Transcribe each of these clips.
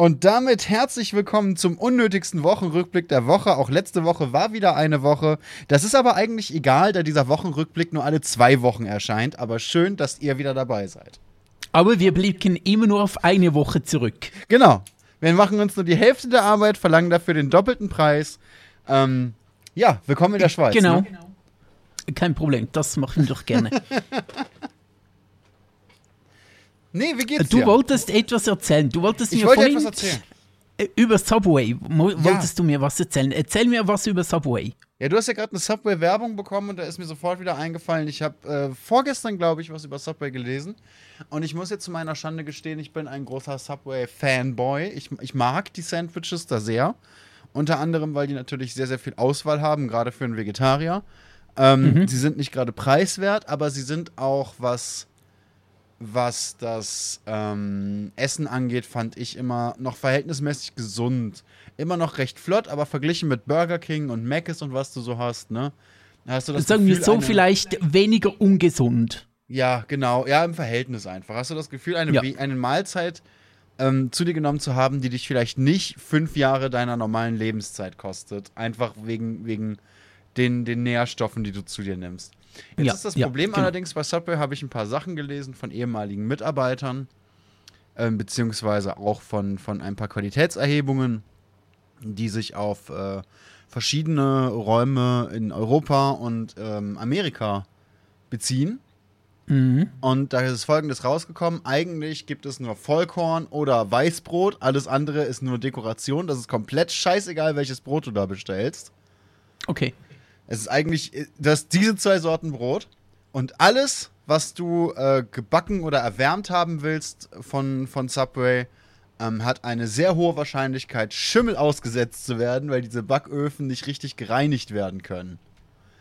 Und damit herzlich willkommen zum unnötigsten Wochenrückblick der Woche. Auch letzte Woche war wieder eine Woche. Das ist aber eigentlich egal, da dieser Wochenrückblick nur alle zwei Wochen erscheint. Aber schön, dass ihr wieder dabei seid. Aber wir blicken immer nur auf eine Woche zurück. Genau. Wir machen uns nur die Hälfte der Arbeit, verlangen dafür den doppelten Preis. Ähm, ja, willkommen in der Schweiz. Genau. Ne? Kein Problem, das machen wir doch gerne. nee, wie geht's du dir? wolltest etwas erzählen. Du wolltest ich mir wollte etwas erzählen. äh, über Subway. Wolltest du mir was erzählen? Erzähl mir was über Subway. Ja, du hast ja gerade eine Subway-Werbung bekommen und da ist mir sofort wieder eingefallen. Ich habe äh, vorgestern, glaube ich, was über Subway gelesen. Und ich muss jetzt zu meiner Schande gestehen, ich bin ein großer Subway-Fanboy. Ich, ich mag die Sandwiches da sehr. Unter anderem, weil die natürlich sehr, sehr viel Auswahl haben, gerade für einen Vegetarier. Ähm, Mhm. Sie sind nicht gerade preiswert, aber sie sind auch, was, was das ähm, Essen angeht, fand ich immer noch verhältnismäßig gesund. Immer noch recht flott, aber verglichen mit Burger King und Mc's und was du so hast, ne? Hast du das Sagen wir Gefühl, so, eine- vielleicht weniger ungesund. ja, genau. Ja, im Verhältnis einfach. Hast du das Gefühl, eine, Ja. Eine Mahlzeit ähm, zu dir genommen zu haben, die dich vielleicht nicht fünf Jahre deiner normalen Lebenszeit kostet? Einfach wegen, wegen den, den Nährstoffen, die du zu dir nimmst. Jetzt Ja, ist das ja, Problem genau. allerdings bei Subway, habe ich ein paar Sachen gelesen von ehemaligen Mitarbeitern, ähm, beziehungsweise auch von, von ein paar Qualitätserhebungen, die sich auf äh, verschiedene Räume in Europa und ähm, Amerika beziehen. Mhm. Und da ist folgendes rausgekommen: Eigentlich gibt es nur Vollkorn oder Weißbrot. Alles andere ist nur Dekoration. Das ist komplett scheißegal, welches Brot du da bestellst. Okay. Es ist eigentlich äh, das, diese zwei Sorten Brot. Und alles, was du äh, gebacken oder erwärmt haben willst von, von Subway, ähm, hat eine sehr hohe Wahrscheinlichkeit, Schimmel ausgesetzt zu werden, weil diese Backöfen nicht richtig gereinigt werden können.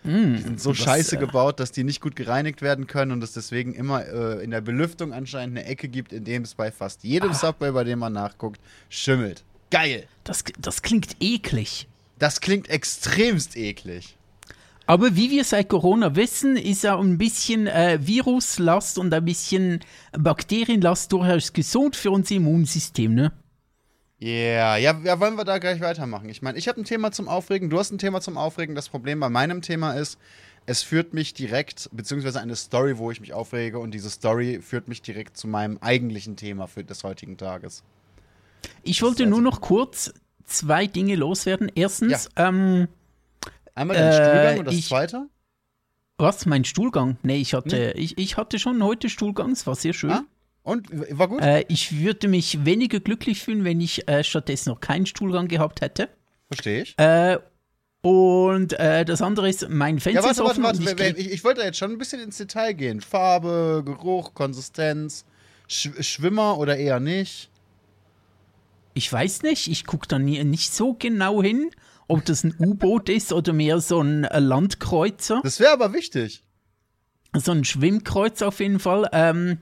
Mm, Die sind so was, scheiße äh, gebaut, dass die nicht gut gereinigt werden können und es deswegen immer äh, in der Belüftung anscheinend eine Ecke gibt, in dem es bei fast Ah. jedem Subway, bei dem man nachguckt, schimmelt. Geil! Das, das klingt eklig. Das klingt extremst eklig. Aber wie wir seit Corona wissen, ist ja ein bisschen äh, Viruslast und ein bisschen Bakterienlast durchaus gesund für unser Immunsystem, ne? Yeah. ja, ja, wollen wir da gleich weitermachen? Ich meine, ich habe ein Thema zum Aufregen, du hast ein Thema zum Aufregen. Das Problem bei meinem Thema ist, es führt mich direkt, beziehungsweise eine Story, wo ich mich aufrege, und diese Story führt mich direkt zu meinem eigentlichen Thema für des heutigen Tages. Ich wollte also- nur noch kurz zwei Dinge loswerden. Erstens, ähm, Einmal dein Äh, Stuhlgang und das ich- zweite? was, mein Stuhlgang? Nee, ich hatte, ich, ich hatte schon heute Stuhlgang, es war sehr schön. Ah, Und war gut? Äh, ich würde mich weniger glücklich fühlen, wenn ich äh, stattdessen noch keinen Stuhlgang gehabt hätte. Verstehe ich. Äh, und äh, das andere ist, mein Fenster Ja, warte, warte, warte. und ich Ich, ich wollte da jetzt schon ein bisschen ins Detail gehen. Farbe, Geruch, Konsistenz, Sch Schwimmer oder eher nicht. Ich weiß nicht, ich gucke da nie, nicht so genau hin, ob das ein U-Boot ist oder mehr so ein äh, Landkreuzer. Das wäre aber wichtig. So ein Schwimmkreuz auf jeden Fall. Ähm,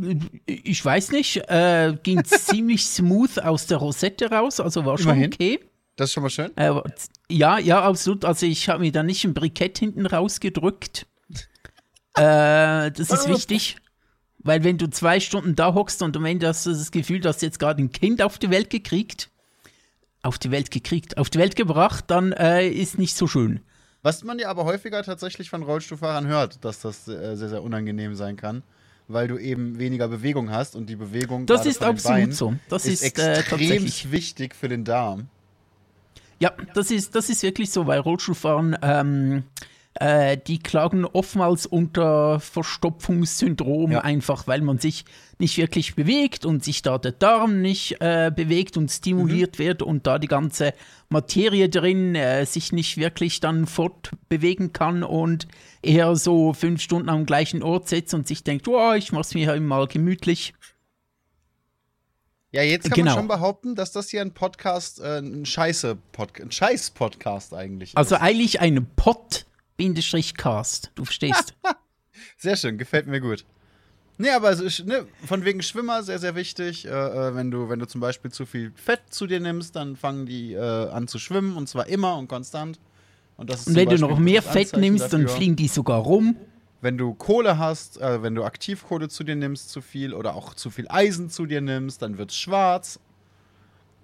äh, ich weiß nicht, äh, ging ziemlich smooth aus der Rosette raus, also war schon Immerhin. okay. Das ist schon mal schön. Äh, ja, ja, absolut. Also ich habe mir da nicht ein Brikett hinten rausgedrückt. äh, das ist wichtig. Weil wenn du zwei Stunden da hockst und am Ende hast du das Gefühl, du hast jetzt gerade ein Kind auf die Welt gekriegt, auf die Welt gekriegt, auf die Welt gebracht, dann äh, ist nicht so schön. Was man ja aber häufiger tatsächlich von Rollstuhlfahrern hört, dass das äh, sehr, sehr unangenehm sein kann, weil du eben weniger Bewegung hast und die Bewegung Das ist absolut Beinen so. Das ist, ist, äh, extrem tatsächlich. wichtig für den Darm. Ja, das ist, das ist wirklich so, weil Rollstuhlfahren, ähm, äh, die klagen oftmals unter Verstopfungssyndrom, Ja. einfach weil man sich nicht wirklich bewegt und sich da der Darm nicht äh, bewegt und stimuliert wird und da die ganze Materie drin äh, sich nicht wirklich dann fortbewegen kann und eher so fünf Stunden am gleichen Ort sitzt und sich denkt, oh, ich mach's mir halt mal gemütlich. Ja, jetzt kann Genau. man schon behaupten, dass das hier ein Podcast, äh, ein scheiße Podcast, ein Scheiß-Podcast eigentlich Also ist. eigentlich ein Pot-Cast, du verstehst. Sehr schön, gefällt mir gut. Nee, aber also, ne, von wegen Schwimmer sehr, sehr wichtig. Äh, äh, wenn, du, wenn du zum Beispiel zu viel Fett zu dir nimmst, dann fangen die äh, an zu schwimmen und zwar immer und konstant. Und, Und wenn du noch mehr Fett nimmst, dann dafür. fliegen die sogar rum. Wenn du Kohle hast, äh, wenn du Aktivkohle zu dir nimmst, zu viel oder auch zu viel Eisen zu dir nimmst, dann wird's schwarz.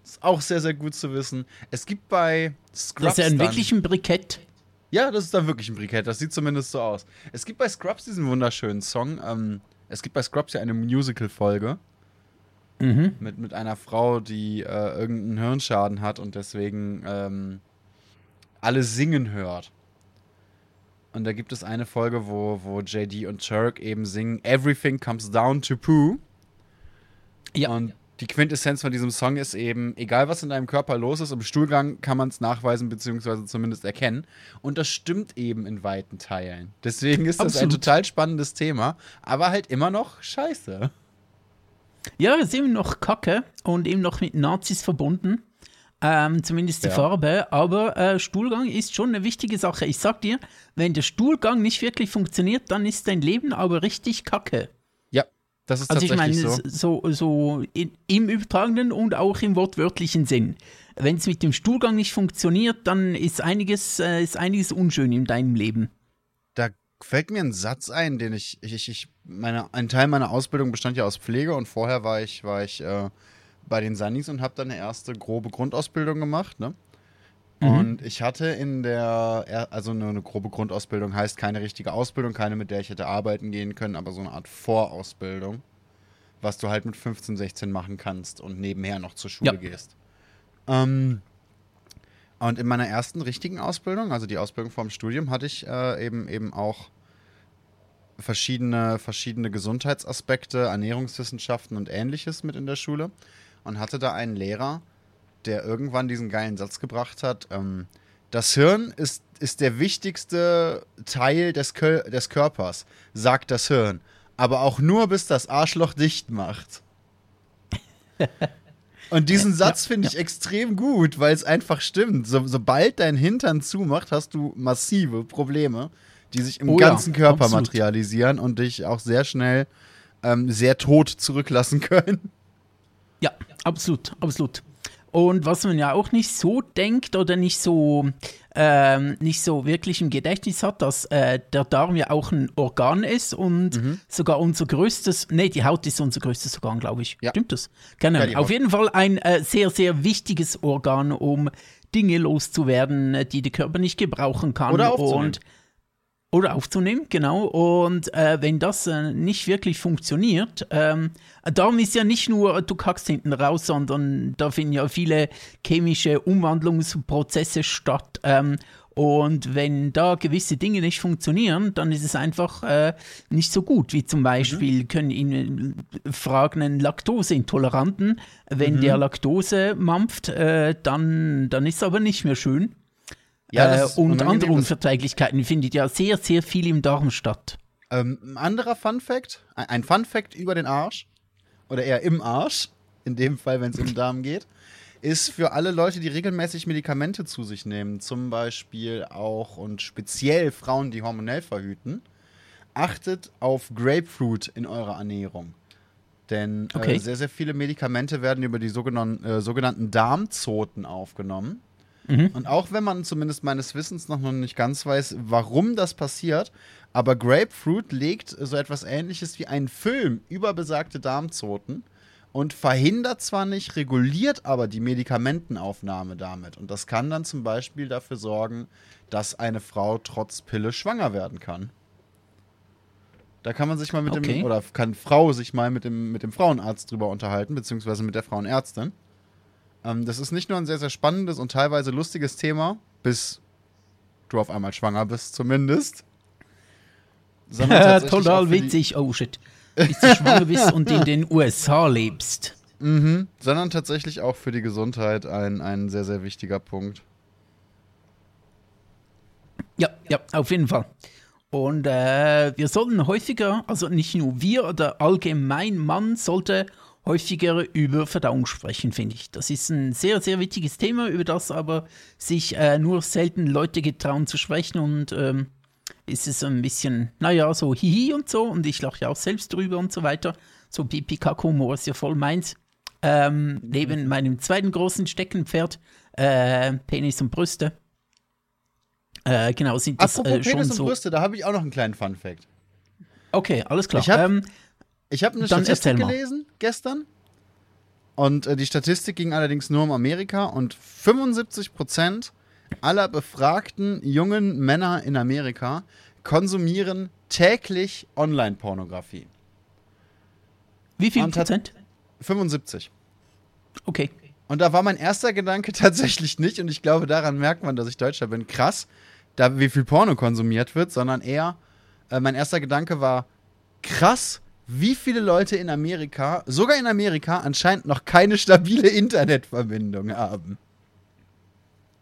Ist auch sehr, sehr gut zu wissen. Es gibt bei Scrubs. Das ist ja ein dann- wirklich ein Brikett. Ja, das ist dann wirklich ein Brikett. Das sieht zumindest so aus. Es gibt bei Scrubs diesen wunderschönen Song. Ähm, es gibt bei Scrubs ja eine Musical-Folge Mhm. mit, mit einer Frau, die äh, irgendeinen Hirnschaden hat und deswegen ähm, alle singen hört. Und da gibt es eine Folge, wo, wo JD und Turk eben singen Everything comes down to poo. Ja. Und die Quintessenz von diesem Song ist eben, egal was in deinem Körper los ist, im Stuhlgang kann man es nachweisen bzw. zumindest erkennen. Und das stimmt eben in weiten Teilen. Deswegen ist das ein Absolut. total spannendes Thema, aber halt immer noch scheiße. Ja, ist eben noch Kacke und eben noch mit Nazis verbunden. Ähm, zumindest die Ja. Farbe. Aber äh, Stuhlgang ist schon eine wichtige Sache. Ich sag dir, wenn der Stuhlgang nicht wirklich funktioniert, dann ist dein Leben aber richtig Kacke. Das ist Also ich meine, so. so, so in, im übertragenen und auch im wortwörtlichen Sinn. Wenn es mit dem Stuhlgang nicht funktioniert, dann ist einiges, äh, ist einiges unschön in deinem Leben. Da fällt mir ein Satz ein, den ich, ich, ich, meine, ein Teil meiner Ausbildung bestand ja aus Pflege und vorher war ich, war ich äh, bei den Sannis und habe dann eine erste grobe Grundausbildung gemacht, ne? Und ich hatte in der, er- also eine, eine grobe Grundausbildung heißt keine richtige Ausbildung, keine, mit der ich hätte arbeiten gehen können, aber so eine Art Vorausbildung, was du halt mit 15, 16 machen kannst und nebenher noch zur Schule Ja. gehst. Ähm, und in meiner ersten richtigen Ausbildung, also die Ausbildung vorm Studium, hatte ich äh, eben eben auch verschiedene, verschiedene Gesundheitsaspekte, Ernährungswissenschaften und ähnliches mit in der Schule und hatte da einen Lehrer, der irgendwann diesen geilen Satz gebracht hat, ähm, das Hirn ist, ist der wichtigste Teil des, Kö des Körpers, sagt das Hirn. Aber auch nur, bis das Arschloch dicht macht. Und diesen Satz finde ich extrem gut, weil es einfach stimmt. So, sobald dein Hintern zumacht, hast du massive Probleme, die sich im Oh ja, ganzen Körper absolut. materialisieren und dich auch sehr schnell ähm, sehr tot zurücklassen können. Ja, absolut, absolut. Und was man ja auch nicht so denkt oder nicht so, ähm, nicht so wirklich im Gedächtnis hat, dass äh, der Darm ja auch ein Organ ist und Mhm. sogar unser größtes, nee, die Haut ist unser größtes Organ, glaube ich. Ja. Stimmt das? Keine Ja, Auf jeden Fall ein äh, sehr, sehr wichtiges Organ, um Dinge loszuwerden, äh, die der Körper nicht gebrauchen kann. Oder aufzunehmen. Und oder aufzunehmen, genau. Und äh, wenn das äh, nicht wirklich funktioniert, ähm, Darm ist ja nicht nur, du kackst hinten raus, sondern da finden ja viele chemische Umwandlungsprozesse statt. Ähm, und wenn da gewisse Dinge nicht funktionieren, dann ist es einfach äh, nicht so gut. Wie zum Beispiel können Ihnen fragen einen Laktoseintoleranten, wenn der Laktose mampft, äh, dann, dann ist es aber nicht mehr schön. Das äh, und andere Unverträglichkeiten findet ja sehr, sehr viel im Darm statt. Ähm, ein anderer Fun Fact, ein- ein Fun Fact über den Arsch, oder eher im Arsch, in dem Fall, wenn es um Darm geht, ist für alle Leute, die regelmäßig Medikamente zu sich nehmen, zum Beispiel auch und speziell Frauen, die hormonell verhüten, achtet auf Grapefruit in eurer Ernährung. Denn Okay. äh, sehr, sehr viele Medikamente werden über die sogenannten, äh, sogenannten Darmzoten aufgenommen. Mhm. Und auch wenn man zumindest meines Wissens noch nicht ganz weiß, warum das passiert, aber Grapefruit legt so etwas ähnliches wie einen Film über besagte Darmzoten und verhindert zwar nicht, reguliert aber die Medikamentenaufnahme damit. Und das kann dann zum Beispiel dafür sorgen, dass eine Frau trotz Pille schwanger werden kann. Da kann man sich mal mit Okay. dem, oder kann Frau sich mal mit dem, mit dem Frauenarzt drüber unterhalten, beziehungsweise mit der Frauenärztin. Ähm, das ist nicht nur ein sehr, sehr spannendes und teilweise lustiges Thema, bis du auf einmal schwanger bist, zumindest. Total witzig. Oh shit. Bis du schwanger bist und in den USA lebst. Mhm, sondern tatsächlich auch für die Gesundheit ein, ein sehr, sehr wichtiger Punkt. Ja, ja, auf jeden Fall. Und äh, wir sollten häufiger, also nicht nur wir oder allgemein, man sollte häufiger über Verdauung sprechen, finde ich. Das ist ein sehr, sehr wichtiges Thema, über das aber sich äh, nur selten Leute getrauen zu sprechen und ähm, ist es ein bisschen, naja, so hihi und so und ich lache ja auch selbst drüber und so weiter. So Pipi-Kack-Humor ist ja voll meins. Ähm, neben meinem zweiten großen Steckenpferd, äh, Penis und Brüste. Äh, genau, sind das Apropos äh, schon Penis und so. Brüste, da habe ich auch noch einen kleinen Fun-Fact. Okay, alles klar. Ich hab- ähm, Ich habe eine Dann Statistik gelesen gestern. Und äh, die Statistik ging allerdings nur um Amerika und 75% aller befragten jungen Männer in Amerika konsumieren täglich Online-Pornografie. Wie viel Prozent? 75. Okay. Und da war mein erster Gedanke tatsächlich nicht, und ich glaube, daran merkt man, dass ich Deutscher bin, krass, da wie viel Porno konsumiert wird, sondern eher, äh, mein erster Gedanke war, krass, wie viele Leute in Amerika, sogar in Amerika, anscheinend noch keine stabile Internetverbindung haben.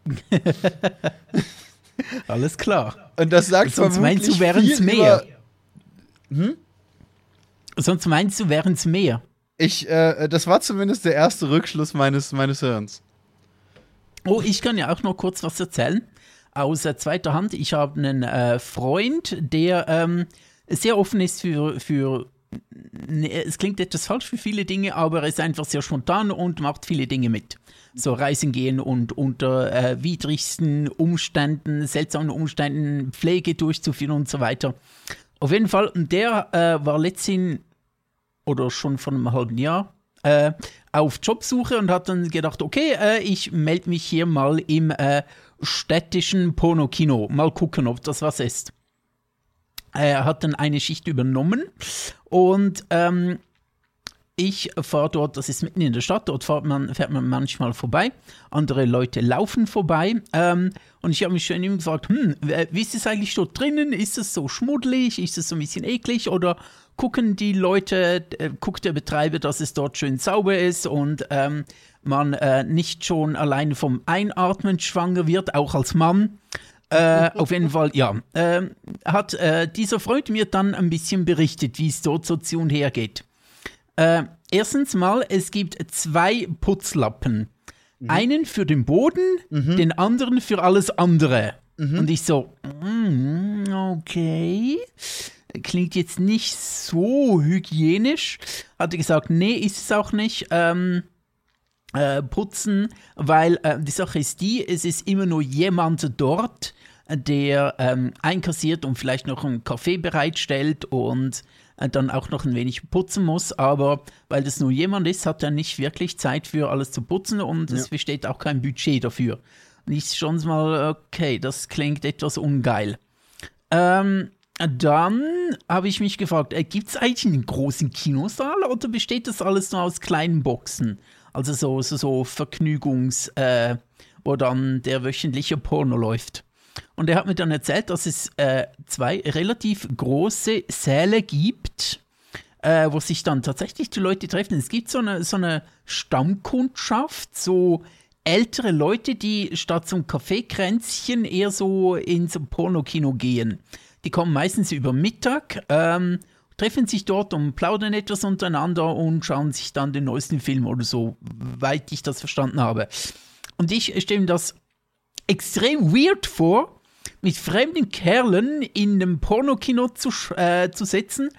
Alles klar. Und das sagt Sonst meinst du, wären es mehr. über- Sonst meinst du, wären es mehr. Ich, äh, das war zumindest der erste Rückschluss meines, meines Hirns. Oh, ich kann ja auch noch kurz was erzählen. Aus äh, zweiter Hand. Ich habe einen äh, Freund, der ähm, sehr offen ist für, für es klingt etwas falsch für viele Dinge, aber er ist einfach sehr spontan und macht viele Dinge mit. So reisen gehen und unter äh, widrigsten Umständen, seltsamen Umständen Pflege durchzuführen und so weiter. Auf jeden Fall, der äh, war letztens oder schon vor einem halben Jahr äh, auf Jobsuche und hat dann gedacht, okay, äh, ich melde mich hier mal im äh, städtischen Pornokino, mal gucken, ob das was ist. Er hat dann eine Schicht übernommen und ähm, ich fahre dort, das ist mitten in der Stadt, dort fährt man, fährt man manchmal vorbei. Andere Leute laufen vorbei. Ähm, und ich habe mich schon immer gefragt, hm, wie ist es eigentlich dort drinnen? Ist es so schmuddelig? Ist es so ein bisschen eklig? Oder gucken die Leute, äh, guckt der Betreiber, dass es dort schön sauber ist und ähm, man äh, nicht schon allein vom Einatmen schwanger wird, auch als Mann? Äh, auf jeden Fall, ja. Ähm, hat äh, dieser Freund mir dann ein bisschen berichtet, wie es dort so zu und her geht. Äh, erstens mal, es gibt zwei Putzlappen. Einen für den Boden, den anderen für alles andere. Und ich so, mm, okay. Klingt jetzt nicht so hygienisch. Hat er gesagt, nee, ist es auch nicht. Ähm, äh, putzen, weil äh, die Sache ist die, es ist immer nur jemand dort, der ähm, einkassiert und vielleicht noch einen Kaffee bereitstellt und äh, dann auch noch ein wenig putzen muss, aber weil das nur jemand ist, hat er nicht wirklich Zeit für alles zu putzen und es besteht auch kein Budget dafür. Und ich schon mal, okay, das klingt etwas ungeil. Ähm, dann habe ich mich gefragt, äh, gibt es eigentlich einen großen Kinosaal oder besteht das alles nur aus kleinen Boxen? Also so, so, so Vergnügungs, äh, wo dann der wöchentliche Porno läuft. Und er hat mir dann erzählt, dass es äh, zwei relativ große Säle gibt, äh, wo sich dann tatsächlich die Leute treffen. Es gibt so eine, so eine Stammkundschaft, so ältere Leute, die statt zum Kaffeekränzchen eher so ins Pornokino gehen. Die kommen meistens über Mittag, ähm, treffen sich dort und plaudern etwas untereinander und schauen sich dann den neuesten Film oder so, weit ich das verstanden habe. Und ich stelle mir das extrem weird vor, mit fremden Kerlen in einem Pornokino zu, äh, zu sitzen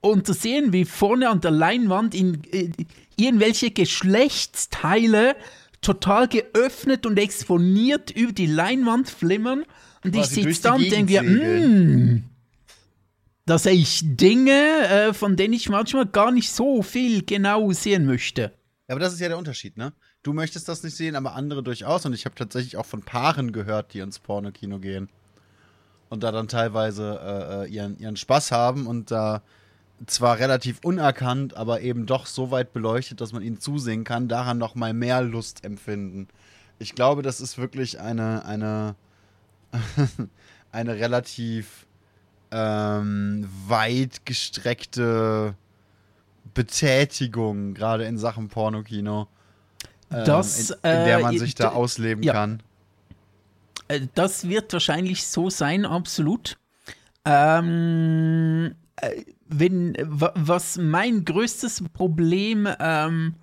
und zu sehen, wie vorne an der Leinwand in, äh, irgendwelche Geschlechtsteile total geöffnet und exponiert über die Leinwand flimmern. Und ich Quasi durch sitze da und denke mir, segeln. mm, da sehe ich Dinge, äh, von denen ich manchmal gar nicht so viel genau sehen möchte. Aber das ist ja der Unterschied, ne? Du möchtest das nicht sehen, aber andere durchaus. Und ich habe tatsächlich auch von Paaren gehört, die ins Pornokino gehen. Und da dann teilweise äh, äh, ihren, ihren Spaß haben und da zwar relativ unerkannt, aber eben doch so weit beleuchtet, dass man ihnen zusehen kann, daran noch mal mehr Lust empfinden. Ich glaube, das ist wirklich eine, eine, eine relativ ähm, weit gestreckte Betätigung, gerade in Sachen Pornokino. ähm, Das, in, in der äh, man sich d- da ausleben ja. kann. Äh, Das wird wahrscheinlich so sein, absolut. Ähm, äh, wenn, wa- was mein größtes Problem ähm,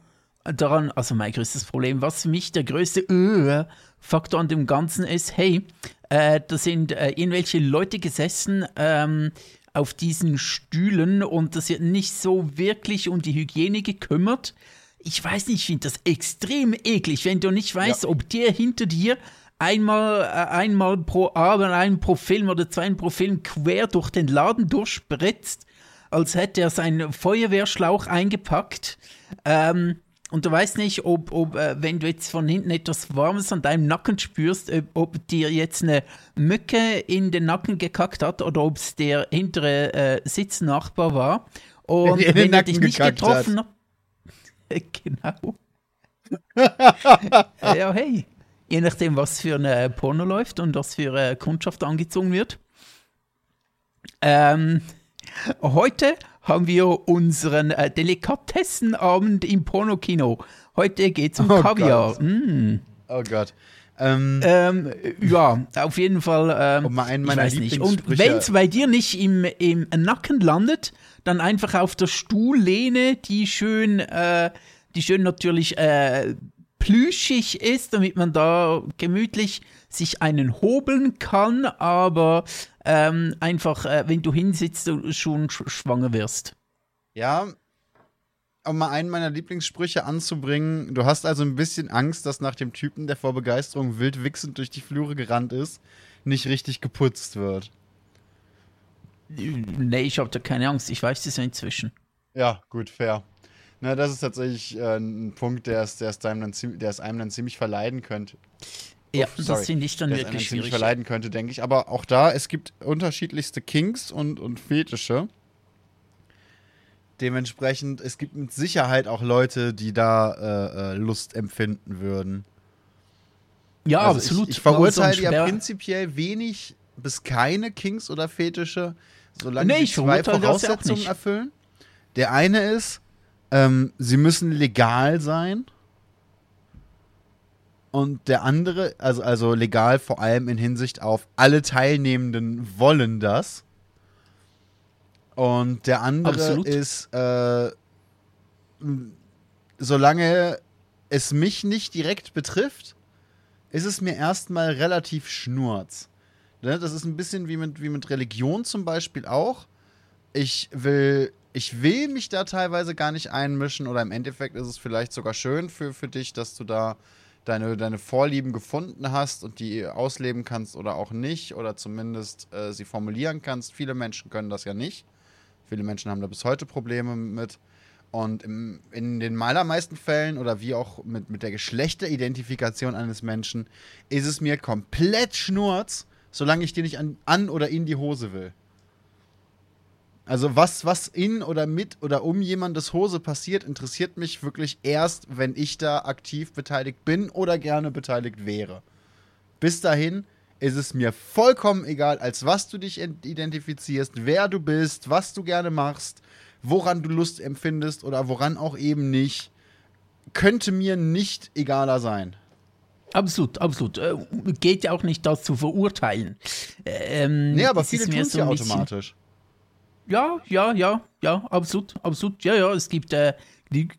daran, also mein größtes Problem, was für mich der größte äh, Faktor an dem Ganzen ist, hey, äh, da sind äh, irgendwelche Leute gesessen ähm, auf diesen Stühlen und das wird nicht so wirklich um die Hygiene gekümmert. Ich weiß nicht, ich finde das extrem eklig, wenn du nicht weißt, Ja. ob der hinter dir einmal, äh, einmal pro Abend, einen pro Film oder zwei pro Film quer durch den Laden durchspritzt, als hätte er seinen Feuerwehrschlauch eingepackt. Ähm, und du weißt nicht, ob, ob äh, wenn du jetzt von hinten etwas Warmes an deinem Nacken spürst, ob, ob dir jetzt eine Mücke in den Nacken gekackt hat oder ob es der hintere äh, Sitznachbar war. Und den wenn er dich nicht getroffen hat. genau. ja, hey. Je nachdem, was für eine Porno läuft und was für eine Kundschaft angezogen wird. Ähm, heute haben wir unseren äh, Delikatessenabend im Pornokino. Heute geht's um Oh Kaviar. Mm. Oh Gott. Ähm, Ähm, ja, auf jeden Fall. Ähm, Um einen ich weiß nicht. Und wenn es bei dir nicht im, im Nacken landet, dann einfach auf der Stuhllehne, die schön, äh, die schön natürlich äh, plüschig ist, damit man da gemütlich sich einen hobeln kann, aber ähm, einfach, äh, wenn du hinsitzt, du schon sch schwanger wirst. ja, um mal einen meiner Lieblingssprüche anzubringen. Du hast also ein bisschen Angst, dass nach dem Typen, der vor Begeisterung wild wichsend durch die Flure gerannt ist, nicht richtig geputzt wird. Nee, ich habe da keine Angst, ich weiß das ja inzwischen. Ja, gut, fair. Na, das ist tatsächlich äh, ein Punkt, der es, der, es einem dann, ziem- der es einem dann ziemlich verleiden könnte. Ja, Uff, das finde ich dann einem wirklich schwierig. verleiden könnte, denke ich. Aber auch da, es gibt unterschiedlichste Kinks und, und Fetische. Dementsprechend, es gibt mit Sicherheit auch Leute, die da äh, äh, Lust empfinden würden. Ja, Also absolut. Ich, ich verurteile ja prinzipiell wenig bis keine Kinks oder Fetische, solange Nee, sie ich zwei das Voraussetzungen erfüllen. Der eine ist, ähm, sie müssen legal sein. Und der andere, also, also legal vor allem in Hinsicht auf alle Teilnehmenden wollen das. Und der andere Absolut. ist, äh, solange es mich nicht direkt betrifft, ist es mir erstmal relativ schnurz. Ne? Das ist ein bisschen wie mit, wie mit Religion zum Beispiel auch. Ich will, ich will mich da teilweise gar nicht einmischen oder im Endeffekt ist es vielleicht sogar schön für, für dich, dass du da deine, deine Vorlieben gefunden hast und die ausleben kannst oder auch nicht oder zumindest äh, sie formulieren kannst. Viele Menschen können das ja nicht. Viele Menschen haben da bis heute Probleme mit. Und im, in den allermeisten Fällen oder wie auch mit, mit der Geschlechteridentifikation eines Menschen ist es mir komplett schnurz, solange ich dir nicht an, an oder in die Hose will. Also was, was in oder mit oder um jemandes Hose passiert, interessiert mich wirklich erst, wenn ich da aktiv beteiligt bin oder gerne beteiligt wäre. Bis dahin ist es mir vollkommen egal, als was du dich ent- identifizierst, wer du bist, was du gerne machst, woran du Lust empfindest oder woran auch eben nicht. Könnte mir nicht egaler sein. Absolut, absolut. Äh, geht ja auch nicht, das zu verurteilen. Ähm, Nee, aber viele ist tun es so ja bisschen- automatisch. Ja, ja, ja, ja, absolut, absolut. Ja, ja, es gibt äh,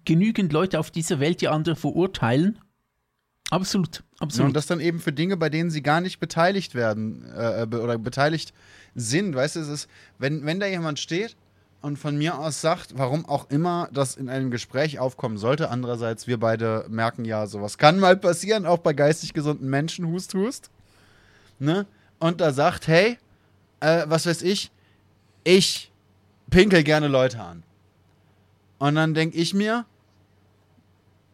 genügend Leute auf dieser Welt, die andere verurteilen. Absolut, Ja, absolut. und das dann eben für Dinge, bei denen sie gar nicht beteiligt werden äh, be- oder beteiligt sind. Weißt du, es ist, wenn, wenn da jemand steht und von mir aus sagt, warum auch immer das in einem Gespräch aufkommen sollte, andererseits, wir beide merken ja, sowas kann mal passieren, auch bei geistig gesunden Menschen, hust, hust. Ne? Und da sagt, hey, äh, was weiß ich, ich pinkel gerne Leute an. Und dann denke ich mir,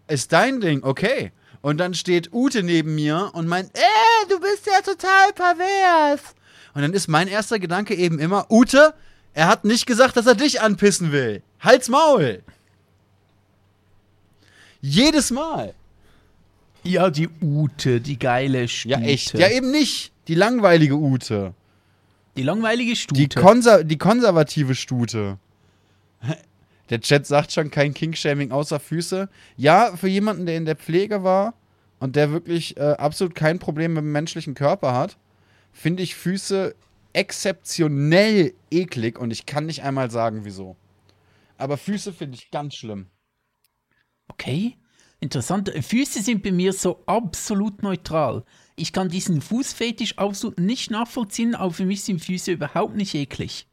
ist dein Ding, okay. Und dann steht Ute neben mir und meint, äh, du bist ja total pervers. Und dann ist mein erster Gedanke eben immer, Ute, er hat nicht gesagt, dass er dich anpissen will. Halt's Maul. Jedes Mal. ja, die Ute, die geile Stute. Ja, echt. Ja, eben nicht. Die langweilige Ute. Die langweilige Stute. Die, konser die konservative Stute. Der Chat sagt schon kein King-Shaming außer Füße. Ja, für jemanden, der in der Pflege war und der wirklich äh, absolut kein Problem mit dem menschlichen Körper hat, finde ich Füße exzeptionell eklig und ich kann nicht einmal sagen, wieso. Aber Füße finde ich ganz schlimm. Okay, interessant. Füße sind bei mir so absolut neutral. Ich kann diesen Fußfetisch absolut nicht nachvollziehen, aber für mich sind Füße überhaupt nicht eklig.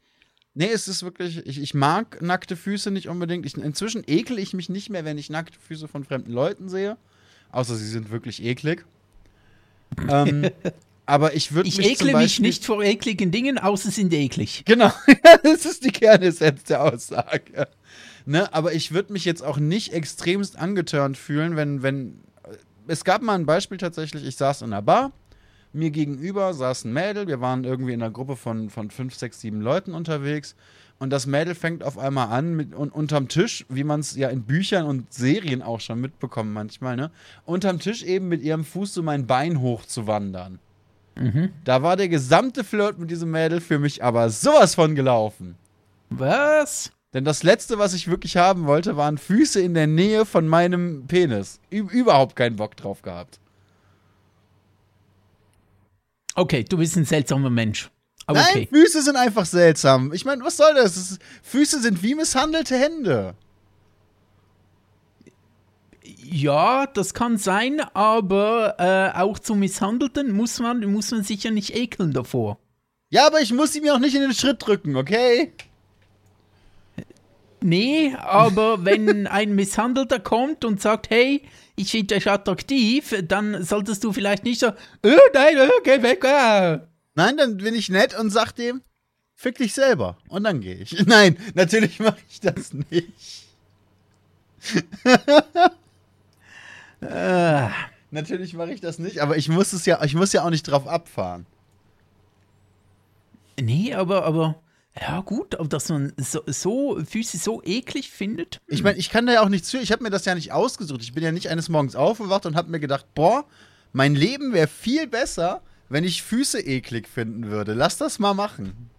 Nee, es ist wirklich, ich, ich mag nackte Füße nicht unbedingt. Ich, inzwischen ekel ich mich nicht mehr, wenn ich nackte Füße von fremden Leuten sehe. Außer sie sind wirklich eklig. ähm, aber ich würde Ich mich zum ekle mich nicht vor ekligen Dingen, außer sind eklig. Genau, das ist die Kernessenz der Aussage. Ne, aber ich würde mich jetzt auch nicht extremst angetörnt fühlen, wenn, wenn. Es gab mal ein Beispiel tatsächlich, ich saß in einer Bar, mir gegenüber saß ein Mädel, wir waren irgendwie in einer Gruppe von, von fünf, sechs, sieben Leuten unterwegs und das Mädel fängt auf einmal an, mit, un, unterm Tisch, wie man es ja in Büchern und Serien auch schon mitbekommt manchmal, ne, unterm Tisch eben mit ihrem Fuß so mein Bein hochzuwandern. Mhm. Da war der gesamte Flirt mit diesem Mädel für mich aber sowas von gelaufen. Was? Denn das letzte, was ich wirklich haben wollte, waren Füße in der Nähe von meinem Penis. Überhaupt keinen Bock drauf gehabt. Okay, du bist ein seltsamer Mensch. Aber Nein, okay. Füße sind einfach seltsam. Ich meine, was soll das? das ist, Füße sind wie misshandelte Hände. Ja, das kann sein, aber äh, auch zu Misshandelten muss man, muss man sich ja nicht ekeln davor. Ja, aber ich muss sie mir auch nicht in den Schritt drücken, okay? Nee, aber wenn ein Misshandelter kommt und sagt, hey, ich finde dich attraktiv, dann solltest du vielleicht nicht so, äh, nein, äh, geh weg, äh. Nein, dann bin ich nett und sag dem, fick dich selber. Und dann gehe ich. Nein, natürlich mache ich das nicht. Äh, Natürlich mache ich das nicht, aber ich muss es ja, ich muss ja auch nicht drauf abfahren. nee, aber, aber, ja gut, aber dass man so, so Füße so eklig findet. Ich meine, ich kann da ja auch nichts für. Ich habe mir das ja nicht ausgesucht. Ich bin ja nicht eines Morgens aufgewacht und habe mir gedacht, boah, mein Leben wäre viel besser, wenn ich Füße eklig finden würde. Lass das mal machen.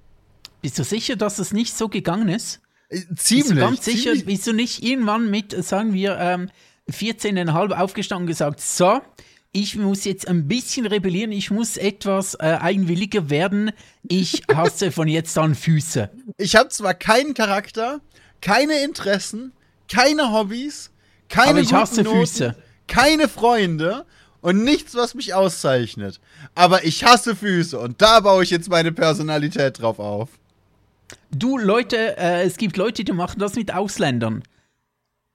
Bist du sicher, dass es nicht so gegangen ist? Äh, Bist Ziemlich. du ganz sicher, ziemlich. bist du nicht irgendwann mit, sagen wir, ähm, 14,5 aufgestanden und gesagt, so, ich muss jetzt ein bisschen rebellieren, ich muss etwas äh, eigenwilliger werden, ich hasse von jetzt an Füße. Ich habe zwar keinen Charakter, keine Interessen, keine Hobbys, keine Aber ich guten hasse Noten, Füße. keine Freunde und nichts, was mich auszeichnet. Aber ich hasse Füße und da baue ich jetzt meine Personalität drauf auf. Du, Leute, äh, es gibt Leute, die machen das mit Ausländern.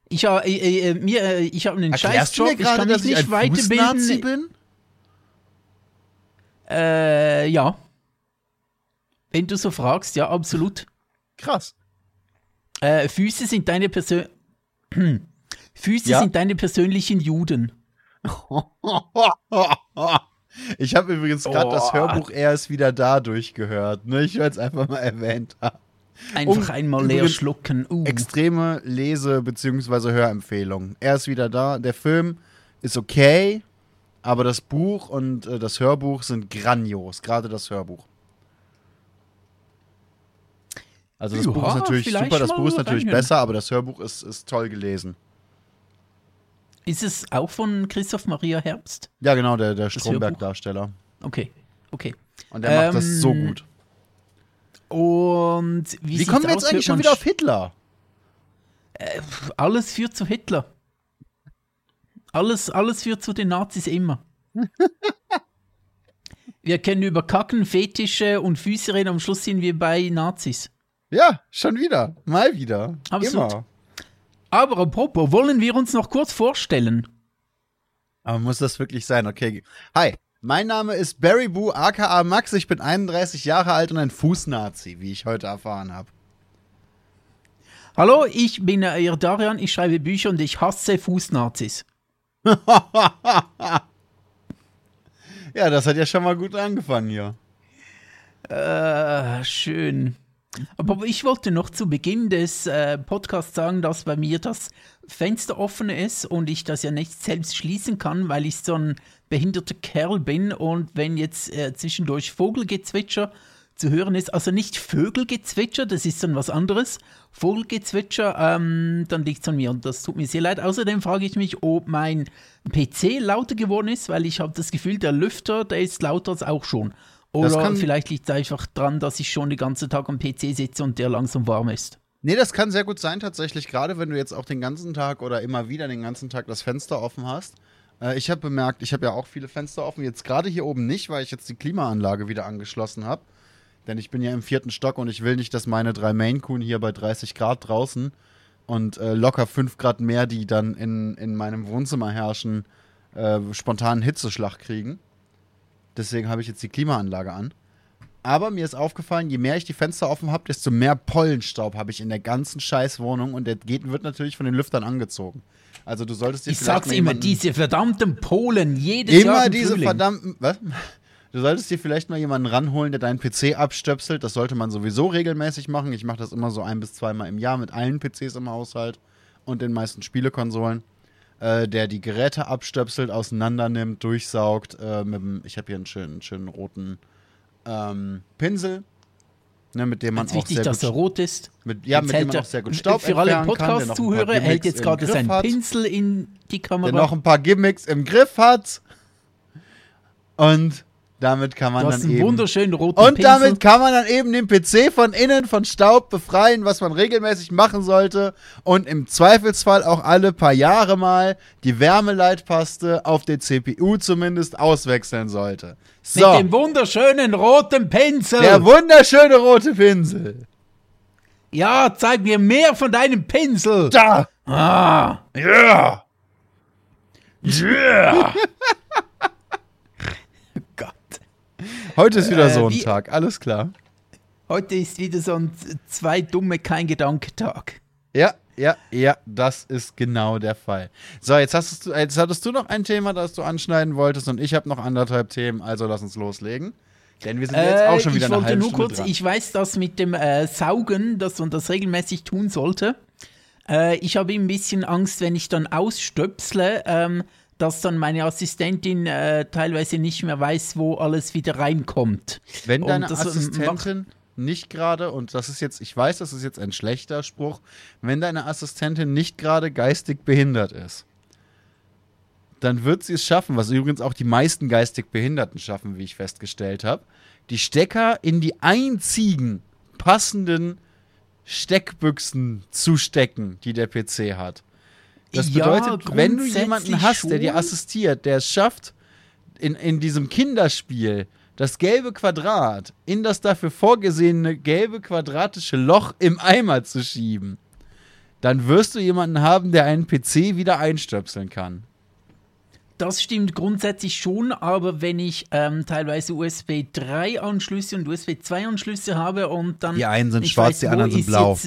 Ich, ha- äh, äh, mir, äh, ich habe einen Erklärst Scheißjob, ich gerade, kann dass ich nicht ein Fußnazi weiterbilden. bin? Äh, ja. Wenn du so fragst, ja, absolut. Krass. Äh, Füße sind deine Persön Füße Ja? sind deine persönlichen Juden. Ich habe übrigens gerade Oh. das Hörbuch Er ist wieder da durchgehört. Ne? Ich wollte es einfach mal erwähnt haben. Einfach Um- einmal leer schlucken. Uh. Extreme Lese- bzw. Hörempfehlung. Er ist wieder da. Der Film ist okay, aber das Buch und äh, das Hörbuch sind grandios. Gerade das Hörbuch. Also das Ja, Buch ist natürlich super, das Buch ist natürlich besser, aber das Hörbuch ist, ist toll gelesen. Ist es auch von Christoph Maria Herbst? Ja, genau, der, der? Stromberg-Darsteller. Okay, okay. Und der macht das Ähm, so gut. Und wie, Wie kommen wir jetzt aus? eigentlich schon wieder auf Hitler? sch- Alles führt zu Hitler. Alles, alles führt zu den Nazis immer. wir können über Kacken, Fetische und Füße reden, am Schluss sind wir bei Nazis. Ja, schon wieder. Mal wieder. Absolut. Immer. Aber apropos, wollen wir uns noch kurz vorstellen? Aber muss das wirklich sein? Okay. Hi, mein Name ist Barry Boo, aka Max. Ich bin 31 Jahre alt und ein Fußnazi, wie ich heute erfahren habe. Hallo, ich bin äh, ihr Darian, ich schreibe Bücher und ich hasse Fußnazis. Ja, das hat ja schon mal gut angefangen hier. Äh, schön. Aber ich wollte noch zu Beginn des äh, Podcasts sagen, dass bei mir das Fenster offen ist und ich das ja nicht selbst schließen kann, weil ich so ein behinderter Kerl bin und wenn jetzt äh, zwischendurch Vogelgezwitscher zu hören ist, also nicht Vögelgezwitscher, das ist dann was anderes, Vogelgezwitscher, ähm, dann liegt es an mir und das tut mir sehr leid. Außerdem frage ich mich, ob mein PC lauter geworden ist, weil ich habe das Gefühl, der Lüfter, der ist lauter als auch schon. Das Oder kann- vielleicht liegt es einfach dran, dass ich schon den ganzen Tag am PC sitze und der langsam warm ist. Nee, das kann sehr gut sein, tatsächlich, gerade wenn du jetzt auch den ganzen Tag oder immer wieder den ganzen Tag das Fenster offen hast. Äh, ich habe bemerkt, ich habe ja auch viele Fenster offen, jetzt gerade hier oben nicht, weil ich jetzt die Klimaanlage wieder angeschlossen habe. Denn ich bin ja im vierten Stock und ich will nicht, dass meine drei Maine Coon hier bei 30 Grad draußen und äh, locker 5 Grad mehr, die dann in, in meinem Wohnzimmer herrschen, äh, spontanen Hitzeschlag kriegen. Deswegen habe ich jetzt die Klimaanlage an. Aber mir ist aufgefallen, je mehr ich die Fenster offen habe, desto mehr Pollenstaub habe ich in der ganzen Scheißwohnung und der geht, wird natürlich von den Lüftern angezogen. Also du solltest dir Ich vielleicht sag's mal immer, diese verdammten Polen, jedes Jahr Immer im diese Frühling. verdammten. Was? Du solltest dir vielleicht mal jemanden ranholen, der deinen PC abstöpselt. Das sollte man sowieso regelmäßig machen. Ich mache das immer so ein bis zweimal im Jahr mit allen PCs im Haushalt und den meisten Spielekonsolen. Äh, der die Geräte abstöpselt, auseinander nimmt, durchsaugt. Äh, mit dem, ich habe hier einen schönen, schönen roten ähm, Pinsel, ne, mit dem man auch wichtig, sehr dass er gut, rot ist. mit, ja, Jetzt mit dem man er- auch sehr gut Staub Für alle Podcast-Zuhörer hält jetzt gerade seinen hat. Pinsel in die Kamera. der noch ein paar Gimmicks im Griff hat. Und damit kann man du hast dann einen eben wunderschönen roten Und Pinsel. damit kann man dann eben den PC von innen von Staub befreien, was man regelmäßig machen sollte. Und im Zweifelsfall auch alle paar Jahre mal die Wärmeleitpaste auf der CPU zumindest auswechseln sollte. mit So, dem wunderschönen roten Pinsel. der wunderschöne rote Pinsel. ja, zeig mir mehr von deinem Pinsel. Da! Ah, Ja! yeah. Gott. Heute ist wieder Äh, so ein wie- Tag, alles klar. Heute ist wieder so ein zwei dumme kein Gedankentag. Ja, ja, ja, das ist genau der Fall. So, jetzt, hast du, jetzt hattest du noch ein Thema, das du anschneiden wolltest und ich habe noch anderthalb Themen, also lass uns loslegen. Denn wir sind jetzt auch schon wieder Äh, ich eine wollte halbe nur Stunde kurz, dran. ich weiß das mit dem äh, Saugen, dass man das regelmäßig tun sollte. Äh, ich habe ein bisschen Angst, wenn ich dann ausstöpsle, ähm, dass dann meine Assistentin äh, teilweise nicht mehr weiß, wo alles wieder reinkommt. Wenn deine das, ähm, Assistentin nicht gerade, und das ist jetzt, ich weiß, das ist jetzt ein schlechter Spruch, wenn deine Assistentin nicht gerade geistig behindert ist, dann wird sie es schaffen, was übrigens auch die meisten geistig Behinderten schaffen, wie ich festgestellt habe, die Stecker in die einzigen passenden Steckbüchsen zu stecken, die der PC hat. Das Ja, bedeutet, wenn du jemanden hast, der dir schon. assistiert, der es schafft, in, in diesem Kinderspiel das gelbe Quadrat in das dafür vorgesehene gelbe quadratische Loch im Eimer zu schieben, dann wirst du jemanden haben, der einen PC wieder einstöpseln kann. Das stimmt grundsätzlich schon, aber wenn ich ähm, teilweise USB 3 Anschlüsse und USB 2 Anschlüsse habe und dann. Die einen sind schwarz, weiß, die anderen sind blau.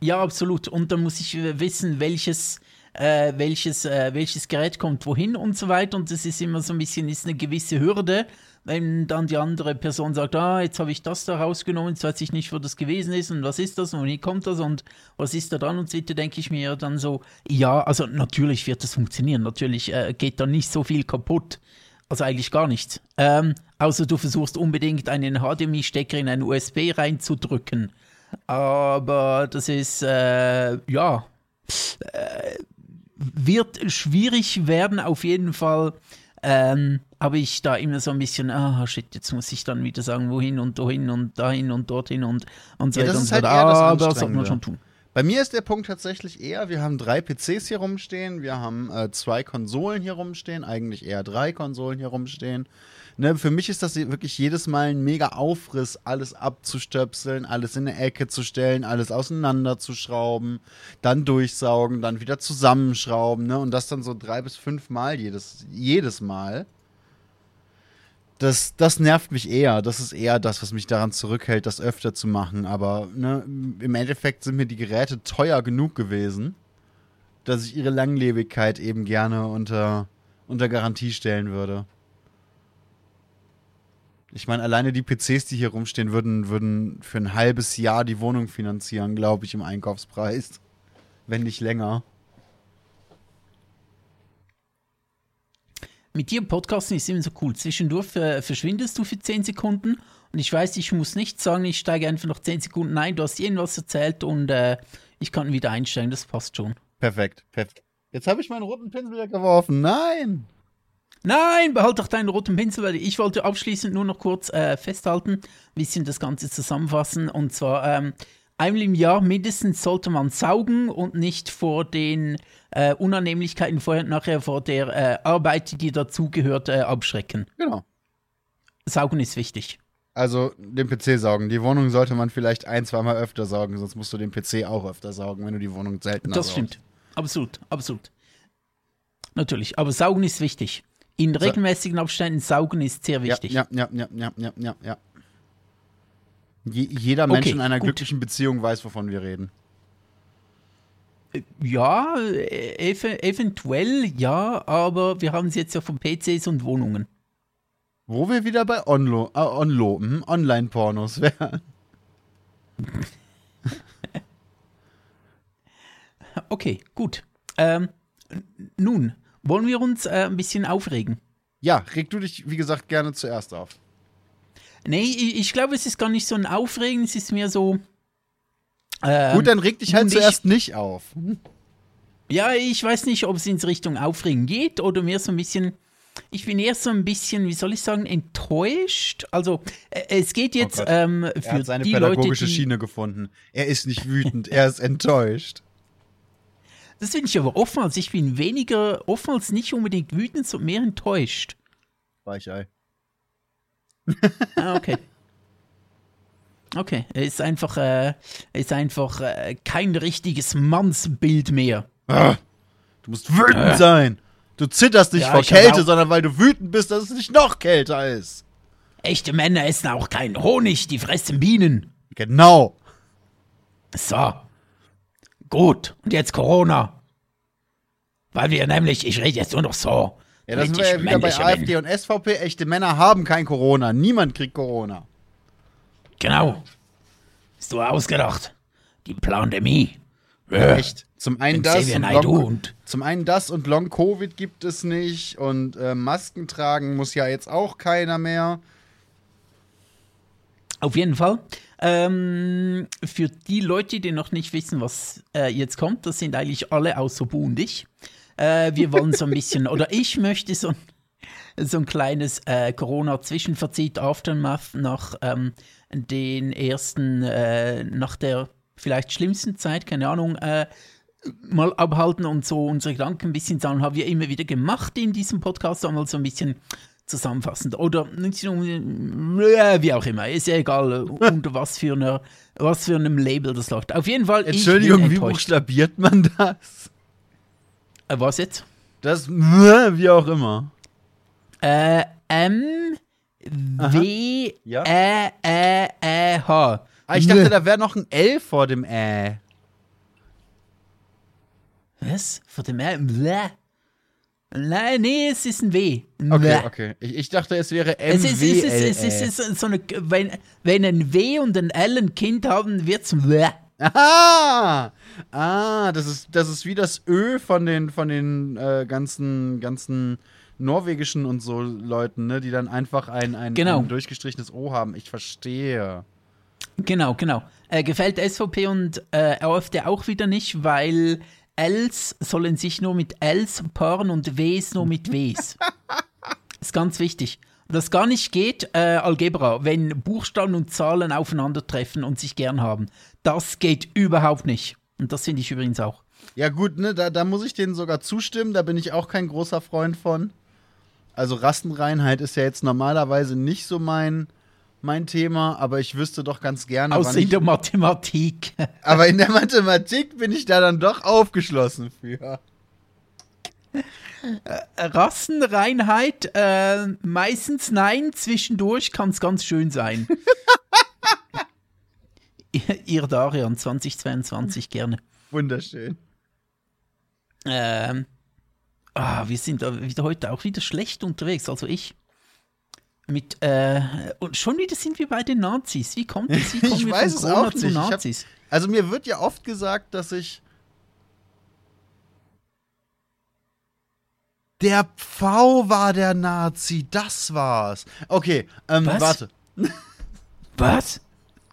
ja, absolut. Und dann muss ich äh, wissen, welches, äh, welches, äh, welches Gerät kommt wohin und so weiter. Und das ist immer so ein bisschen ist eine gewisse Hürde. Wenn dann die andere Person sagt, ah, jetzt habe ich das da rausgenommen, jetzt weiß ich nicht, wo das gewesen ist und was ist das und wie kommt das und was ist da dran und so weiter, denke ich mir dann so, ja, also natürlich wird das funktionieren, natürlich äh, geht da nicht so viel kaputt. Also eigentlich gar nichts. Ähm, außer du versuchst unbedingt einen HDMI-Stecker in ein USB reinzudrücken. Aber das ist, äh, ja, äh, wird schwierig werden auf jeden Fall. Ähm, habe ich da immer so ein bisschen, ah shit, jetzt muss ich dann wieder sagen, wohin und wohin und dahin und dorthin und, und so Ja, weiter und so halt weiter. eher das sollte man schon tun. Bei mir ist der Punkt tatsächlich eher, wir haben drei PCs hier rumstehen, wir haben äh, zwei Konsolen hier rumstehen, eigentlich eher drei Konsolen hier rumstehen. Ne, für mich ist das wirklich jedes Mal ein mega Aufriss, alles abzustöpseln, alles in eine Ecke zu stellen, alles auseinanderzuschrauben, dann durchsaugen, dann wieder zusammenschrauben, ne? Und das dann so drei bis fünf Mal jedes, jedes Mal. Das, das nervt mich eher. Das ist eher das, was mich daran zurückhält, das öfter zu machen. Aber ne, im Endeffekt sind mir die Geräte teuer genug gewesen, dass ich ihre Langlebigkeit eben gerne unter, unter Garantie stellen würde. Ich meine, alleine die PCs, die hier rumstehen, würden, würden für ein halbes Jahr die Wohnung finanzieren, glaube ich, im Einkaufspreis. Wenn nicht länger. Mit dir im Podcasten ist immer so cool. Zwischendurch äh, verschwindest du für 10 Sekunden und ich weiß, ich muss nichts sagen, ich steige einfach noch 10 Sekunden ein, du hast irgendwas erzählt und äh, ich kann wieder einsteigen, das passt schon. Perfekt, perfekt. Jetzt habe ich meinen roten Pinsel weggeworfen. Nein! Nein, behalt doch deinen roten Pinsel, weil ich wollte abschließend nur noch kurz äh, festhalten, ein bisschen das Ganze zusammenfassen. Und zwar, ähm, einmal im Jahr mindestens sollte man saugen und nicht vor den äh, Unannehmlichkeiten vorher und nachher vor der äh, Arbeit, die dazugehört, äh, abschrecken. Genau. Saugen ist wichtig. Also den PC saugen. Die Wohnung sollte man vielleicht ein, zweimal öfter saugen, sonst musst du den PC auch öfter saugen, wenn du die Wohnung seltener Das saugst. stimmt. Absolut, absolut. Natürlich, aber saugen ist wichtig. In regelmäßigen Abständen saugen ist sehr wichtig. ja, ja, ja, ja, ja, ja, ja. Je, jeder Mensch Okay, in einer gut. glücklichen Beziehung weiß, wovon wir reden. Ja, äh, ev eventuell ja, aber wir haben es jetzt ja von PCs und Wohnungen. Wo wir wieder bei Onlo, äh, Onlo, hm, Online-Pornos wären. Okay, gut. Ähm, nun, wollen wir uns äh, ein bisschen aufregen? Ja, reg du dich, wie gesagt, gerne zuerst auf. Nee, ich, ich glaube, es ist gar nicht so ein Aufregen, es ist mehr so. Ähm, Gut, dann reg dich halt nun, ich- zuerst nicht auf. Ja, ich weiß nicht, ob es in Richtung Aufregen geht oder mehr so ein bisschen. Ich bin eher so ein bisschen, wie soll ich sagen, enttäuscht. Also, äh, es geht jetzt Gott. ähm, Er für hat seine die Leute, pädagogische die, Schiene gefunden. Er ist nicht wütend, er ist enttäuscht. Das finde ich aber oftmals. Ich bin weniger, oftmals nicht unbedingt wütend, sondern mehr enttäuscht. Weichei. Ah, okay. Okay, er ist einfach, äh, ist einfach äh, kein richtiges Mannsbild mehr. Ah, du musst wütend sein. Du zitterst nicht Ja, vor Kälte, sondern weil du wütend bist, dass es nicht noch kälter ist. Echte Männer essen auch keinen Honig, die fressen Bienen. Genau. So. Gut, und jetzt Corona. Weil wir nämlich, ich rede jetzt nur noch so. Ja, das sind wir ja wieder bei AfD Männer. und SVP. Echte Männer haben kein Corona. Niemand kriegt Corona. Genau. Ist so ausgedacht. Die Pandemie. Ja. Echt. Zum einen das und Long, zum einen das und Long Covid gibt es nicht und äh, Masken tragen muss ja jetzt auch keiner mehr. Auf jeden Fall. Ähm, für die Leute, die noch nicht wissen, was äh, jetzt kommt, das sind eigentlich alle außer Bu und ich. Äh, wir wollen so ein bisschen, oder ich möchte so, ein- so ein kleines äh, Corona-Zwischenfazit Aftermath nach ähm, den ersten, äh, nach der vielleicht schlimmsten Zeit, keine Ahnung, äh, mal abhalten und so unsere Gedanken ein bisschen sammeln, haben wir immer wieder gemacht in diesem Podcast, einmal so ein bisschen zusammenfassend. Oder äh, wie auch immer, ist ja egal, unter was für, einer, was für einem Label das läuft. Auf jeden Fall, Entschuldigung, wie buchstabiert man das? Äh, was jetzt? Das, wie auch immer. Äh, M, W, Ja. Ä, Ä, Ä, H. Ah, ich dachte, da wäre noch ein L vor dem Ä. Was? Vor dem Ä? Bläh. Nein, nee, es ist ein W. Okay, okay. Ich, ich dachte, es wäre M Es ist, W es, ist, L es, ist, es ist so eine, wenn, wenn ein W und ein L ein Kind haben, wird's Bläh. Ah, ah, das ist, das ist wie das Ö von den, von den äh, ganzen, ganzen norwegischen und so Leuten, ne, die dann einfach ein, ein, Genau. ein durchgestrichenes O haben. Ich verstehe. Genau, genau. Äh, gefällt SVP und äh, AfD auch wieder nicht, weil Ls sollen sich nur mit Ls paaren und Ws nur mit Ws. ist ganz wichtig. Das gar nicht geht, äh, Algebra, wenn Buchstaben und Zahlen aufeinandertreffen und sich gern haben. Das geht überhaupt nicht. Und das finde ich übrigens auch. Ja, gut, ne, da, da muss ich denen sogar zustimmen. Da bin ich auch kein großer Freund von. Also, Rassenreinheit ist ja jetzt normalerweise nicht so mein, mein Thema, aber ich wüsste doch ganz gerne. Außer in der Mathematik. aber in der Mathematik bin ich da dann doch aufgeschlossen für. Rassenreinheit, äh, meistens nein, zwischendurch kann es ganz schön sein. Ihr- Darian 2022 gerne. Wunderschön. Ähm, ah, wir sind wieder heute auch wieder schlecht unterwegs, also ich. Mit, äh, und schon wieder sind wir bei den Nazis. Wie kommt es? Wie kommen Ich wir weiß es auch nicht. Ich hab-? Also mir wird ja oft gesagt, dass ich. Der Pfau war der Nazi, das war's. Okay, ähm, Was? warte. Was?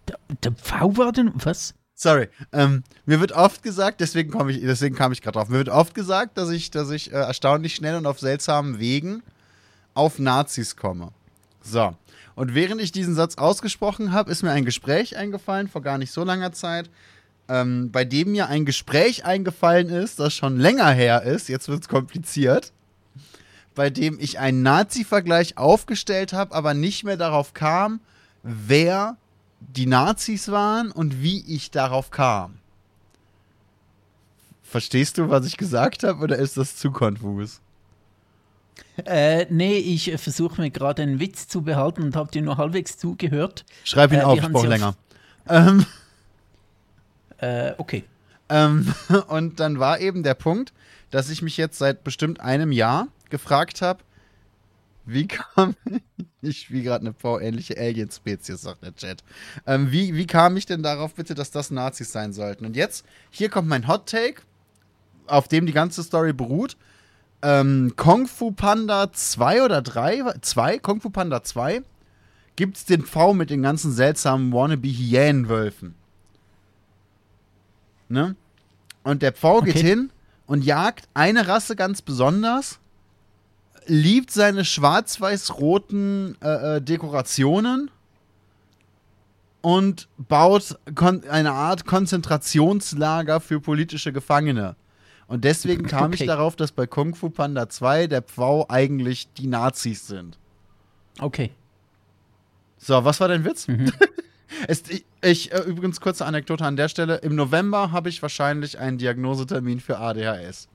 Der, der V war denn, was? Sorry. Ähm, mir wird oft gesagt, deswegen, komm ich, deswegen kam ich gerade drauf, mir wird oft gesagt, dass ich, dass ich äh, erstaunlich schnell und auf seltsamen Wegen auf Nazis komme. So. Und während ich diesen Satz ausgesprochen habe, ist mir ein Gespräch eingefallen, vor gar nicht so langer Zeit, ähm, bei dem mir ein Gespräch eingefallen ist, das schon länger her ist, jetzt wird es kompliziert, bei dem ich einen Nazi-Vergleich aufgestellt habe, aber nicht mehr darauf kam, wer die Nazis waren und wie ich darauf kam. Verstehst du, was ich gesagt habe, oder ist das zu konfus? Äh, nee, ich äh, versuche mir gerade einen Witz zu behalten und habe dir nur halbwegs zugehört. Schreib ihn Äh, auf, ich brauche länger. Ähm, Äh, okay. ähm, und dann war eben der Punkt, dass ich mich jetzt seit bestimmt einem Jahr gefragt habe, wie kam ich wie gerade eine V-ähnliche Alien-Spezies, sagt der Chat. Ähm, wie, wie kam ich denn darauf bitte, dass das Nazis sein sollten? Und jetzt, hier kommt mein Hot Take, auf dem die ganze Story beruht. Ähm, Kung Fu Panda 2 oder 3, 2, Kung Fu Panda 2, gibt es den V mit den ganzen seltsamen Wannabe-Hyänenwölfen. Ne? Und der Pfau geht Okay. hin und jagt eine Rasse ganz besonders, liebt seine schwarz-weiß-roten äh, äh, Dekorationen und baut eine Art Konzentrationslager für politische Gefangene. Und deswegen kam ich Okay. darauf, dass bei Kung Fu Panda 2 der Pfau eigentlich die Nazis sind. Okay. So, was war dein Witz? Mhm. es, ich, ich äh, übrigens kurze Anekdote an der Stelle. Im November habe ich wahrscheinlich einen Diagnosetermin für ADHS.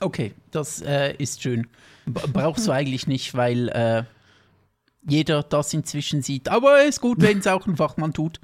Okay, das äh, ist schön. Brauchst du eigentlich nicht, weil äh, jeder das inzwischen sieht. Aber ist gut, wenn es auch ein Fachmann tut.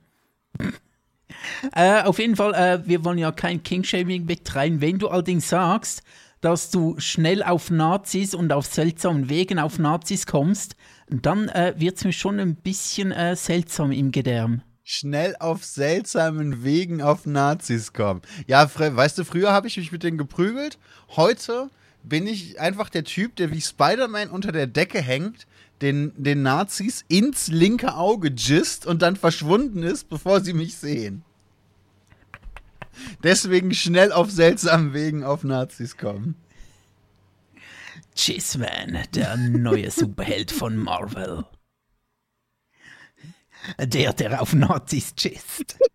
Äh, auf jeden Fall, äh, wir wollen ja kein King-Shaming betreiben. Wenn du allerdings sagst, dass du schnell auf Nazis und auf seltsamen Wegen auf Nazis kommst, dann äh, wird es mir schon ein bisschen äh, seltsam im Gedärm. Schnell auf seltsamen Wegen auf Nazis kommen. Ja, weißt du, früher habe ich mich mit denen geprügelt. Heute bin ich einfach der Typ, der wie Spider-Man unter der Decke hängt, den, den Nazis ins linke Auge gisst und dann verschwunden ist, bevor sie mich sehen. Deswegen schnell auf seltsamen Wegen auf Nazis kommen. Chessman, der neue Superheld von Marvel. Der, der auf Nazis chisst.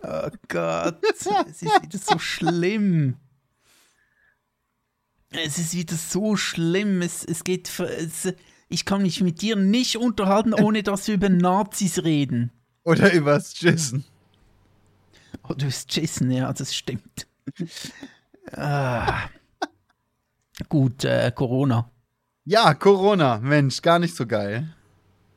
Oh Gott, es ist wieder so schlimm. Es ist wieder so schlimm. Es, es geht. Es, ich kann mich mit dir nicht unterhalten, ohne dass wir über Nazis reden. Oder übers Gissen. Oh, du bist Jason, ja, das stimmt. ah. Gut, äh, Corona. Ja, Corona, Mensch, gar nicht so geil.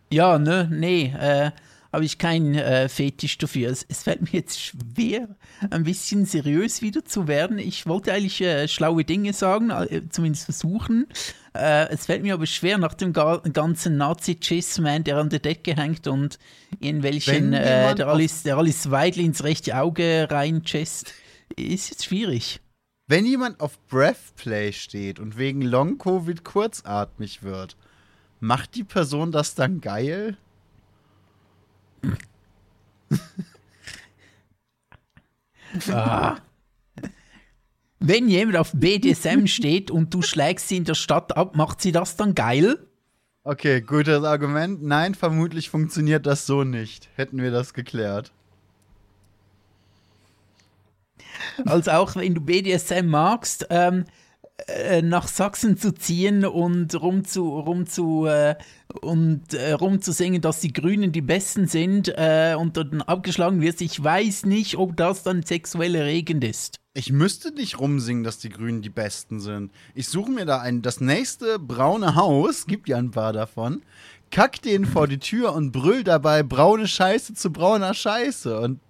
Ja, ne, nee, äh, habe ich keinen äh, Fetisch dafür. Es, es fällt mir jetzt schwer, ein bisschen seriös wieder zu werden. Ich wollte eigentlich äh, schlaue Dinge sagen, äh, zumindest versuchen. Äh, es fällt mir aber schwer nach dem ga ganzen Nazi-Chiss-Man, der an der Decke hängt und in welchen äh, der, Alice, der Alice Weidel ins rechte Auge reinchest. Ist jetzt schwierig. Wenn jemand auf Breathplay steht und wegen Long-Covid kurzatmig wird, macht die Person das dann geil? Ah. Wenn jemand auf BDSM steht und du schlägst sie in der Stadt ab, macht sie das dann geil? Okay, gutes Argument. Nein, vermutlich funktioniert das so nicht. Hätten wir das geklärt. Also auch wenn du BDSM magst, ähm, äh, nach Sachsen zu ziehen und rum zu, rum zu, äh, und äh, rumzusingen, dass die Grünen die Besten sind äh, und dann abgeschlagen wirst, ich weiß nicht, ob das dann sexuell erregend ist. Ich müsste nicht rumsingen, dass die Grünen die Besten sind. Ich suche mir da ein, das nächste braune Haus, gibt ja ein paar davon, kack den vor die Tür und brüll dabei braune Scheiße zu brauner Scheiße. Und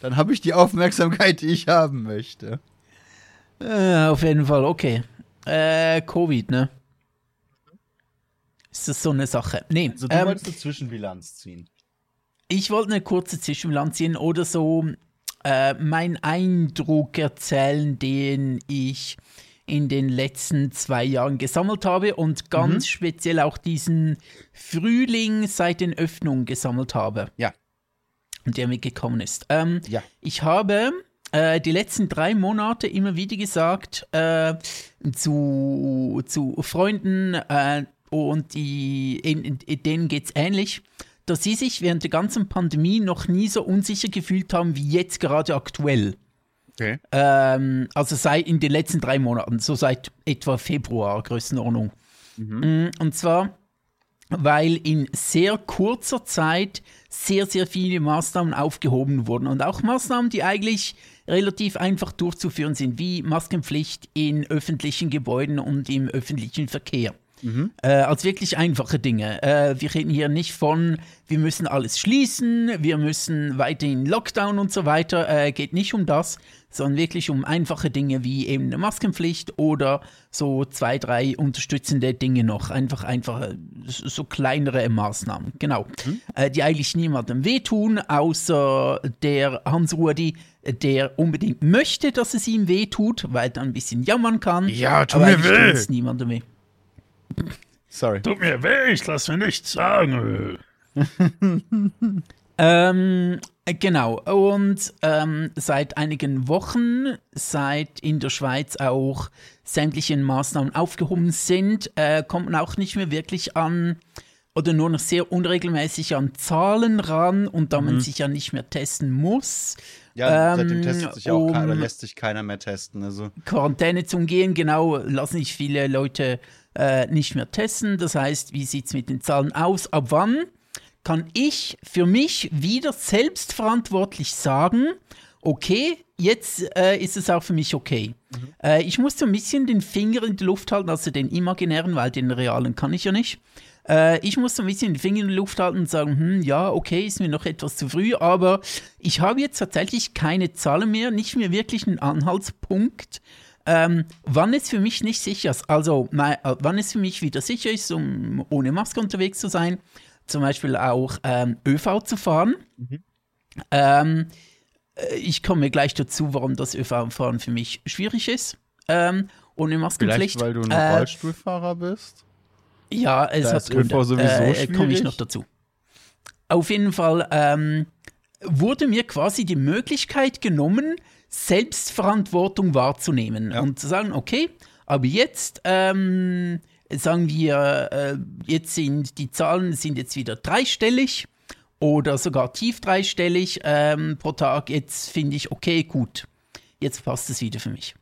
dann habe ich die Aufmerksamkeit, die ich haben möchte. Äh, auf jeden Fall, okay. Äh, Covid, ne? Ist das so eine Sache? Nee, Also du ähm, wolltest eine Zwischenbilanz ziehen. Ich wollte eine kurze Zwischenbilanz ziehen oder so äh, meinen Eindruck erzählen, den ich in den letzten zwei Jahren gesammelt habe und ganz speziell auch diesen Frühling seit den Öffnungen gesammelt habe. Ja. Der mitgekommen ist. Ähm, Ja. Ich habe äh, die letzten drei Monate immer wieder gesagt äh, zu, zu Freunden äh, und die, in, in, denen geht es ähnlich, dass sie sich während der ganzen Pandemie noch nie so unsicher gefühlt haben wie jetzt gerade aktuell. Okay. Ähm, also seit in den letzten drei Monaten, so seit etwa Februar, Größenordnung. Mm, Und zwar, weil in sehr kurzer Zeit sehr, sehr viele Maßnahmen aufgehoben wurden und auch Maßnahmen, die eigentlich relativ einfach durchzuführen sind, wie Maskenpflicht in öffentlichen Gebäuden und im öffentlichen Verkehr. Mhm. Äh, als wirklich einfache Dinge. Äh, wir reden hier nicht von, wir müssen alles schließen, wir müssen weiterhin Lockdown und so weiter. Äh, geht nicht um das, sondern wirklich um einfache Dinge wie eben eine Maskenpflicht oder so zwei, drei unterstützende Dinge noch. Einfach, einfach so kleinere Maßnahmen. Genau. Mhm. Äh, die eigentlich niemandem wehtun, außer der Hans-Rudi, der unbedingt möchte, dass es ihm wehtut, weil er ein bisschen jammern kann. Ja, tut mir weh. Es niemandem weh. Sorry. Tut mir weh, ich lass mir nichts sagen. ähm, genau. Und ähm, seit einigen Wochen, seit in der Schweiz auch sämtliche Maßnahmen aufgehoben sind, äh, kommt man auch nicht mehr wirklich an oder nur noch sehr unregelmäßig an Zahlen ran und da mhm. man sich ja nicht mehr testen muss. Ja, ähm, seitdem testet sich auch um keiner, lässt sich keiner mehr testen. Also. Quarantäne zu umgehen, genau, lassen sich viele Leute äh, nicht mehr testen. Das heißt, wie sieht es mit den Zahlen aus? Ab wann kann ich für mich wieder selbstverantwortlich sagen, okay, jetzt äh, ist es auch für mich okay. Mhm. Äh, ich muss so ein bisschen den Finger in die Luft halten, also den imaginären, weil den realen kann ich ja nicht. Äh, ich muss so ein bisschen den Finger in die Luft halten und sagen, hm, ja, okay, ist mir noch etwas zu früh, aber ich habe jetzt tatsächlich keine Zahlen mehr, nicht mehr wirklich einen Anhaltspunkt. Ähm, wann es für mich nicht sicher ist, also mein, äh, wann es für mich wieder sicher ist, um ohne Maske unterwegs zu sein, zum Beispiel auch ähm, ÖV zu fahren. Mhm. Ähm, äh, ich komme gleich dazu, warum das ÖV-Fahren für mich schwierig ist. Ähm, ohne Maskenpflicht. Vielleicht, weil du ein äh, Rollstuhlfahrer bist? Ja, es da hat Gründe. sowieso äh, Komme ich noch dazu. Auf jeden Fall ähm, wurde mir quasi die Möglichkeit genommen, Selbstverantwortung wahrzunehmen ja. und zu sagen, okay, aber jetzt ähm, sagen wir, äh, jetzt sind die Zahlen sind jetzt wieder dreistellig oder sogar tief dreistellig ähm, pro Tag. Jetzt finde ich, okay, gut, jetzt passt es wieder für mich.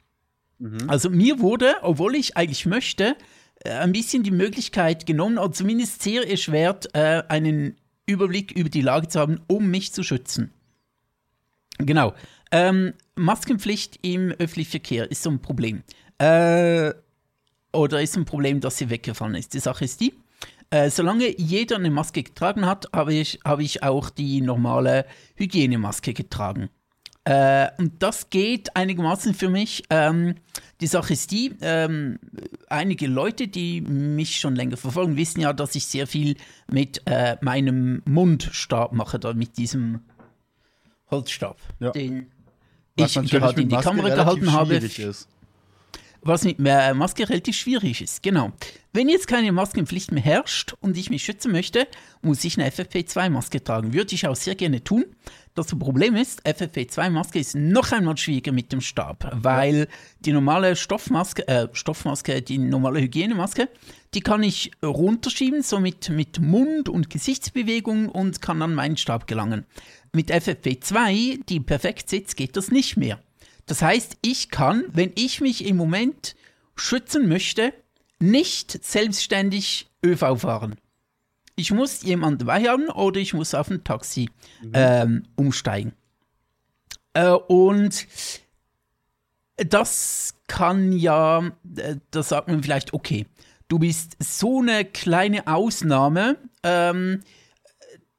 Mhm. Also mir wurde, obwohl ich eigentlich möchte, äh, ein bisschen die Möglichkeit genommen, oder zumindest sehr erschwert, äh, einen Überblick über die Lage zu haben, um mich zu schützen. Genau. Ähm, Maskenpflicht im öffentlichen Verkehr ist so ein Problem. Äh, oder ist ein Problem, dass sie weggefallen ist. Die Sache ist die, äh, solange jeder eine Maske getragen hat, habe ich, hab ich auch die normale Hygienemaske getragen. Äh, und das geht einigermaßen für mich. Ähm, die Sache ist die, ähm, einige Leute, die mich schon länger verfolgen, wissen ja, dass ich sehr viel mit äh, meinem Mundstab mache, da mit diesem Holzstab, ja. den Was ich gerade in die Kamera gehalten habe. Ist. Was mit äh, Maske relativ schwierig ist, genau. Wenn jetzt keine Maskenpflicht mehr herrscht und ich mich schützen möchte, muss ich eine FFP2-Maske tragen. Würde ich auch sehr gerne tun. Das Problem ist, FFP2-Maske ist noch einmal schwieriger mit dem Stab, weil die normale Stoffmaske, äh, Stoffmaske, die normale Hygienemaske, die kann ich runterschieben, so mit, mit Mund- und Gesichtsbewegungen und kann an meinen Stab gelangen. Mit FFP2, die perfekt sitzt, geht das nicht mehr. Das heißt, ich kann, wenn ich mich im Moment schützen möchte, nicht selbstständig ÖV fahren. Ich muss jemanden dabei haben oder ich muss auf ein Taxi mhm. ähm, umsteigen. Äh, und das kann ja, äh, da sagt man vielleicht, okay, du bist so eine kleine Ausnahme, ähm,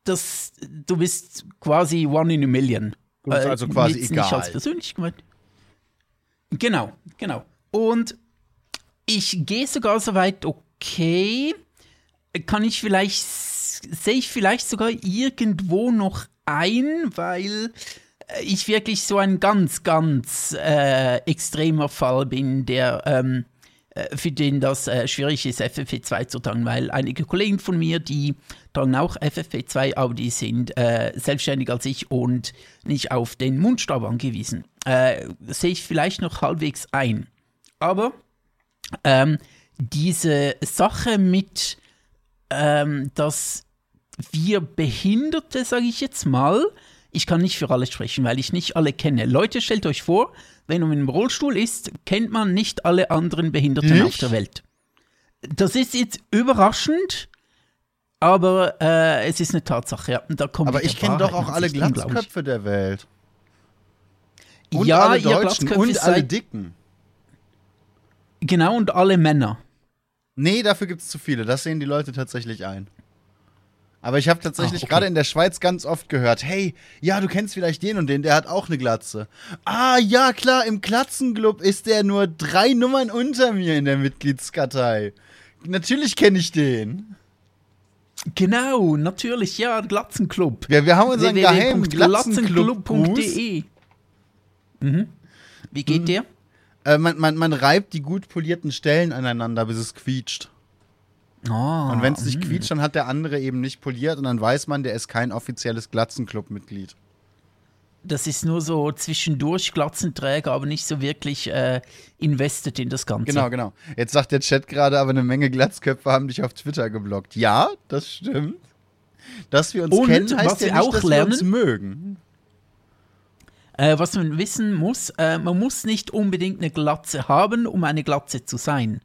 dass du bist quasi one in a million. Du bist also quasi egal. Nicht als persönlich gemeint. Genau, genau. Und ich gehe sogar so weit, okay, kann ich vielleicht, sehe ich vielleicht sogar irgendwo noch ein, weil ich wirklich so ein ganz, ganz äh, extremer Fall bin, der ähm, äh, für den das äh, schwierig ist, FFP2 zu tragen, weil einige Kollegen von mir, die tragen auch FFP2, aber die sind äh, selbstständiger als ich und nicht auf den Mundstab angewiesen. Äh, sehe ich vielleicht noch halbwegs ein. Aber ähm, diese Sache mit, ähm, dass wir Behinderte, sage ich jetzt mal, ich kann nicht für alle sprechen, weil ich nicht alle kenne. Leute, stellt euch vor, wenn man im Rollstuhl ist, kennt man nicht alle anderen Behinderten nicht? auf der Welt. Das ist jetzt überraschend, aber äh, es ist eine Tatsache. Ja. Da aber ich kenne doch auch alle Glatzköpfe der Welt. Und ja, alle Deutschen und alle Dicken. Genau, und alle Männer. Nee, dafür gibt es zu viele. Das sehen die Leute tatsächlich ein. Aber ich habe tatsächlich Ah, okay. gerade in der Schweiz ganz oft gehört, hey, ja, du kennst vielleicht den und den, der hat auch eine Glatze. Ah, ja, klar, im Glatzenclub ist der nur drei Nummern unter mir in der Mitgliedskartei. Natürlich kenne ich den. Genau, natürlich, ja, Glatzenclub. Ja, wir haben unseren geheimen Glatzenclub. www.glatzenclub.de mhm. Wie geht der? Äh, man, man, man reibt die gut polierten Stellen aneinander, bis es quietscht. Ah, Und wenn es nicht mhm. quietscht, dann hat der andere eben nicht poliert und dann weiß man, der ist kein offizielles Glatzenclub-Mitglied. Das ist nur so zwischendurch Glatzenträger, aber nicht so wirklich äh, invested in das Ganze. Genau, genau. Jetzt sagt der Chat gerade, aber eine Menge Glatzköpfe haben dich auf Twitter geblockt. Ja, das stimmt. Dass wir uns Und kennen, heißt was ja wir nicht, auch dass wir lernen- uns mögen. Äh, was man wissen muss, äh, man muss nicht unbedingt eine Glatze haben, um eine Glatze zu sein.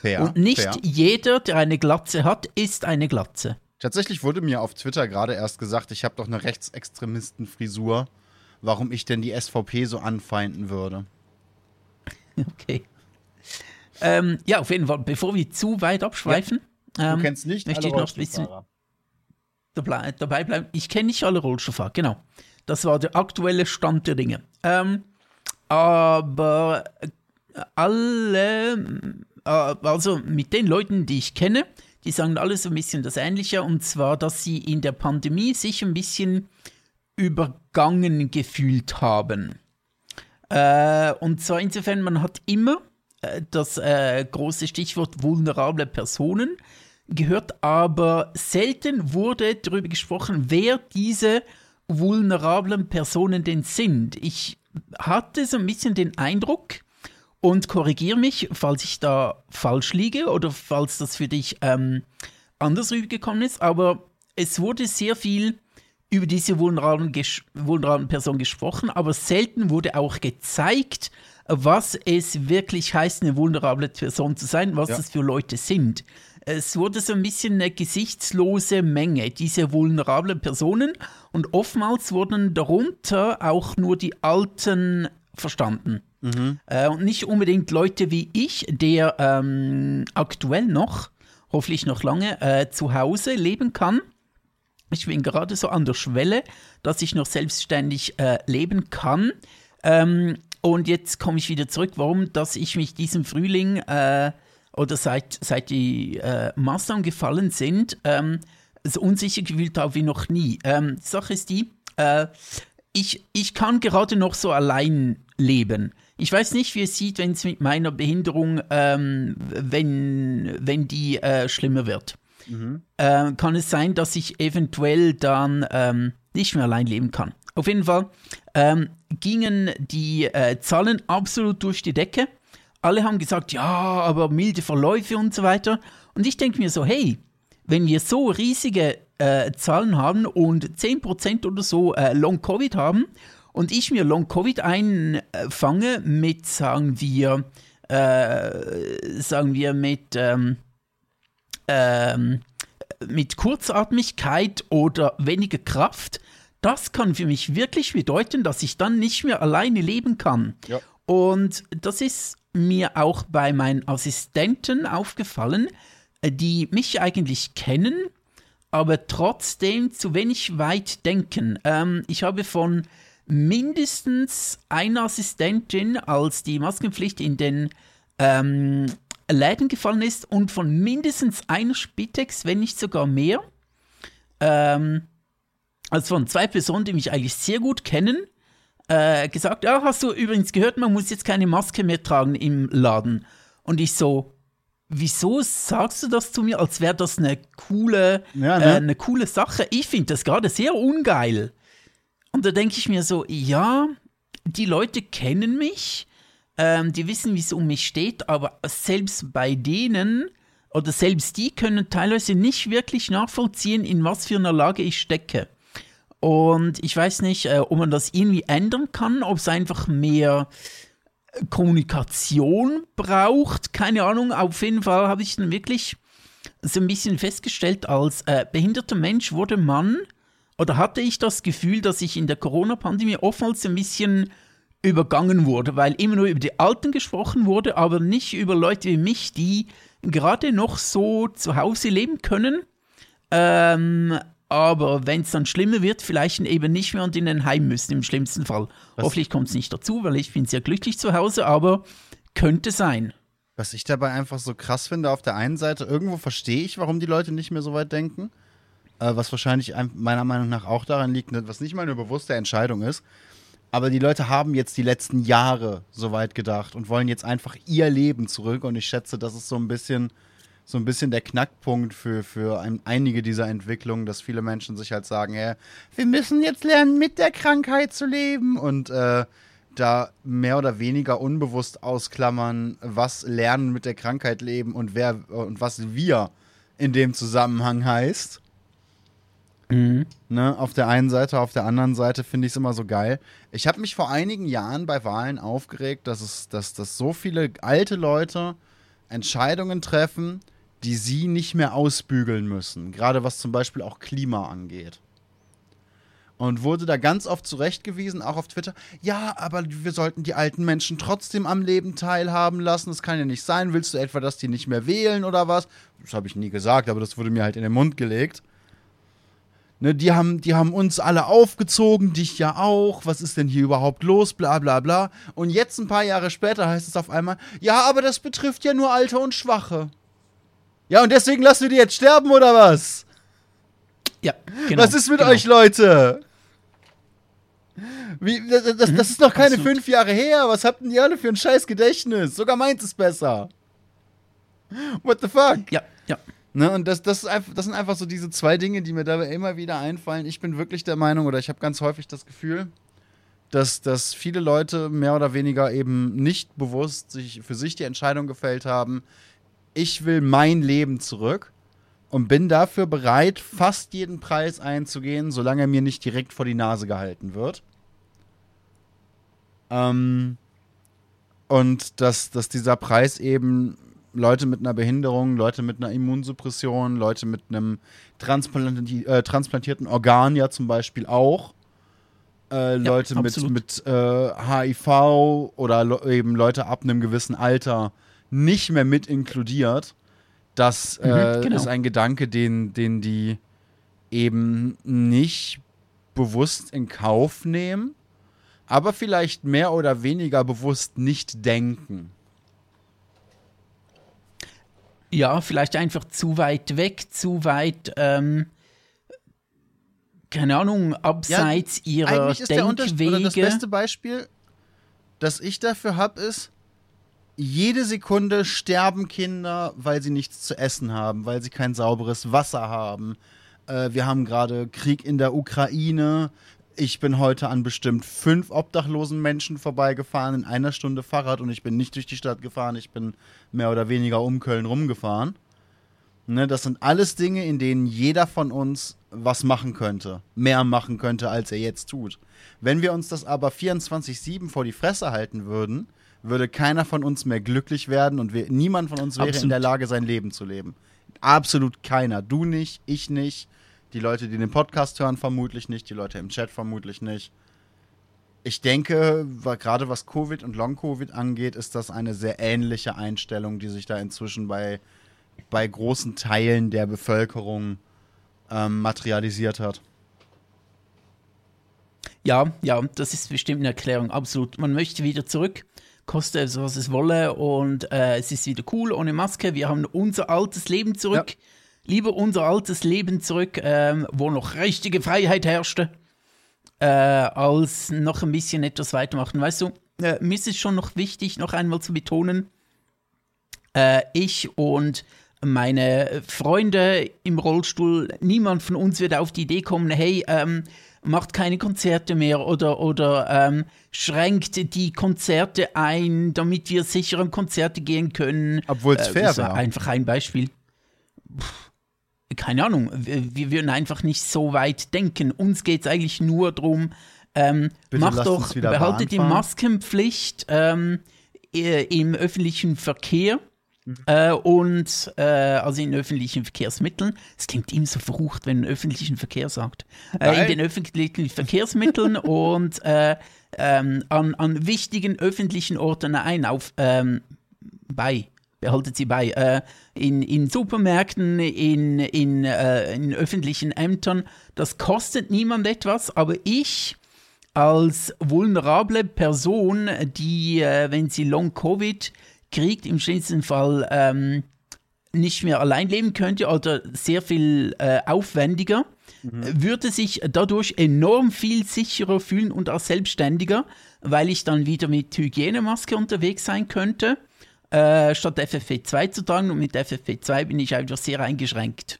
Fair, Und nicht fair. jeder, der eine Glatze hat, ist eine Glatze. Tatsächlich wurde mir auf Twitter gerade erst gesagt, ich habe doch eine Rechtsextremisten-Frisur, warum ich denn die SVP so anfeinden würde. Okay. Ähm, ja, auf jeden Fall, bevor wir zu weit abschweifen, Du ähm, kennst nicht möchte ich noch wissen, Rollstuhlfahrer. dabei, bleiben. Ich kenne nicht alle Rollstuhlfahrer, genau. Das war der aktuelle Stand der Dinge. Ähm, aber alle, also mit den Leuten, die ich kenne, die sagen alle so ein bisschen das Ähnliche, und zwar, dass sie in der Pandemie sich ein bisschen übergangen gefühlt haben. Äh, und zwar insofern, man hat immer äh, das äh, große Stichwort vulnerable Personen gehört, aber selten wurde darüber gesprochen, wer diese vulnerablen Personen denn sind. Ich hatte so ein bisschen den Eindruck, und korrigiere mich, falls ich da falsch liege oder falls das für dich ähm, anders rübergekommen ist, aber es wurde sehr viel über diese vulnerablen, vulnerablen Person gesprochen, aber selten wurde auch gezeigt, was es wirklich heißt, eine vulnerable Person zu sein, was Ja. das für Leute sind. Es wurde so ein bisschen eine gesichtslose Menge, diese vulnerablen Personen, und oftmals wurden darunter auch nur die Alten verstanden. Äh, und nicht unbedingt Leute wie ich, der ähm, aktuell noch, hoffentlich noch lange, äh, zu Hause leben kann. Ich bin gerade so an der Schwelle, dass ich noch selbstständig äh, leben kann. Ähm, und jetzt komme ich wieder zurück, warum, dass ich mich diesem Frühling äh, oder seit, seit die äh, Maßnahmen gefallen sind, ähm, so unsicher gefühlt habe wie noch nie. Ähm, die Sache ist die, äh, ich, ich kann gerade noch so allein leben. Ich weiß nicht, wie es sieht, wenn es mit meiner Behinderung, ähm, wenn, wenn die äh, schlimmer wird. Äh, kann es sein, dass ich eventuell dann ähm, nicht mehr allein leben kann. Auf jeden Fall ähm, gingen die äh, Zahlen absolut durch die Decke. Alle haben gesagt, ja, aber milde Verläufe und so weiter. Und ich denke mir so, hey, wenn wir so riesige äh, Zahlen haben und 10% oder so äh, Long-Covid haben und ich mir Long-Covid einfange mit, sagen wir, äh, sagen wir mit, ähm, ähm, mit Kurzatmigkeit oder weniger Kraft, das kann für mich wirklich bedeuten, dass ich dann nicht mehr alleine leben kann. Ja. Und das ist mir auch bei meinen Assistenten aufgefallen, äh, die mich eigentlich kennen, aber trotzdem zu wenig weit denken. Ähm, ich habe von mindestens einer Assistentin, als die Maskenpflicht in den ähm, Läden gefallen ist, und von mindestens einer Spitex, wenn nicht sogar mehr. Ähm, also von zwei Personen, die mich eigentlich sehr gut kennen, äh, gesagt, ja, hast du übrigens gehört, man muss jetzt keine Maske mehr tragen im Laden. Und ich so, wieso sagst du das zu mir, als wäre das eine coole, Ja, ne? äh, eine coole Sache? Ich finde das gerade sehr ungeil. Und da denke ich mir so, ja, die Leute kennen mich, ähm, die wissen, wie es um mich steht, aber selbst bei denen oder selbst die können teilweise nicht wirklich nachvollziehen, in was für einer Lage ich stecke. Und ich weiß nicht, äh, ob man das irgendwie ändern kann, ob es einfach mehr Kommunikation braucht. Keine Ahnung, auf jeden Fall habe ich dann wirklich so ein bisschen festgestellt, als äh, behinderter Mensch wurde man oder hatte ich das Gefühl, dass ich in der Corona-Pandemie oftmals ein bisschen übergangen wurde, weil immer nur über die Alten gesprochen wurde, aber nicht über Leute wie mich, die gerade noch so zu Hause leben können. Ähm, aber wenn es dann schlimmer wird, vielleicht eben nicht mehr und in ein Heim müssen, im schlimmsten Fall. Was? Hoffentlich kommt es nicht dazu, weil ich bin sehr glücklich zu Hause, aber könnte sein. Was ich dabei einfach so krass finde, auf der einen Seite, irgendwo verstehe ich, warum die Leute nicht mehr so weit denken. Äh, was wahrscheinlich ein- meiner Meinung nach auch daran liegt, ne, was nicht mal eine bewusste Entscheidung ist. Aber die Leute haben jetzt die letzten Jahre so weit gedacht und wollen jetzt einfach ihr Leben zurück. Und ich schätze, das ist so ein bisschen, so ein bisschen der Knackpunkt für, für ein, einige dieser Entwicklungen, dass viele Menschen sich halt sagen, hä, wir müssen jetzt lernen, mit der Krankheit zu leben. Und äh, da mehr oder weniger unbewusst ausklammern, was Lernen mit der Krankheit leben und wer und was wir in dem Zusammenhang heißt. Ne, auf der einen Seite, auf der anderen Seite finde ich es immer so geil. Ich habe mich vor einigen Jahren bei Wahlen aufgeregt, dass es, dass, dass so viele alte Leute Entscheidungen treffen, die sie nicht mehr ausbügeln müssen. Gerade was zum Beispiel auch Klima angeht. Und wurde da ganz oft zurechtgewiesen, auch auf Twitter, ja, aber wir sollten die alten Menschen trotzdem am Leben teilhaben lassen. Das kann ja nicht sein. Willst du etwa, dass die nicht mehr wählen oder was? Das habe ich nie gesagt, aber das wurde mir halt in den Mund gelegt. Ne, die, haben, die haben uns alle aufgezogen, dich ja auch. Was ist denn hier überhaupt los? Bla bla bla. Und jetzt ein paar Jahre später heißt es auf einmal, ja, aber das betrifft ja nur Alte und Schwache. Ja, und deswegen lassen wir die jetzt sterben oder was? Ja, genau. was ist mit genau. euch, Leute? Wie, das, das, das ist noch keine absolut. fünf Jahre her. Was habt denn die alle für ein scheiß Gedächtnis? Sogar meins ist besser. What the fuck? Ja. Ne, und das, das, einfach, das sind einfach so diese zwei Dinge, die mir dabei immer wieder einfallen. Ich bin wirklich der Meinung, oder ich habe ganz häufig das Gefühl, dass, dass viele Leute mehr oder weniger eben nicht bewusst sich für sich die Entscheidung gefällt haben, ich will mein Leben zurück und bin dafür bereit, fast jeden Preis einzugehen, solange er mir nicht direkt vor die Nase gehalten wird. Ähm, und dass, dass dieser Preis eben Leute mit einer Behinderung, Leute mit einer Immunsuppression, Leute mit einem transplanti äh, transplantierten Organ ja zum Beispiel auch, äh, Leute mit, absolut. mit äh, HIV oder lo eben Leute ab einem gewissen Alter nicht mehr mit inkludiert. Das äh, genau. ist ein Gedanke, den, den die eben nicht bewusst in Kauf nehmen, aber vielleicht mehr oder weniger bewusst nicht denken. Ja, vielleicht einfach zu weit weg, zu weit, ähm, keine Ahnung, abseits ihrer Eigentlich ist der Unterschied oder das Denkwege. beste Beispiel, das ich dafür habe, ist, jede Sekunde sterben Kinder, weil sie nichts zu essen haben, weil sie kein sauberes Wasser haben. Äh, wir haben gerade Krieg in der Ukraine. Ich bin heute an bestimmt fünf obdachlosen Menschen vorbeigefahren in einer Stunde Fahrrad und ich bin nicht durch die Stadt gefahren, ich bin mehr oder weniger um Köln rumgefahren. Ne, das sind alles Dinge, in denen jeder von uns was machen könnte, mehr machen könnte, als er jetzt tut. Wenn wir uns das aber 24-7 vor die Fresse halten würden, würde keiner von uns mehr glücklich werden und wir, niemand von uns wäre in Absolut. der Lage, sein Leben zu leben. Absolut keiner. Du nicht, ich nicht, die Leute, die den Podcast hören, vermutlich nicht, die Leute im Chat vermutlich nicht. Ich denke, gerade was Covid und Long-Covid angeht, ist das eine sehr ähnliche Einstellung, die sich da inzwischen bei, bei großen Teilen der Bevölkerung ähm, materialisiert hat. Ja, ja, das ist bestimmt eine Erklärung, absolut. Man möchte wieder zurück, koste es, was es wolle, und äh, es ist wieder cool ohne Maske. Wir haben unser altes Leben zurück. Lieber unser altes Leben zurück, ähm, wo noch richtige Freiheit herrschte, äh, als noch ein bisschen etwas weitermachen. Weißt du, äh, mir ist es schon noch wichtig, noch einmal zu betonen, äh, ich und meine Freunde im Rollstuhl, niemand von uns wird auf die Idee kommen, hey, ähm, macht keine Konzerte mehr oder, oder ähm, schränkt die Konzerte ein, damit wir sicher an Konzerte gehen können. Obwohl es Äh, fair war. Einfach ein Beispiel. Puh, keine Ahnung, wir, wir würden einfach nicht so weit denken. Uns geht es eigentlich nur darum, ähm, macht doch, behaltet die. Maskenpflicht ähm, äh, im öffentlichen Verkehr. Mhm. Äh, und äh, also in öffentlichen Verkehrsmitteln. Es klingt ihm so verrucht, wenn man öffentlichen Verkehr sagt. Äh, in den öffentlichen Verkehrsmitteln und äh, ähm, an, an wichtigen öffentlichen Orten ein, auf, ähm, bei behaltet sie bei. Äh, in, in Supermärkten, in, in, äh, in öffentlichen Ämtern, das kostet niemand etwas, aber ich als vulnerable Person, die, äh, wenn sie Long-Covid kriegt, im schlimmsten Fall ähm, nicht mehr allein leben könnte oder sehr viel äh, aufwendiger, mhm. würde sich dadurch enorm viel sicherer fühlen und auch selbstständiger, weil ich dann wieder mit Hygienemaske unterwegs sein könnte, äh, statt FFP2 zu tragen. Und mit FFP2 bin ich einfach sehr eingeschränkt.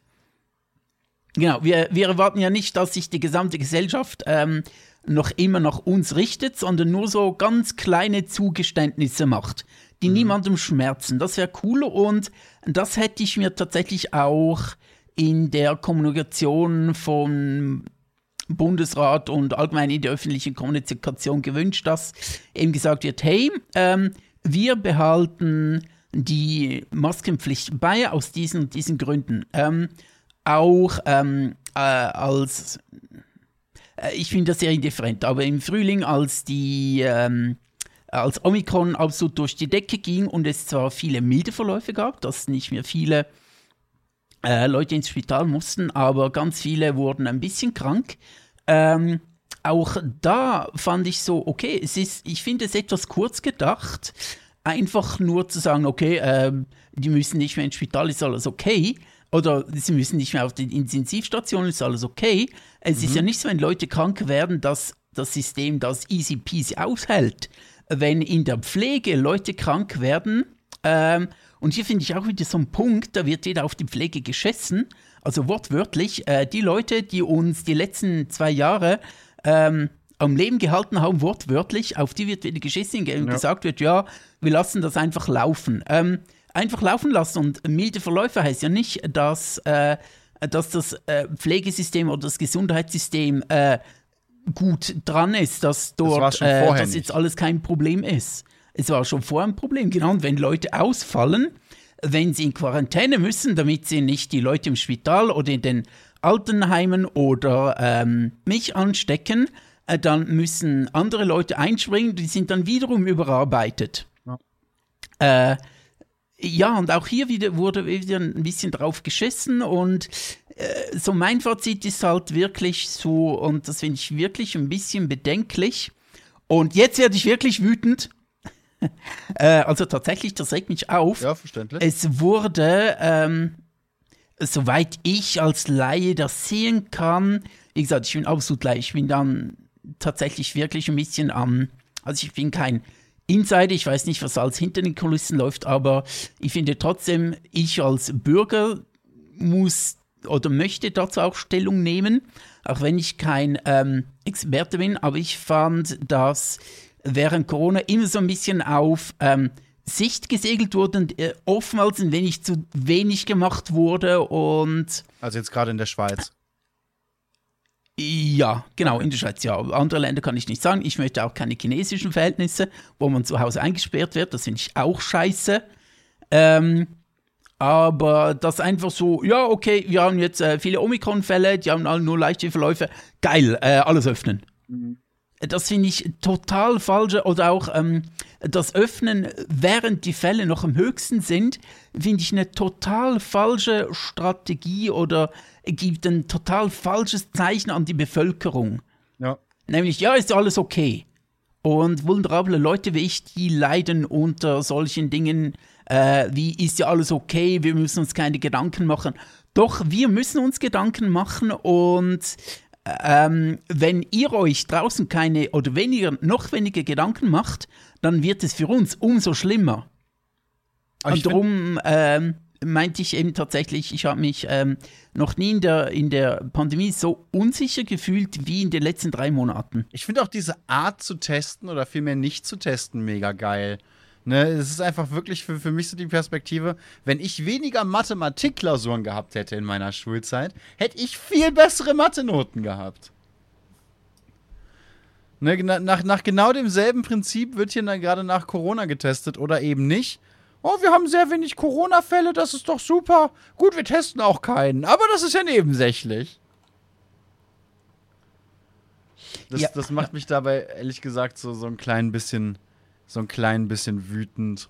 Genau, wir, wir erwarten ja nicht, dass sich die gesamte Gesellschaft ähm, noch immer nach uns richtet, sondern nur so ganz kleine Zugeständnisse macht, die mhm. niemandem schmerzen. Das wäre cool und das hätte ich mir tatsächlich auch in der Kommunikation vom Bundesrat und allgemein in der öffentlichen Kommunikation gewünscht, dass eben gesagt wird, hey, ähm, wir behalten die Maskenpflicht bei aus diesen, diesen Gründen. Ähm, auch ähm, äh, als äh, ich finde das sehr indifferent. Aber im Frühling, als die ähm, als Omikron absolut durch die Decke ging und es zwar viele milde Verläufe gab, dass nicht mehr viele äh, Leute ins Spital mussten, aber ganz viele wurden ein bisschen krank. Ähm, auch da fand ich so, okay, es ist, ich finde es etwas kurz gedacht, einfach nur zu sagen, okay, äh, die müssen nicht mehr ins Spital, ist alles okay oder sie müssen nicht mehr auf die Intensivstation, ist alles okay. Es mhm. ist ja nicht so, wenn Leute krank werden, dass das System das easy peasy aushält. Wenn in der Pflege Leute krank werden, ähm, und hier finde ich auch wieder so einen Punkt, da wird jeder auf die Pflege geschissen. Also wortwörtlich, äh, die Leute, die uns die letzten zwei Jahre ähm, am Leben gehalten haben, wortwörtlich, auf die wird wieder geschissen und ja. gesagt wird, ja, wir lassen das einfach laufen. Ähm, einfach laufen lassen. Und milde Verläufe heißt ja nicht, dass, äh, dass das äh, Pflegesystem oder das Gesundheitssystem äh, gut dran ist, dass dort das, äh, dass jetzt alles kein Problem ist. Es war schon vorher ein Problem, genau. Und wenn Leute ausfallen, wenn sie in Quarantäne müssen, damit sie nicht die Leute im Spital oder in den Altenheimen oder ähm, mich anstecken, äh, dann müssen andere Leute einspringen, die sind dann wiederum überarbeitet. Ja. Äh, ja, und auch hier wieder wurde wieder ein bisschen drauf geschissen und äh, so mein Fazit ist halt wirklich so, und das finde ich wirklich ein bisschen bedenklich. Und jetzt werde ich wirklich wütend. Äh, also tatsächlich, das regt mich auf. Ja, verständlich. Es wurde, ähm, soweit ich als Laie das sehen kann, wie gesagt, ich bin absolut Laie, ich bin dann tatsächlich wirklich ein bisschen am, also ich bin kein Insider, ich weiß nicht, was alles hinter den Kulissen läuft, aber ich finde trotzdem, ich als Bürger muss oder möchte dazu auch Stellung nehmen, auch wenn ich kein ähm, Experte bin, aber ich fand, dass während Corona immer so ein bisschen auf ähm, Sicht gesegelt wurde und äh, oftmals ein wenig zu wenig gemacht wurde und. Also jetzt gerade in der Schweiz. Ja, genau, in der Schweiz, ja. Andere Länder kann ich nicht sagen. Ich möchte auch keine chinesischen Verhältnisse, wo man zu Hause eingesperrt wird. Das finde ich auch scheiße. Ähm, aber das einfach so, ja, okay, wir haben jetzt äh, viele Omikron-Fälle, die haben alle nur leichte Verläufe. Geil, äh, alles öffnen. Mhm. Das finde ich total falsch. Oder auch ähm, das Öffnen, während die Fälle noch am höchsten sind, finde ich eine total falsche Strategie oder gibt ein total falsches Zeichen an die Bevölkerung. Ja. Nämlich, ja, ist alles okay. Und vulnerable Leute wie ich, die leiden unter solchen Dingen, äh, wie ist ja alles okay, wir müssen uns keine Gedanken machen. Doch, wir müssen uns Gedanken machen und ähm, wenn ihr euch draußen keine oder weniger, noch weniger Gedanken macht, dann wird es für uns umso schlimmer. Aber und darum ähm, meinte ich eben tatsächlich, ich habe mich ähm, noch nie in der, in der Pandemie so unsicher gefühlt wie in den letzten drei Monaten. Ich finde auch diese Art zu testen oder vielmehr nicht zu testen mega geil. Ne, es ist einfach wirklich für, für mich so die Perspektive, wenn ich weniger Mathematikklausuren gehabt hätte in meiner Schulzeit, hätte ich viel bessere Mathe-Noten gehabt. Ne, nach, nach genau demselben Prinzip wird hier gerade nach Corona getestet oder eben nicht. Oh, wir haben sehr wenig Corona-Fälle, das ist doch super. Gut, wir testen auch keinen, aber das ist ja nebensächlich. Das, ja. das macht mich dabei, ehrlich gesagt, so, so ein klein bisschen so ein klein bisschen wütend.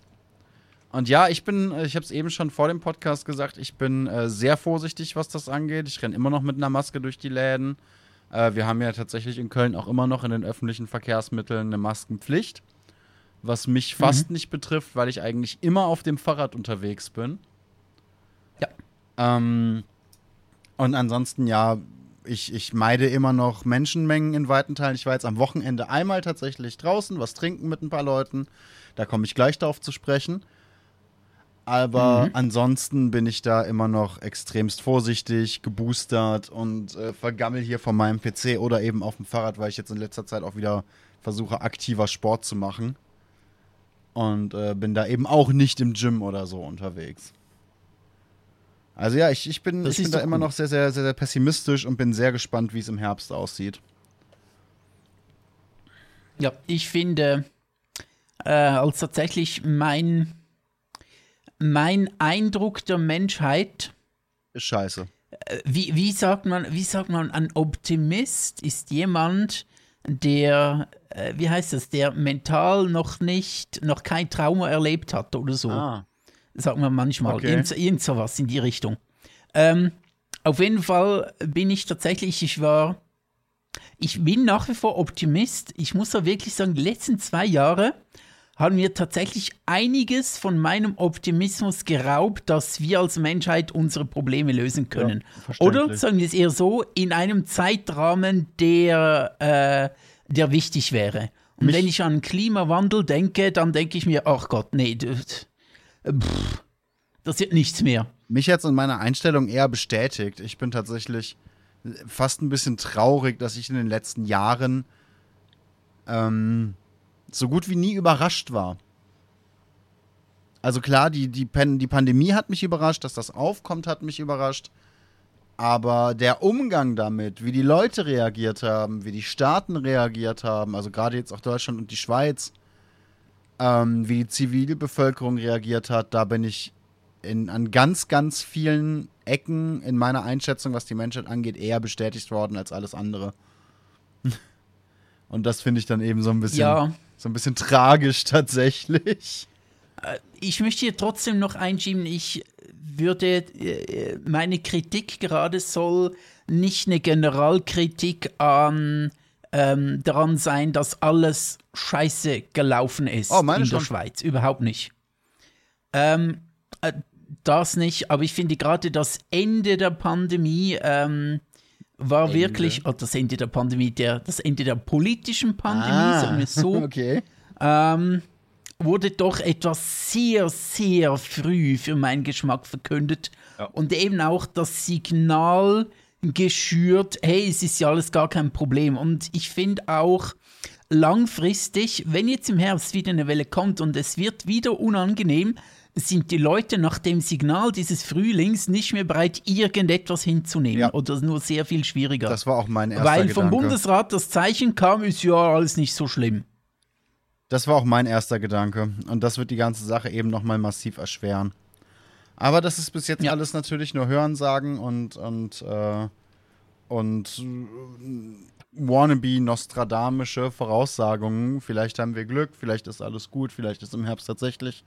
Und ja, ich bin, äh, ich habe es eben schon vor dem Podcast gesagt, ich bin äh, sehr vorsichtig, was das angeht. Ich renne immer noch mit einer Maske durch die Läden. Äh, wir haben ja tatsächlich in Köln auch immer noch in den öffentlichen Verkehrsmitteln eine Maskenpflicht, was mich fast nicht betrifft, weil ich eigentlich immer auf dem Fahrrad unterwegs bin. Ja. Ähm, und ansonsten, ja, ich, ich meide immer noch Menschenmengen in weiten Teilen. Ich war jetzt am Wochenende einmal tatsächlich draußen, was trinken mit ein paar Leuten. Da komme ich gleich darauf zu sprechen. Aber Mhm. ansonsten bin ich da immer noch extremst vorsichtig, geboostert und äh, vergammel hier von meinem PC oder eben auf dem Fahrrad, weil ich jetzt in letzter Zeit auch wieder versuche, aktiver Sport zu machen. Und äh, bin da eben auch nicht im Gym oder so unterwegs. Also ja, ich, ich bin, Das ich bin da immer gut. noch sehr, sehr, sehr, sehr pessimistisch und bin sehr gespannt, wie es im Herbst aussieht. Ja, ich finde, äh, als tatsächlich mein, mein Eindruck der Menschheit, Ist scheiße. äh, wie, wie, sagt man, wie sagt man, ein Optimist ist jemand, der, äh, wie heißt das, der mental noch nicht, noch kein Trauma erlebt hat oder so. Ah. Sagt man manchmal. Okay. Irgend, irgend sowas in die Richtung. Ähm, auf jeden Fall bin ich tatsächlich, ich war, ich bin nach wie vor Optimist. Ich muss da wirklich sagen, die letzten zwei Jahre haben mir tatsächlich einiges von meinem Optimismus geraubt, dass wir als Menschheit unsere Probleme lösen können. verständlich. Oder sagen wir es eher so, in einem Zeitrahmen, der, äh, der wichtig wäre. Und Mich- wenn ich an Klimawandel denke, dann denke ich mir, ach Gott, nee, pff, das wird nichts mehr. mich jetzt in meiner Einstellung eher bestätigt. Ich bin tatsächlich fast ein bisschen traurig, dass ich in den letzten Jahren ähm, so gut wie nie überrascht war. Also klar, die, die, Pan die Pandemie hat mich überrascht, dass das aufkommt, hat mich überrascht. Aber der Umgang damit, wie die Leute reagiert haben, wie die Staaten reagiert haben, also gerade jetzt auch Deutschland und die Schweiz, ähm, wie die Zivilbevölkerung reagiert hat, da bin ich in, an ganz, ganz vielen Ecken in meiner Einschätzung, was die Menschheit angeht, eher bestätigt worden als alles andere. Und das finde ich dann eben so ein bisschen, Ja. so ein bisschen tragisch tatsächlich. Ich möchte hier trotzdem noch einschieben, ich würde, äh, meine Kritik gerade soll nicht eine Generalkritik an ähm, daran sein, dass alles scheiße gelaufen ist Oh, in der schon. Schweiz. Überhaupt nicht. Ähm, äh, das nicht, aber ich finde gerade das Ende der Pandemie ähm, war Ende? wirklich, oh, das Ende der Pandemie, der, das Ende der politischen Pandemie, Ah. sagen wir so, okay. ähm, wurde doch etwas sehr, sehr früh für meinen Geschmack verkündet. Ja. Und eben auch das Signal geschürt, hey, es ist ja alles gar kein Problem. Und ich finde auch langfristig, wenn jetzt im Herbst wieder eine Welle kommt und es wird wieder unangenehm, sind die Leute nach dem Signal dieses Frühlings nicht mehr bereit, irgendetwas hinzunehmen. Ja. Oder nur sehr viel schwieriger. Das war auch mein erster Weil Gedanke. vom Bundesrat das Zeichen kam, ist ja alles nicht so schlimm. Das war auch mein erster Gedanke. Und das wird die ganze Sache eben nochmal massiv erschweren. Aber das ist bis jetzt Ja. alles natürlich nur Hörensagen und, und, äh, und äh, wannabe nostradamische Voraussagungen. Vielleicht haben wir Glück, vielleicht ist alles gut, vielleicht ist im Herbst tatsächlich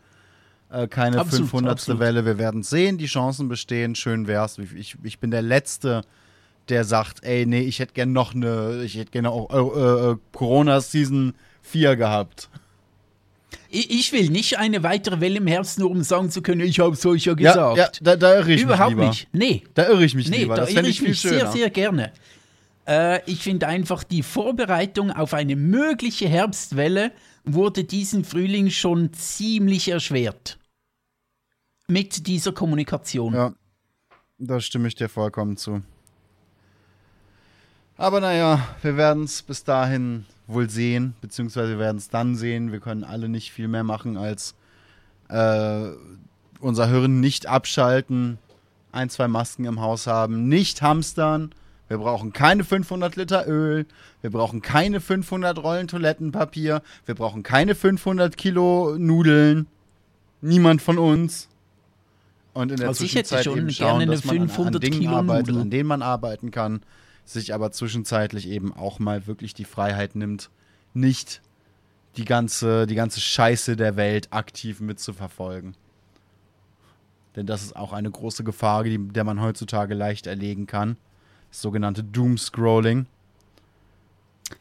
äh, keine Absolut, 500. absolut. Welle. Wir werden sehen, die Chancen bestehen. Schön wär's. Ich, ich bin der Letzte, der sagt, ey, nee, ich hätte gern noch eine, ich hätte gerne auch äh, äh, Corona Season 4 gehabt. Ich, will nicht eine weitere Welle im Herbst, nur um sagen zu können, ich habe es euch ja gesagt. ja da, da irre ich Überhaupt mich lieber. nicht. Nee, Da irre ich mich nee, lieber. da Das irre fände ich ich mich schöner. sehr, sehr gerne. Äh, ich finde einfach, die Vorbereitung auf eine mögliche Herbstwelle wurde diesen Frühling schon ziemlich erschwert. Mit dieser Kommunikation. Ja, da stimme ich dir vollkommen zu. Aber naja, wir werden es bis dahin wohl sehen, beziehungsweise wir werden es dann sehen. Wir können alle nicht viel mehr machen, als äh, unser Hirn nicht abschalten, ein, zwei Masken im Haus haben, nicht hamstern. Wir brauchen keine 500 Liter Öl, wir brauchen keine 500 Rollen Toilettenpapier, wir brauchen keine 500 Kilo Nudeln. Niemand von uns. Und in der Also ich hätte Zwischenzeit schon eben gerne schauen, eine dass man an, an 500 Dingen Kilo arbeitet, Nudel. an denen man arbeiten kann, sich aber zwischenzeitlich eben auch mal wirklich die Freiheit nimmt, nicht die ganze, die ganze Scheiße der Welt aktiv mitzuverfolgen. Denn das ist auch eine große Gefahr, die, der man heutzutage leicht erlegen kann. Das sogenannte Doom-Scrolling.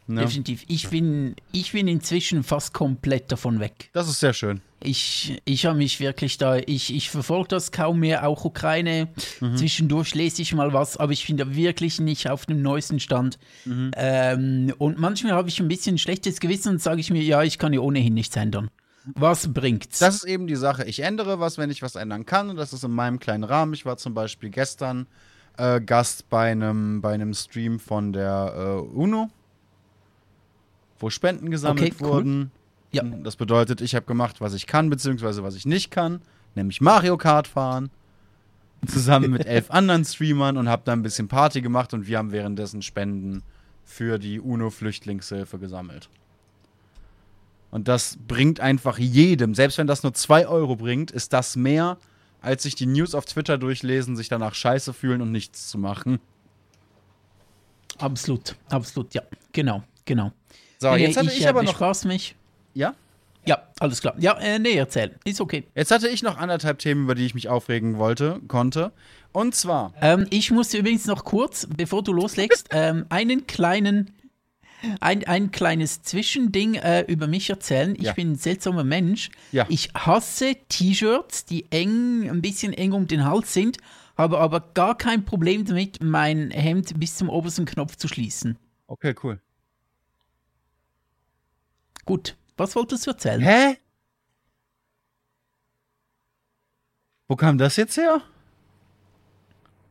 Ne? Definitiv. Ich bin, ich bin inzwischen fast komplett davon weg. Das ist sehr schön. Ich, ich habe mich wirklich da, ich, ich verfolge das kaum mehr, auch Ukraine. Mhm. Zwischendurch lese ich mal was, aber ich bin da wirklich nicht auf dem neuesten Stand. Mhm. Ähm, und manchmal habe ich ein bisschen schlechtes Gewissen und sage ich mir, ja, ich kann ja ohnehin nichts ändern. Was bringt's? Das ist eben die Sache. Ich ändere was, wenn ich was ändern kann. Und das ist in meinem kleinen Rahmen. Ich war zum Beispiel gestern äh, Gast bei einem bei einem Stream von der äh, UNO, wo Spenden gesammelt Okay, cool. wurden. Ja. Das bedeutet, ich habe gemacht, was ich kann, beziehungsweise was ich nicht kann, nämlich Mario Kart fahren. Zusammen mit elf anderen Streamern und habe da ein bisschen Party gemacht und wir haben währenddessen Spenden für die UNO-Flüchtlingshilfe gesammelt. Und das bringt einfach jedem, selbst wenn das nur 2 Euro bringt, ist das mehr, als sich die News auf Twitter durchlesen, sich danach scheiße fühlen und nichts zu machen. Absolut, absolut, ja. Genau, genau. So, Nee, jetzt hatte ich, äh, aber noch. bespaß mich. Ja? Ja, alles klar. Ja, äh, nee, erzähl. Ist okay. Jetzt hatte ich noch anderthalb Themen, über die ich mich aufregen wollte, konnte. Und zwar, Ähm, ich muss übrigens noch kurz, bevor du loslegst, ähm, einen kleinen, ein, ein kleines Zwischending äh, über mich erzählen. Ich Ja. bin ein seltsamer Mensch. Ja. Ich hasse T-Shirts, die eng, ein bisschen eng um den Hals sind, habe aber gar kein Problem damit, mein Hemd bis zum obersten Knopf zu schließen. okay, cool. Gut, was wolltest du erzählen? Hä? Wo kam das jetzt her?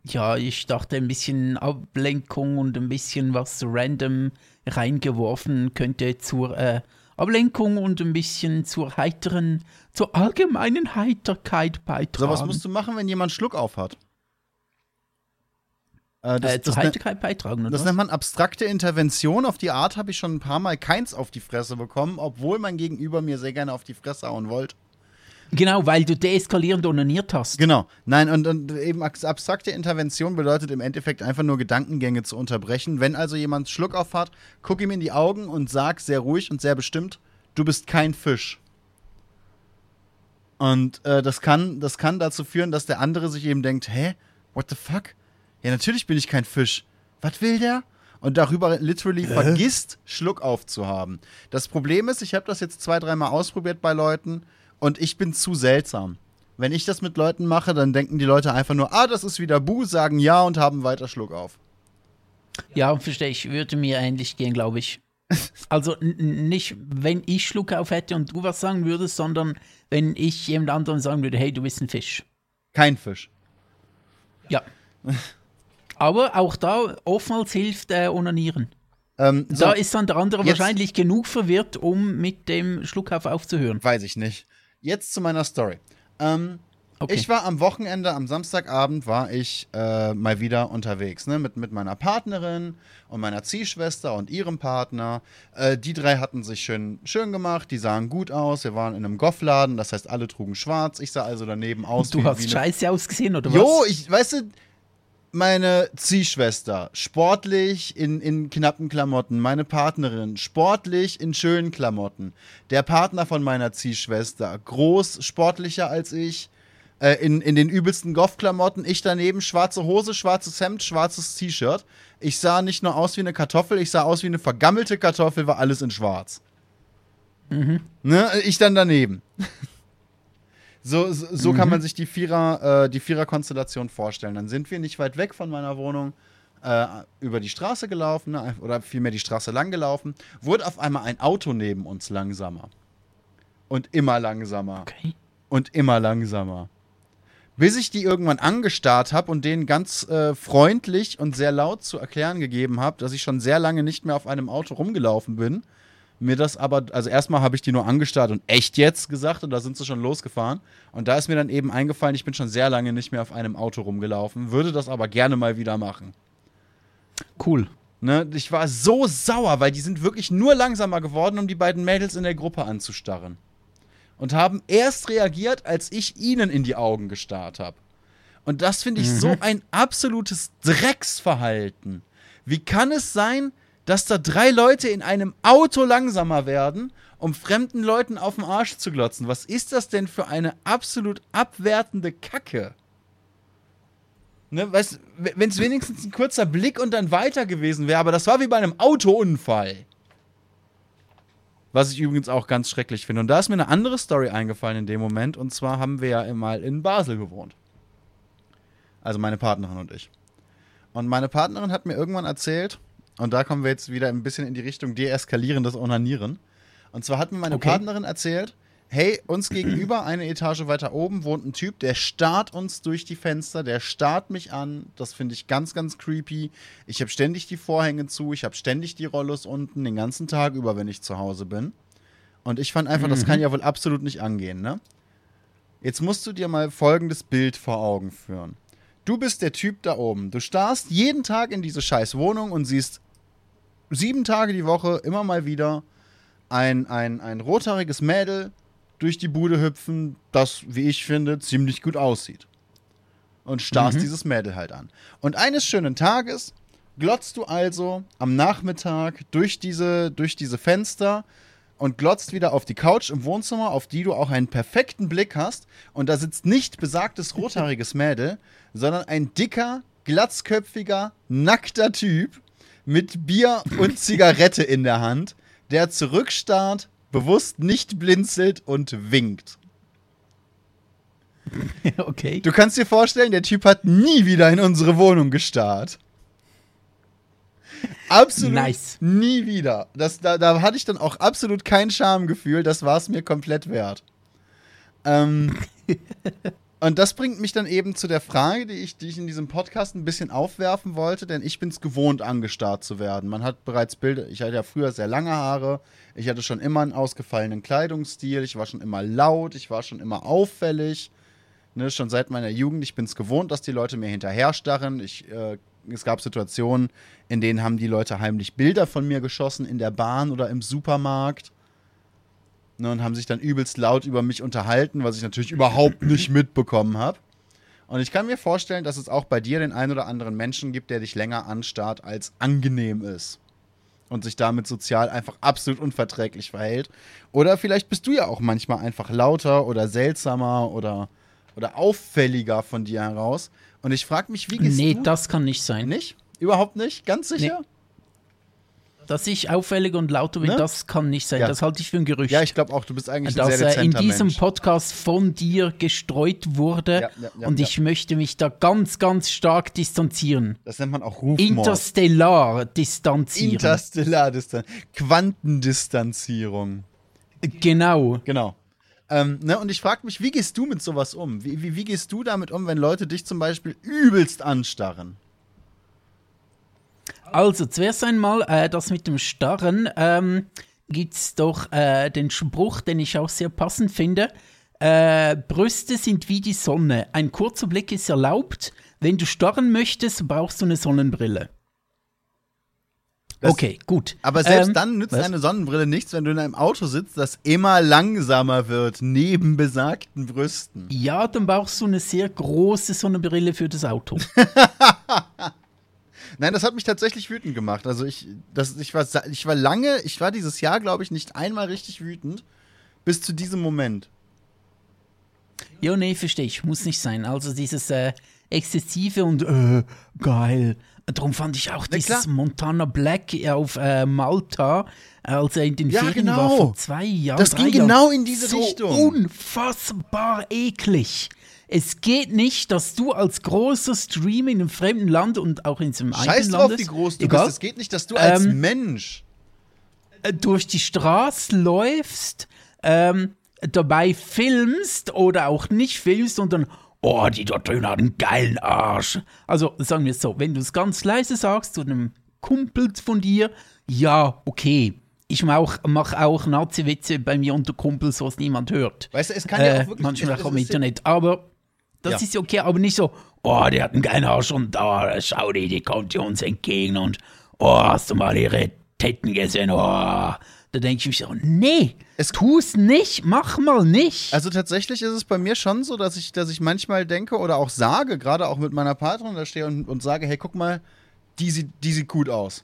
Ja, ich dachte ein bisschen Ablenkung und ein bisschen was random reingeworfen könnte zur äh, Ablenkung und ein bisschen zur heiteren, zur allgemeinen Heiterkeit beitragen. So, was musst du machen, wenn jemand Schluck auf hat? Äh, das, äh, ne- Heiterkeit beitragen, oder? das was? nennt man abstrakte Intervention. Auf die Art habe ich schon ein paar Mal keins auf die Fresse bekommen, obwohl mein Gegenüber mir sehr gerne auf die Fresse hauen wollte. Genau, weil du deeskalierend onaniert hast. Genau. Nein, und, und eben abs- abstrakte Intervention bedeutet im Endeffekt einfach nur Gedankengänge zu unterbrechen. Wenn also jemand Schluck auf hat, guck ihm in die Augen und sag sehr ruhig und sehr bestimmt, du bist kein Fisch. Und äh, das, kann, das kann dazu führen, dass der andere sich eben denkt, hä, what the fuck? Ja, natürlich bin ich kein Fisch. Was will der? Und darüber literally vergisst, Schluck aufzuhaben. Das Problem ist, ich habe das jetzt zwei, dreimal ausprobiert bei Leuten und ich bin zu seltsam. Wenn ich das mit Leuten mache, dann denken die Leute einfach nur, ah, das ist wieder Bu, sagen ja und haben weiter Schluck auf. Ja, verstehe ich. Würde mir ähnlich gehen, glaube ich. Also nicht, wenn ich Schluck auf hätte und du was sagen würdest, sondern wenn ich jemand anderem sagen würde, hey, du bist ein Fisch. Kein Fisch. Ja. Aber auch da oftmals hilft äh, Onanieren. Ähm, so, Da ist dann der andere jetzt- wahrscheinlich genug verwirrt, um mit dem Schluckauf aufzuhören. weiß ich nicht. Jetzt zu meiner Story. Ähm, Okay. Ich war am Wochenende, am Samstagabend war ich äh, mal wieder unterwegs, ne? Mit, mit meiner Partnerin und meiner Ziehschwester und ihrem Partner. Äh, die drei hatten sich schön, schön gemacht, die sahen gut aus. Wir waren in einem Goffladen, das heißt, alle trugen schwarz. Ich sah also daneben aus du wie, hast wie scheiße ausgesehen, oder Jo, was? ich, weißt du, meine Ziehschwester, sportlich in, in knappen Klamotten. Meine Partnerin, sportlich in schönen Klamotten. Der Partner von meiner Ziehschwester, groß, sportlicher als ich, äh, in, in den übelsten Goff-Klamotten. Ich daneben, schwarze Hose, schwarzes Hemd, schwarzes T-Shirt. Ich sah nicht nur aus wie eine Kartoffel, ich sah aus wie eine vergammelte Kartoffel, war alles in schwarz. Ne? Ich dann daneben. So, so, so kann man sich die Vierer, äh, die Vierer-Konstellation vorstellen. Dann sind wir nicht weit weg von meiner Wohnung äh, über die Straße gelaufen, ne, oder vielmehr die Straße lang gelaufen, wurde auf einmal ein Auto neben uns langsamer. Und immer langsamer. Okay. Und immer langsamer. Bis ich die irgendwann angestarrt habe und denen ganz äh, freundlich und sehr laut zu erklären gegeben habe, dass ich schon sehr lange nicht mehr auf einem Auto rumgelaufen bin. Mir das aber, also erstmal habe ich die nur angestarrt und echt jetzt gesagt und da sind sie schon losgefahren. Und da ist mir dann eben eingefallen, ich bin schon sehr lange nicht mehr auf einem Auto rumgelaufen, würde das aber gerne mal wieder machen. Cool. Ne, ich war so sauer, weil die sind wirklich nur langsamer geworden, um die beiden Mädels in der Gruppe anzustarren. Und haben erst reagiert, als ich ihnen in die Augen gestarrt habe. Und das finde ich so ein absolutes Drecksverhalten. Wie kann es sein, dass da drei Leute in einem Auto langsamer werden um fremden Leuten auf den Arsch zu glotzen. Was ist das denn für eine absolut abwertende Kacke? Ne, wenn es wenigstens ein kurzer Blick und dann weiter gewesen wäre, aber das war wie bei einem Autounfall. Was ich übrigens auch ganz schrecklich finde. Und da ist mir eine andere Story eingefallen in dem Moment. Und zwar haben wir ja mal in Basel gewohnt. Also meine Partnerin und ich. Und meine Partnerin hat mir irgendwann erzählt, und da kommen wir jetzt wieder ein bisschen in die Richtung deeskalierendes Onanieren. Und zwar hat mir meine okay. Partnerin erzählt, hey, uns gegenüber, eine Etage weiter oben, wohnt ein Typ, der starrt uns durch die Fenster, der starrt mich an. Das finde ich ganz, ganz creepy. Ich habe ständig die Vorhänge zu, ich habe ständig die Rollos unten, den ganzen Tag über, wenn ich zu Hause bin. Und ich fand einfach, mhm. das kann ja wohl absolut nicht angehen, ne? Jetzt musst du dir mal folgendes Bild vor Augen führen. Du bist der Typ da oben. Du starrst jeden Tag in diese scheiß Wohnung und siehst sieben Tage die Woche immer mal wieder ein, ein, ein rothaariges Mädel durch die Bude hüpfen, das, wie ich finde, ziemlich gut aussieht. Und starrst mhm. dieses Mädel halt an. Und eines schönen Tages glotzt du also am Nachmittag durch diese, durch diese Fenster und glotzt wieder auf die Couch im Wohnzimmer, auf die du auch einen perfekten Blick hast. Und da sitzt nicht besagtes rothaariges Mädel, sondern ein dicker, glatzköpfiger, nackter Typ mit Bier und Zigarette in der Hand, der zurückstarrt, bewusst nicht blinzelt und winkt. Okay. Du kannst dir vorstellen, der Typ hat nie wieder in unsere Wohnung gestarrt. Absolut nice. nie wieder. Das, da, da hatte ich dann auch absolut kein Schamgefühl. Das war es mir komplett wert. Ähm, und das bringt mich dann eben zu der Frage, die ich, die ich in diesem Podcast ein bisschen aufwerfen wollte, denn ich bin es gewohnt, angestarrt zu werden. Man hat bereits Bilder, ich hatte ja früher sehr lange Haare, ich hatte schon immer einen ausgefallenen Kleidungsstil, ich war schon immer laut, ich war schon immer auffällig. Ne, schon seit meiner Jugend, ich bin es gewohnt, dass die Leute mir hinterher starren. Ich äh, es gab Situationen, in denen haben die Leute heimlich Bilder von mir geschossen in der Bahn oder im Supermarkt. Ne, und haben sich dann übelst laut über mich unterhalten, was ich natürlich überhaupt nicht mitbekommen habe. Und ich kann mir vorstellen, dass es auch bei dir den einen oder anderen Menschen gibt, der dich länger anstarrt, als angenehm ist. Und sich damit sozial einfach absolut unverträglich verhält. Oder vielleicht bist du ja auch manchmal einfach lauter oder seltsamer oder, oder auffälliger von dir heraus. Und ich frage mich, wie gehst nee, du? Nee, das kann nicht sein. Nicht? Überhaupt nicht? Ganz sicher? Nee. Dass ich auffällig und lauter bin, ne? das kann nicht sein. Ja. Das halte ich für ein Gerücht. Ja, ich glaube auch, du bist eigentlich Dass ein sehr in diesem Mensch. Podcast von dir gestreut wurde ja, ja, und ich möchte mich da ganz, ganz stark distanzieren. Das nennt man auch Rufmord. Interstellar distanzieren. Interstellar distanzieren. Quantendistanzierung. Genau. Genau. Ähm, ne, und ich frage mich, wie gehst du mit sowas um? Wie, wie, wie gehst du damit um, wenn Leute dich zum Beispiel übelst anstarren? Also, zuerst einmal, äh, das mit dem Starren, ähm, gibt es doch äh, den Spruch, den ich auch sehr passend finde. Äh, Brüste sind wie die Sonne. Ein kurzer Blick ist erlaubt. Wenn du starren möchtest, brauchst du eine Sonnenbrille. Das, okay, gut. Aber selbst ähm, dann nützt was? eine Sonnenbrille nichts, wenn du in einem Auto sitzt, das immer langsamer wird, neben besagten Brüsten. Ja, dann brauchst du eine sehr große Sonnenbrille für das Auto. Nein, das hat mich tatsächlich wütend gemacht. Also ich, das, ich, war, ich war lange, ich war dieses Jahr, glaube ich, nicht einmal richtig wütend, bis zu diesem Moment. Jo, nee, verstehe ich. Muss nicht sein. Also dieses äh, exzessive und äh, geil. Darum fand ich auch dieses Montana Black auf äh, Malta, als er in den ja, Ferien genau. war vor zwei Jahren. Das ging Jahren. genau in diese so Richtung. Unfassbar eklig. Es geht nicht, dass du als großer Streamer in einem fremden Land und auch in einem eigenen Scheiß drauf, wie groß du egal, bist. Es geht nicht, dass du als ähm, Mensch äh, durch die Straße läufst, ähm, dabei filmst oder auch nicht filmst und dann oh, die dort drüben hat einen geilen Arsch. Also sagen wir es so, wenn du es ganz leise sagst zu einem Kumpel von dir, ja, okay. Ich mache auch, mach auch Nazi-Witze bei mir unter Kumpels, was niemand hört. Weißt du, es kann ja auch äh, wirklich... Manchmal auch im Internet, aber das ja. ist okay, aber nicht so, oh, der hat einen geilen Arsch und oh, schau dir, die kommt uns entgegen und oh, hast du mal ihre Tetten gesehen, oh, da denke ich mich so, nee, es tu es nicht, mach mal nicht. Also tatsächlich ist es bei mir schon so, dass ich, dass ich manchmal denke oder auch sage, gerade auch mit meiner Partnerin da stehe und, und sage, hey, guck mal, die sieht, die sieht gut aus.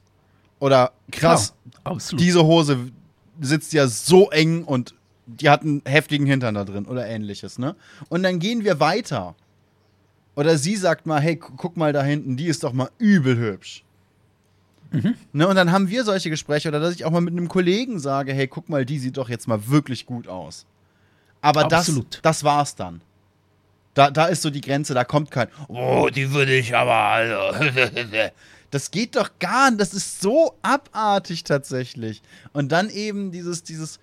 Oder krass, Klar, diese Hose sitzt ja so eng und die hat einen heftigen Hintern da drin oder ähnliches, ne? Und dann gehen wir weiter. Oder sie sagt mal, hey, gu- guck mal da hinten, die ist doch mal übel hübsch. Ne, und dann haben wir solche Gespräche oder dass ich auch mal mit einem Kollegen sage, hey, guck mal, die sieht doch jetzt mal wirklich gut aus. Aber das, Absolut. das war's dann. Da, da ist so die Grenze, da kommt kein, oh, die würde ich aber, also. Das geht doch gar nicht, das ist so abartig tatsächlich. Und dann eben dieses, dieses,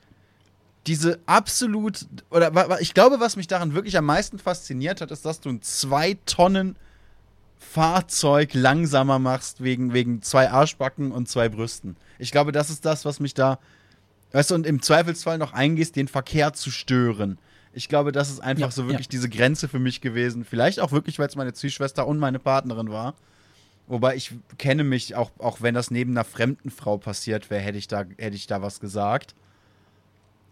diese absolut, oder ich glaube, was mich daran wirklich am meisten fasziniert hat, ist, dass du ein zwei Tonnen Fahrzeug langsamer machst wegen, wegen zwei Arschbacken und zwei Brüsten. Ich glaube, das ist das, was mich da, weißt du, und im Zweifelsfall noch eingehst, den Verkehr zu stören. Ich glaube, das ist einfach Ja, so wirklich ja. diese Grenze für mich gewesen. Vielleicht auch wirklich, weil es meine Ziehschwester und meine Partnerin war. Wobei ich kenne mich, auch, auch wenn das neben einer fremden Frau passiert wäre, hätte ich da, hätte ich da was gesagt.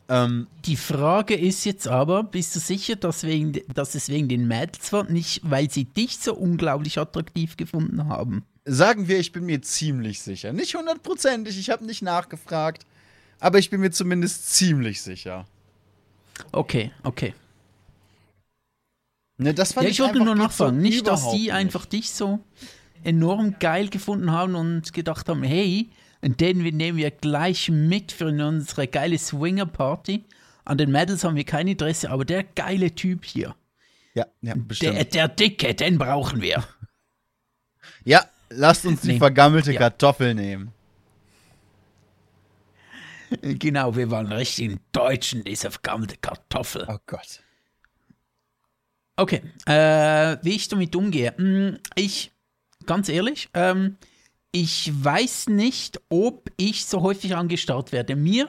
Ähm, Die Frage ist jetzt aber, bist du sicher, dass, wegen, dass es wegen den Mädels war, nicht weil sie dich so unglaublich attraktiv gefunden haben? sagen wir, ich bin mir ziemlich sicher. Nicht hundertprozentig, ich habe nicht nachgefragt, aber ich bin mir zumindest ziemlich sicher. Okay, okay. Ne, das fand Ja, ich wollte einfach nur nachfragen. nicht, dass die nicht. einfach dich so enorm geil gefunden haben und gedacht haben, hey, den nehmen wir gleich mit für unsere geile Swinger-Party. An den Mädels haben wir kein Interesse, aber der geile Typ hier, Ja, ja, bestimmt. der, der Dicke, den brauchen wir. ja, lasst uns die vergammelte Ja. Kartoffel nehmen. genau, wir wollen richtig einen Deutschen, diese vergammelte Kartoffel. Oh Gott. Okay, äh, wie ich damit umgehe. Hm, Ich, ganz ehrlich, ähm, ich weiß nicht, ob ich so häufig angestarrt werde. Mir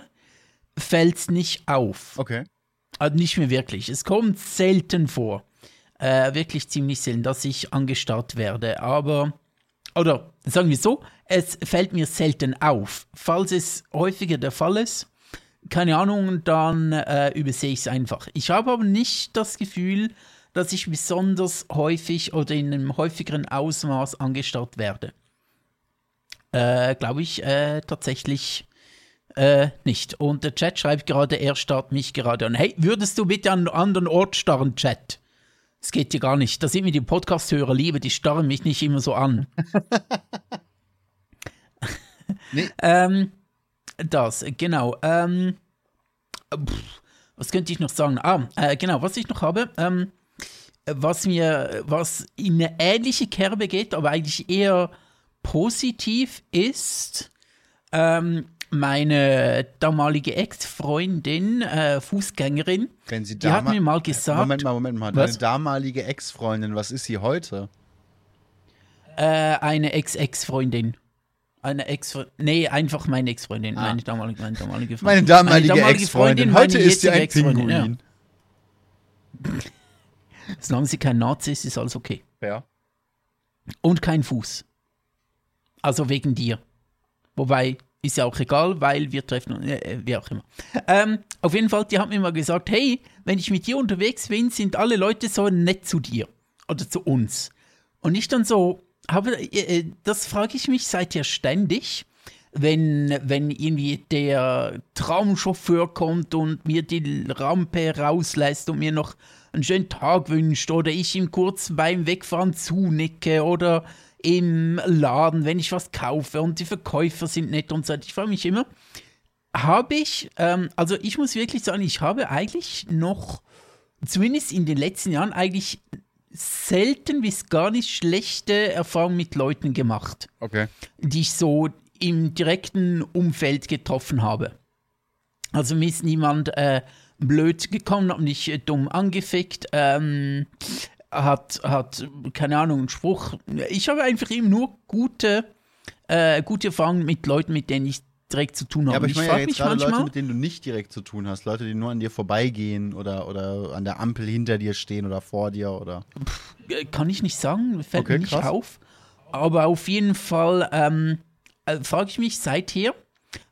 fällt es nicht auf. Okay. Also nicht mehr wirklich. Es kommt selten vor. Äh, wirklich ziemlich selten, dass ich angestarrt werde. Aber, oder sagen wir so, es fällt mir selten auf. Falls es häufiger der Fall ist, keine Ahnung, dann äh, übersehe ich es einfach. Ich habe aber nicht das Gefühl, dass ich besonders häufig oder in einem häufigeren Ausmaß angestarrt werde. Äh, Glaube ich äh, tatsächlich äh, nicht. Und der Chat schreibt gerade, er starrt mich gerade an. Hey, würdest du bitte an einen anderen Ort starren, Chat? Das geht dir gar nicht. Da sind mir die Podcast-Hörer lieber, die starren mich nicht immer so an. Nee. ähm, das, genau. Ähm, pff, was könnte ich noch sagen? Ah, äh, genau, was ich noch habe, ähm, was mir, was in eine ähnliche Kerbe geht, aber eigentlich eher positiv ist, ähm, meine damalige Ex-Freundin, äh, Fußgängerin, die hat mir mal gesagt, Moment mal, Moment mal. Was? Deine damalige Ex-Freundin, was ist sie heute? äh, eine Ex-Ex-Freundin. Eine Ex Nee, einfach meine Ex-Freundin. Meine damalige, meine damalige Freundin. Ah. Meine damalige, damalige Ex-Freundin. Heute ist sie ein Ex-Freundin, ja. Pinguin. Solange sie kein Nazi ist, ist alles okay. Ja. Und kein Fuß. Also wegen dir. Wobei, ist ja auch egal, weil wir treffen uns, äh, wie auch immer. Ähm, auf jeden Fall, die hat mir mal gesagt, hey, wenn ich mit dir unterwegs bin, sind alle Leute so nett zu dir. Oder zu uns. Und ich dann so, habe, äh, äh, das frage ich mich seither ständig, wenn, wenn irgendwie der Traumchauffeur kommt und mir die Rampe rauslässt und mir noch einen schönen Tag wünscht oder ich ihm kurz beim Wegfahren zunicke oder im Laden, wenn ich was kaufe und die Verkäufer sind nett und so. Ich frage mich immer, habe ich, ähm, also ich muss wirklich sagen, ich habe eigentlich noch, zumindest in den letzten Jahren, eigentlich selten bis gar nicht schlechte Erfahrungen mit Leuten gemacht Okay. die ich so im direkten Umfeld getroffen habe. Also mir ist niemand äh, blöd gekommen, hat mich äh, dumm angefickt, ähm, hat, hat, keine Ahnung, einen Spruch. Ich habe einfach eben nur gute, äh, gute Erfahrungen mit Leuten, mit denen ich direkt zu tun habe. Ja, aber Und ich meine ja jetzt gerade manchmal, Leute, mit denen du nicht direkt zu tun hast. Leute, die nur an dir vorbeigehen oder, oder an der Ampel hinter dir stehen oder vor dir oder. Kann ich nicht sagen, fällt Okay, mir nicht krass. auf. Aber auf jeden Fall ähm, äh, frage ich mich seither,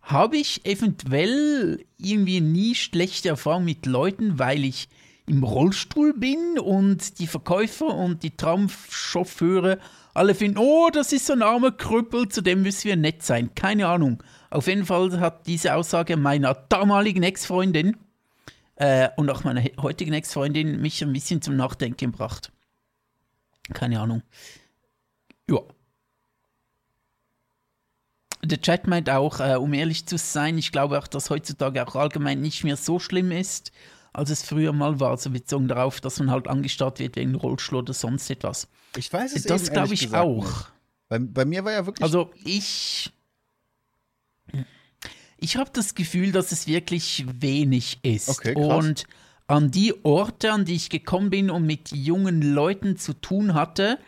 habe ich eventuell irgendwie nie schlechte Erfahrungen mit Leuten, weil ich im Rollstuhl bin und die Verkäufer und die Tramchauffeure alle finden, oh, das ist so ein armer Krüppel, zu dem müssen wir nett sein. Keine Ahnung. Auf jeden Fall hat diese Aussage meiner damaligen Ex-Freundin äh, und auch meiner he- heutigen Ex-Freundin mich ein bisschen zum Nachdenken gebracht. Keine Ahnung. Ja. Der Chat meint auch, äh, um ehrlich zu sein, ich glaube auch, dass heutzutage auch allgemein nicht mehr so schlimm ist, als es früher mal war, also bezogen darauf, dass man halt angestarrt wird wegen Rollstuhl oder sonst etwas. Ich weiß es Das eben glaube ich auch. Nicht. Bei, bei mir war ja wirklich. Also ich. Ich habe das Gefühl, dass es wirklich wenig ist. Okay, krass. und an die Orte, an die ich gekommen bin und mit jungen Leuten zu tun hatte,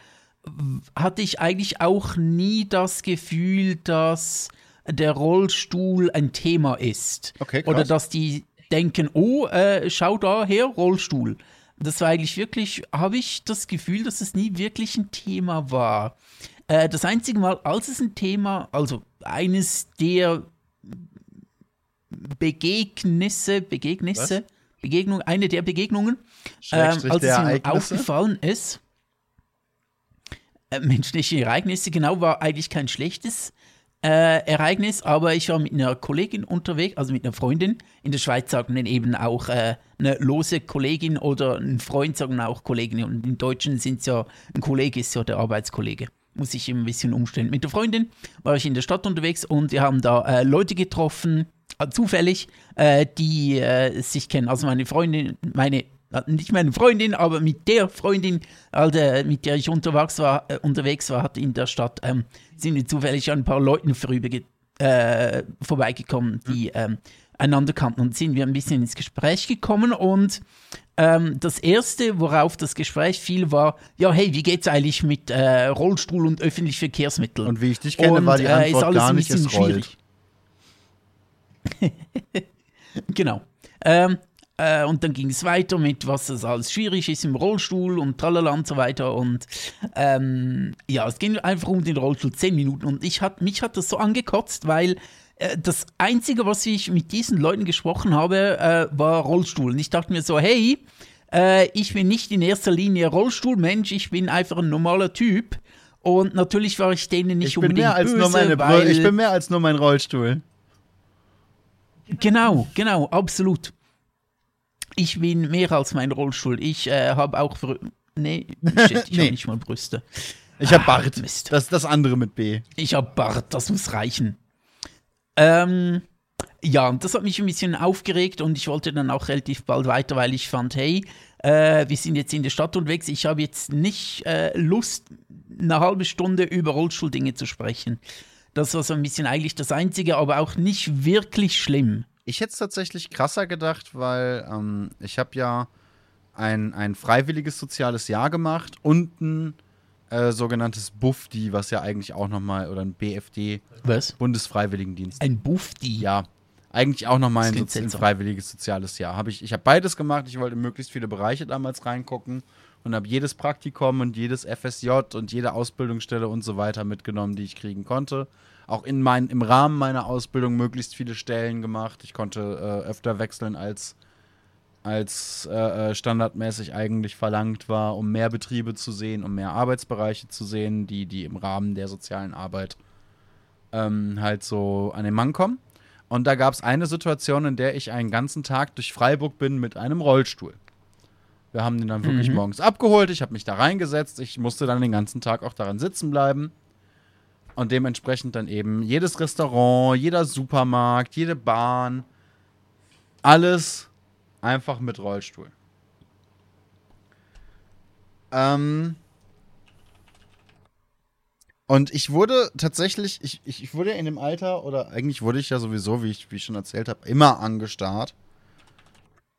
hatte ich eigentlich auch nie das Gefühl, dass der Rollstuhl ein Thema ist. Okay, krass. Oder dass die denken, oh, äh, schau da her, Rollstuhl. Das war eigentlich wirklich, habe ich das Gefühl, dass es nie wirklich ein Thema war. Äh, das einzige Mal, als es ein Thema, also eines der Begegnisse, Begegnisse, Begegnung, eine der Begegnungen, Schrägstrich als es der ihm Ereignisse? aufgefallen ist, äh, menschliche Ereignisse, genau, war eigentlich kein schlechtes äh, Ereignis, aber ich war mit einer Kollegin unterwegs, also mit einer Freundin. In der Schweiz sagt man eben auch äh, eine lose Kollegin oder ein Freund sagen auch Kollegin. Und im Deutschen sind es ja, ein Kollege ist ja der Arbeitskollege. Muss ich immer ein bisschen umstellen. Mit der Freundin war ich in der Stadt unterwegs und wir haben da äh, Leute getroffen, äh, zufällig, äh, die äh, sich kennen. Also meine Freundin, meine nicht meine Freundin, aber mit der Freundin, Alter, mit der ich unterwegs war, äh, unterwegs war, hat in der Stadt, ähm, sind wir zufällig an ein paar Leuten äh, vorbeigekommen, die ähm, einander kannten und sind wir ein bisschen ins Gespräch gekommen und ähm, das erste, worauf das Gespräch fiel, war, ja, hey, wie geht's eigentlich mit äh, Rollstuhl und öffentlichen Verkehrsmitteln? Und wie ich dich kenne, war die äh, ist Antwort alles gar ein nicht, bisschen es rollt. schwierig. Genau. Ähm, äh, und dann ging es weiter mit, was das alles schwierig ist im Rollstuhl und tralala und so weiter. Und ähm, ja, es ging einfach um den Rollstuhl, zehn Minuten. Und ich hat, mich hat das so angekotzt, weil äh, das Einzige, was ich mit diesen Leuten gesprochen habe, äh, war Rollstuhl. Und ich dachte mir so, hey, äh, ich bin nicht in erster Linie Rollstuhlmensch, ich bin einfach ein normaler Typ. Und natürlich war ich denen nicht Ich bin unbedingt mehr als böse, nur meine weil Ich bin mehr als nur mein Rollstuhl. Genau, genau, absolut. Ich bin mehr als mein Rollstuhl. Ich äh, habe auch. Nee, shit, ich Nee. habe nicht mal Brüste. Ich hab Ah, Bart. Mist. Das ist das andere mit B. Ich habe Bart, das muss reichen. Ähm, ja, und das hat mich ein bisschen aufgeregt und ich wollte dann auch relativ bald weiter, weil ich fand, hey, äh, wir sind jetzt in der Stadt unterwegs. Ich habe jetzt nicht äh, Lust, eine halbe Stunde über Rollstuhldinge zu sprechen. Das war so ein bisschen eigentlich das Einzige, aber auch nicht wirklich schlimm. Ich hätte es tatsächlich krasser gedacht, weil ähm, ich habe ja ein, ein freiwilliges soziales Jahr gemacht und ein äh, sogenanntes BUFDI, was ja eigentlich auch nochmal, oder ein BFD, Was? Bundesfreiwilligendienst. Ein Buffdi. Ja, eigentlich auch nochmal ein, Sozi- ein freiwilliges soziales Jahr. Hab ich ich habe beides gemacht. Ich wollte in möglichst viele Bereiche damals reingucken und habe jedes Praktikum und jedes FSJ und jede Ausbildungsstelle und so weiter mitgenommen, die ich kriegen konnte. Auch in mein, im Rahmen meiner Ausbildung möglichst viele Stellen gemacht. Ich konnte äh, öfter wechseln als als äh, äh, standardmäßig eigentlich verlangt war, um mehr Betriebe zu sehen, um mehr Arbeitsbereiche zu sehen, die, die im Rahmen der sozialen Arbeit ähm, halt so an den Mann kommen. Und da gab es eine Situation, in der ich einen ganzen Tag durch Freiburg bin mit einem Rollstuhl. Wir haben den dann wirklich Mhm. morgens abgeholt, ich habe mich da reingesetzt, ich musste dann den ganzen Tag auch daran sitzen bleiben. Und dementsprechend dann eben jedes Restaurant, jeder Supermarkt, jede Bahn, alles einfach mit Rollstuhl. Ähm, und ich wurde tatsächlich, ich, ich, wurde in dem Alter, oder eigentlich wurde ich ja sowieso, wie ich, wie ich schon erzählt habe, immer angestarrt.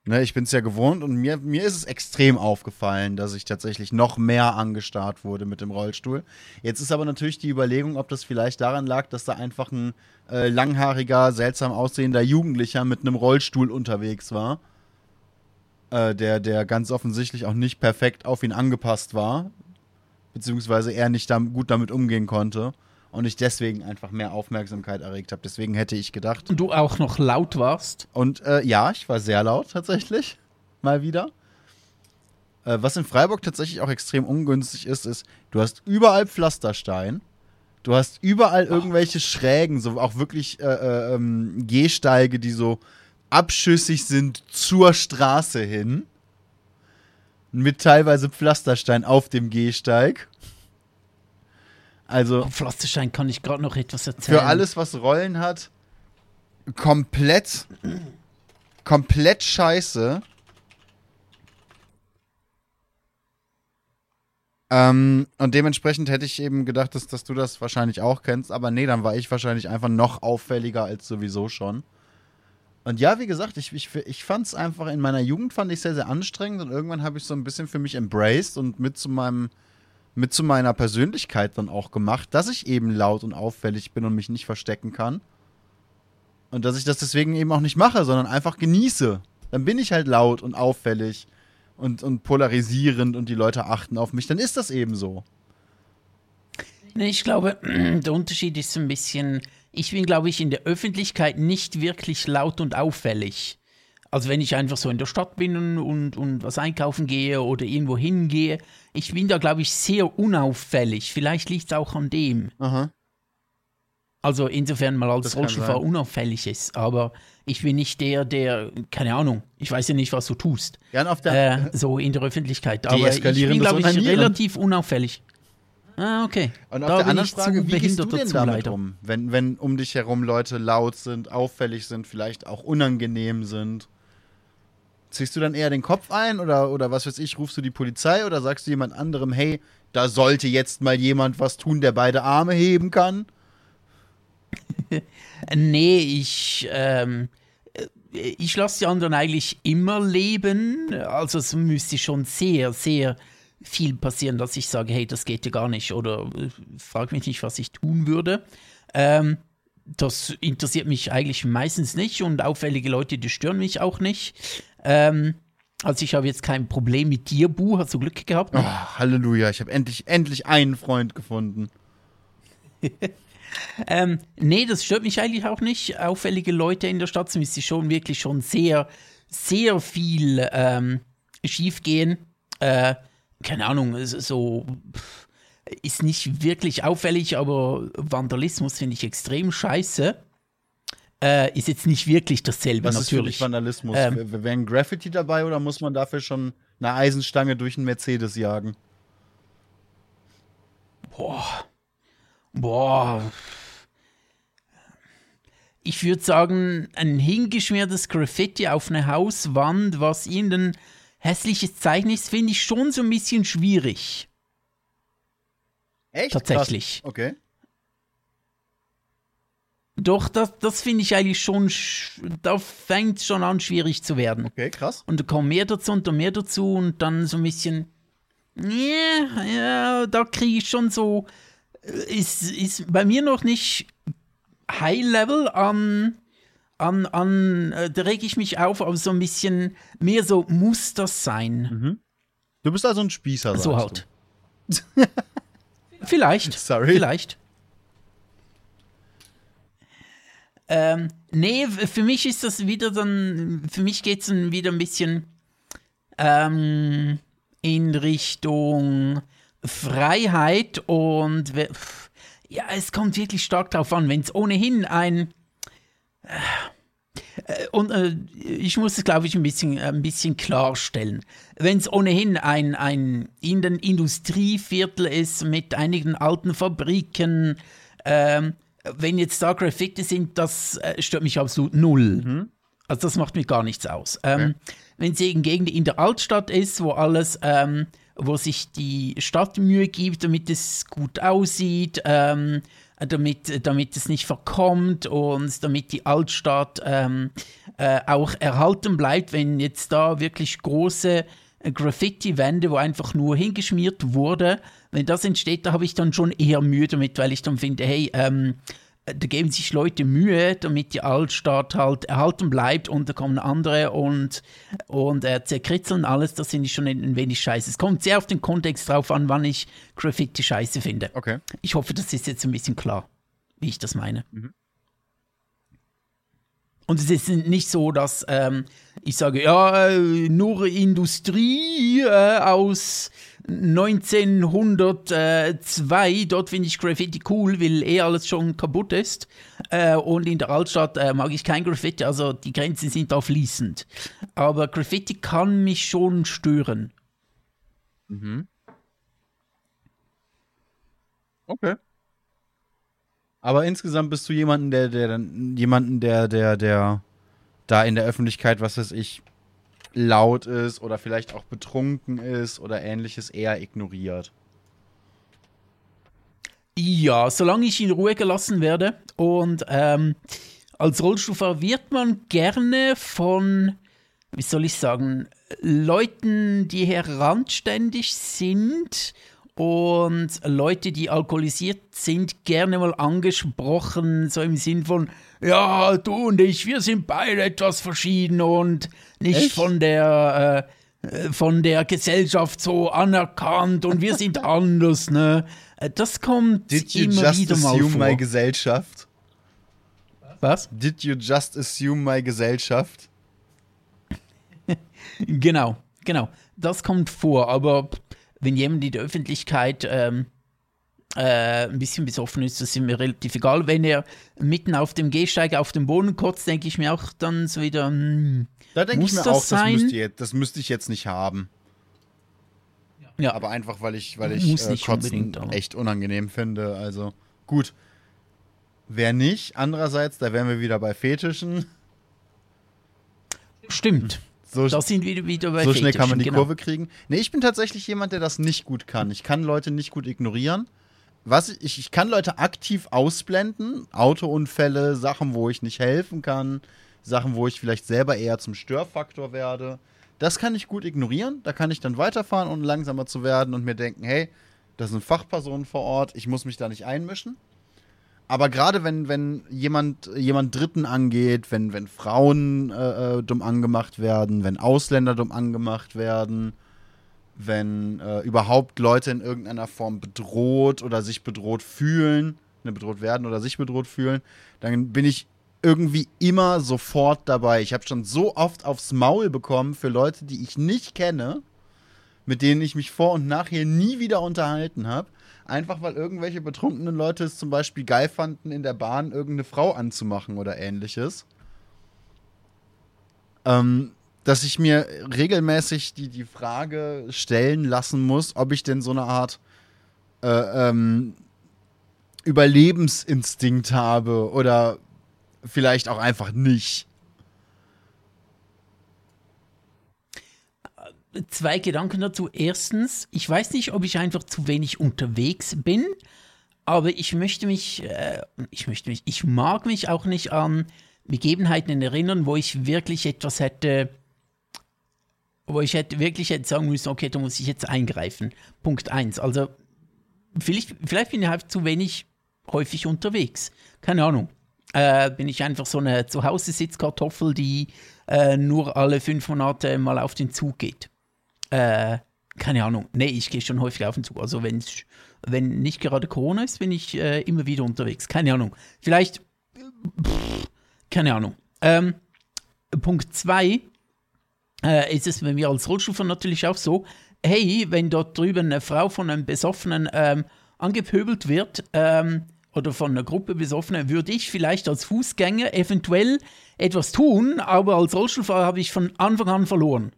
Ne, ich bin es ja gewohnt und mir, mir ist es extrem aufgefallen, dass ich tatsächlich noch mehr angestarrt wurde mit dem Rollstuhl. Jetzt ist aber natürlich die Überlegung, ob das vielleicht daran lag, dass da einfach ein äh, langhaariger, seltsam aussehender Jugendlicher mit einem Rollstuhl unterwegs war. Äh, der, der ganz offensichtlich auch nicht perfekt auf ihn angepasst war. Beziehungsweise er nicht dam gut damit umgehen konnte. Und ich deswegen einfach mehr Aufmerksamkeit erregt habe. Deswegen hätte ich gedacht, Und du auch noch laut warst. und äh, ja, ich war sehr laut tatsächlich. Mal wieder. Äh, was in Freiburg tatsächlich auch extrem ungünstig ist, ist, du hast überall Pflasterstein. Du hast überall irgendwelche Schrägen, so auch wirklich äh, äh, ähm, Gehsteige, die so abschüssig sind zur Straße hin. Mit teilweise Pflasterstein auf dem Gehsteig. Also Auf kann ich gerade noch etwas erzählen. für alles, was Rollen hat, komplett, komplett scheiße. Ähm, und dementsprechend hätte ich eben gedacht, dass, dass du das wahrscheinlich auch kennst, aber nee, dann war ich wahrscheinlich einfach noch auffälliger als sowieso schon. Und ja, wie gesagt, ich, ich, ich fand es einfach in meiner Jugend fand ich sehr, sehr anstrengend und irgendwann habe ich so ein bisschen für mich embraced und mit zu meinem, mit zu meiner Persönlichkeit dann auch gemacht, dass ich eben laut und auffällig bin und mich nicht verstecken kann. Und dass ich das deswegen eben auch nicht mache, sondern einfach genieße. Dann bin ich halt laut und auffällig und, und polarisierend und die Leute achten auf mich. Dann ist das eben so. Ich glaube, der Unterschied ist ein bisschen, ich bin, glaube ich, in der Öffentlichkeit nicht wirklich laut und auffällig. Also wenn ich einfach so in der Stadt bin und, und, was einkaufen gehe oder irgendwo hingehe, ich bin da, glaube ich, sehr unauffällig. Vielleicht liegt es auch an dem. Aha. Also insofern mal als Rollstuhlfahrer unauffällig ist. Aber ich bin nicht der, der, keine Ahnung, ich weiß ja nicht, was du tust. Gern auf der. Äh, so in der Öffentlichkeit. Aber ich bin, glaube ich, relativ unauffällig. Ah, okay. und auf da der anderen Frage, zu wie gehst du denn damit leider. um? Wenn, wenn um dich herum Leute laut sind, auffällig sind, vielleicht auch unangenehm sind. Ziehst du dann eher den Kopf ein oder, oder was weiß ich, rufst du die Polizei oder sagst du jemand anderem, hey, da sollte jetzt mal jemand was tun, der beide Arme heben kann? Nee, ich, ähm, äh, ich lasse die anderen eigentlich immer leben. Also es müsste schon sehr, sehr viel passieren, dass ich sage, hey, das geht ja gar nicht oder äh, frag mich nicht, was ich tun würde. Ähm, das interessiert mich eigentlich meistens nicht und auffällige Leute, die stören mich auch nicht. Ähm, also ich habe jetzt kein Problem mit dir, Bu, hast du Glück gehabt? Oh, Halleluja, ich habe endlich, endlich einen Freund gefunden. Ähm, nee, das stört mich eigentlich auch nicht. Auffällige Leute in der Stadt müsste schon wirklich schon sehr, sehr viel ähm, schief gehen. Äh, keine Ahnung, so ist nicht wirklich auffällig, aber Vandalismus finde ich extrem scheiße. Äh, ist jetzt nicht wirklich dasselbe, Was ist natürlich. Vandalismus? Ähm. Wäre ein Graffiti dabei oder muss man dafür schon eine Eisenstange durch einen Mercedes jagen? Boah. Ich würde sagen, ein hingeschmiertes Graffiti auf eine Hauswand, was irgendein hässliches Zeichen ist, finde ich schon so ein bisschen schwierig. Echt? Tatsächlich. Krass. Okay. Doch, das, das finde ich eigentlich schon, sch- da fängt es schon an, schwierig zu werden. Okay, krass. Und da kommen mehr dazu und da mehr dazu und dann so ein bisschen, ja, ja da kriege ich schon so, äh, ist, ist bei mir noch nicht High Level an, an, an äh, da reg ich mich auf, aber so ein bisschen mehr so, muss das sein? Du bist also ein Spießer, so halt. vielleicht. Sorry. Vielleicht. Ähm, nee, für mich ist das wieder dann, für mich geht es dann wieder ein bisschen ähm, in Richtung Freiheit und ja, es kommt wirklich stark drauf an, wenn es ohnehin ein äh, und äh, ich muss es, glaube ich, ein bisschen, ein bisschen klarstellen. Wenn es ohnehin ein, ein in den Industrieviertel ist mit einigen alten Fabriken, ähm, wenn jetzt da Graffiti sind, das äh, stört mich absolut null. Also das macht mir gar nichts aus. Ähm, Wenn es hingegen in der Altstadt ist, wo alles, ähm, wo sich die Stadt Mühe gibt, damit es gut aussieht, ähm, damit, damit es nicht verkommt und damit die Altstadt ähm, äh, auch erhalten bleibt, wenn jetzt da wirklich große äh, Graffiti-Wände, wo einfach nur hingeschmiert wurde, wenn das entsteht, da habe ich dann schon eher Mühe damit, weil ich dann finde, hey, ähm, da geben sich Leute Mühe, damit die Altstadt halt erhalten bleibt und da kommen andere und, und äh, zerkritzeln alles. Das finde ich schon ein, wenig scheiße. Es kommt sehr auf den Kontext drauf an, wann ich Graffiti scheiße finde. Okay. Ich hoffe, das ist jetzt ein bisschen klar, wie ich das meine. Und es ist nicht so, dass ähm, ich sage, ja, äh, nur Industrie äh, aus 1902, dort finde ich Graffiti cool, weil eh alles schon kaputt ist. Äh, und in der Altstadt äh, mag ich kein Graffiti, also die Grenzen sind da fließend. Aber Graffiti kann mich schon stören. Mhm. Okay. Aber insgesamt bist du jemanden, der, der dann, jemanden, der, der, der da in der Öffentlichkeit, was weiß ich, laut ist oder vielleicht auch betrunken ist oder ähnliches eher ignoriert. Ja, solange ich in Ruhe gelassen werde. Und ähm, als Rollstuhlfahrer wird man gerne von, wie soll ich sagen, Leuten, die heranständig sind und Leute, die alkoholisiert sind, gerne mal angesprochen, so im Sinn von, ja, du und ich, wir sind beide etwas verschieden und nicht Echt? von der äh, von der Gesellschaft so anerkannt und wir sind anders, ne? Äh, Das kommt Did you immer just wieder mal assume vor. my Gesellschaft? Was? Did you just assume my Gesellschaft? Genau, genau. Das kommt vor, aber wenn jemand in der Öffentlichkeit ähm, äh, ein bisschen besoffen ist, das ist mir relativ egal. Wenn er mitten auf dem Gehsteig auf dem Boden kotzt, denke ich mir auch dann so wieder, hm, Da denke ich mir das auch, das sein? müsste, jetzt, das müsste ich jetzt nicht haben. ja, Aber einfach, weil ich, weil ich äh, nicht Kotzen echt unangenehm finde. Also gut. Wer nicht, andererseits, da wären wir wieder bei Fetischen. stimmt. So, Da sind wir wieder bei so schnell kann man Fetischen, die genau. Kurve kriegen. Nee, ich bin tatsächlich jemand, der das nicht gut kann. Ich kann Leute nicht gut ignorieren. Was ich, ich, kann Leute aktiv ausblenden. Autounfälle, Sachen, wo ich nicht helfen kann, Sachen, wo ich vielleicht selber eher zum Störfaktor werde. Das kann ich gut ignorieren. Da kann ich dann weiterfahren, um langsamer zu werden und mir denken, hey, das sind Fachpersonen vor Ort, ich muss mich da nicht einmischen. Aber gerade wenn, wenn jemand, jemand Dritten angeht, wenn, wenn Frauen äh, äh, dumm angemacht werden, wenn Ausländer dumm angemacht werden, wenn äh, überhaupt Leute in irgendeiner Form bedroht oder sich bedroht fühlen, ne, bedroht werden oder sich bedroht fühlen, dann bin ich irgendwie immer sofort dabei. Ich habe schon so oft aufs Maul bekommen für Leute, die ich nicht kenne, mit denen ich mich vor und nachher nie wieder unterhalten habe. Einfach weil irgendwelche betrunkenen Leute es zum Beispiel geil fanden, in der Bahn irgendeine Frau anzumachen oder ähnliches. Ähm, dass ich mir regelmäßig die, die Frage stellen lassen muss, ob ich denn so eine Art äh, ähm, Überlebensinstinkt habe oder vielleicht auch einfach nicht. Zwei Gedanken dazu. Erstens, ich weiß nicht, ob ich einfach zu wenig unterwegs bin, aber ich möchte mich, äh, ich möchte mich, ich mag mich auch nicht an Begebenheiten erinnern, wo ich wirklich etwas hätte, wo ich hätte wirklich hätte sagen müssen, okay, da muss ich jetzt eingreifen. Punkt eins. Also vielleicht, vielleicht bin ich halt zu wenig häufig unterwegs. Keine Ahnung. Äh, bin ich einfach so eine Zuhause-Sitzkartoffel, die äh, nur alle fünf Monate mal auf den Zug geht. Äh, keine Ahnung. Nee, ich gehe schon häufig auf den Zug. Also wenn's, wenn nicht gerade Corona ist, bin ich äh, immer wieder unterwegs. Keine Ahnung. Vielleicht, pff, keine Ahnung. Ähm, Punkt zwei äh, ist es bei mir als Rollstuhlfahrer natürlich auch so, hey, wenn dort drüben eine Frau von einem Besoffenen ähm, angepöbelt wird, ähm, oder von einer Gruppe Besoffener, würde ich vielleicht als Fußgänger eventuell etwas tun, aber als Rollstuhlfahrer habe ich von Anfang an verloren.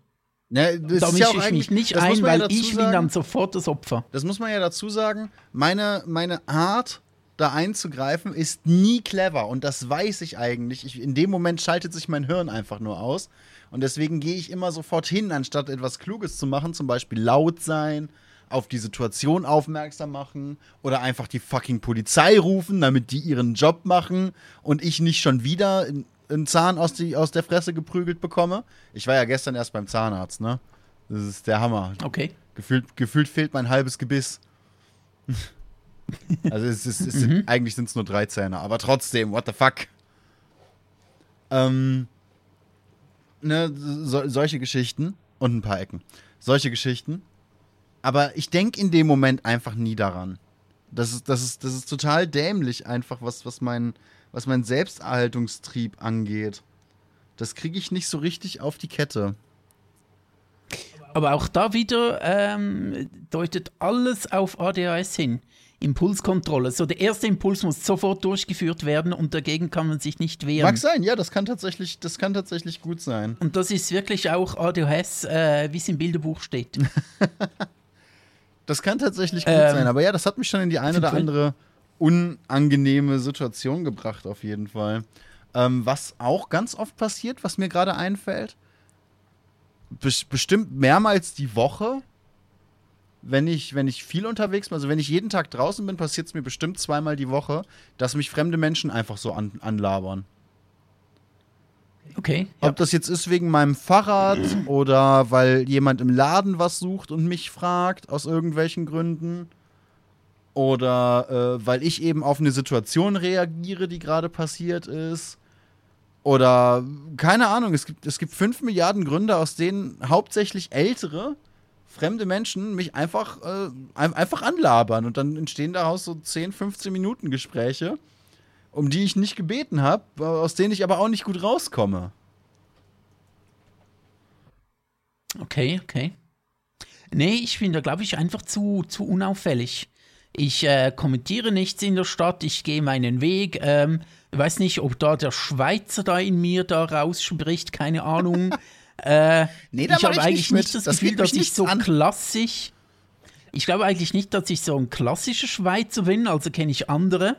Ne, das Da mische ja ich mich nicht ein, ja weil dazu ich bin sagen. dann sofort das Opfer. Das muss man ja dazu sagen. Meine, meine Art, da einzugreifen, ist nie clever. Und das weiß ich eigentlich. Ich, in dem Moment schaltet sich mein Hirn einfach nur aus. Und deswegen gehe ich immer sofort hin, anstatt etwas Kluges zu machen. Zum Beispiel laut sein, auf die Situation aufmerksam machen oder einfach die fucking Polizei rufen, damit die ihren Job machen und ich nicht schon wieder einen Zahn aus, die, aus der Fresse geprügelt bekomme. Ich war ja gestern erst beim Zahnarzt, ne? Das ist der Hammer. Okay. Gefühlt, gefühlt fehlt mein halbes Gebiss. also es ist, es sind, eigentlich sind es nur drei Zähne, aber trotzdem, what the fuck. Ähm, ne, so, solche Geschichten und ein paar Ecken. Solche Geschichten. Aber ich denke in dem Moment einfach nie daran. Das ist, das ist, das ist total dämlich, einfach, was, was, mein, was mein Selbsterhaltungstrieb angeht. Das kriege ich nicht so richtig auf die Kette. Aber auch da wieder ähm, deutet alles auf ADHS hin. Impulskontrolle. So, der erste Impuls muss sofort durchgeführt werden und dagegen kann man sich nicht wehren. Mag sein, ja, das kann tatsächlich, das kann tatsächlich gut sein. Und das ist wirklich auch ADHS, äh, wie es im Bilderbuch steht. Das kann tatsächlich gut Ähm, sein. Aber ja, das hat mich schon in die eine oder andere unangenehme Situation gebracht, auf jeden Fall. Ähm, was auch ganz oft passiert, was mir gerade einfällt, bes bestimmt mehrmals die Woche, wenn ich, wenn ich viel unterwegs bin, also wenn ich jeden Tag draußen bin, passiert es mir bestimmt zweimal die Woche, dass mich fremde Menschen einfach so an, anlabern. Okay. Ja. Ob das jetzt ist wegen meinem Fahrrad oder weil jemand im Laden was sucht und mich fragt, aus irgendwelchen Gründen. Oder äh, weil ich eben auf eine Situation reagiere, die gerade passiert ist. Oder keine Ahnung, es gibt, es gibt fünf Milliarden Gründe, aus denen hauptsächlich ältere, fremde Menschen mich einfach, äh, ein- einfach anlabern. Und dann entstehen daraus so 10, 15 Minuten Gespräche, um die ich nicht gebeten habe, aus denen ich aber auch nicht gut rauskomme. Okay, okay. Nee, ich bin da, glaube ich, einfach zu, zu unauffällig. Ich äh, kommentiere nichts in der Stadt, ich gehe meinen Weg. Ähm, ich weiß nicht, ob da der Schweizer da in mir da rausspricht, keine Ahnung. äh, Nee, da ich habe ich eigentlich nicht das, Das Gefühl, dass ich so an. klassisch. Ich glaube eigentlich nicht, dass ich so ein klassischer Schweizer bin, also kenne ich andere,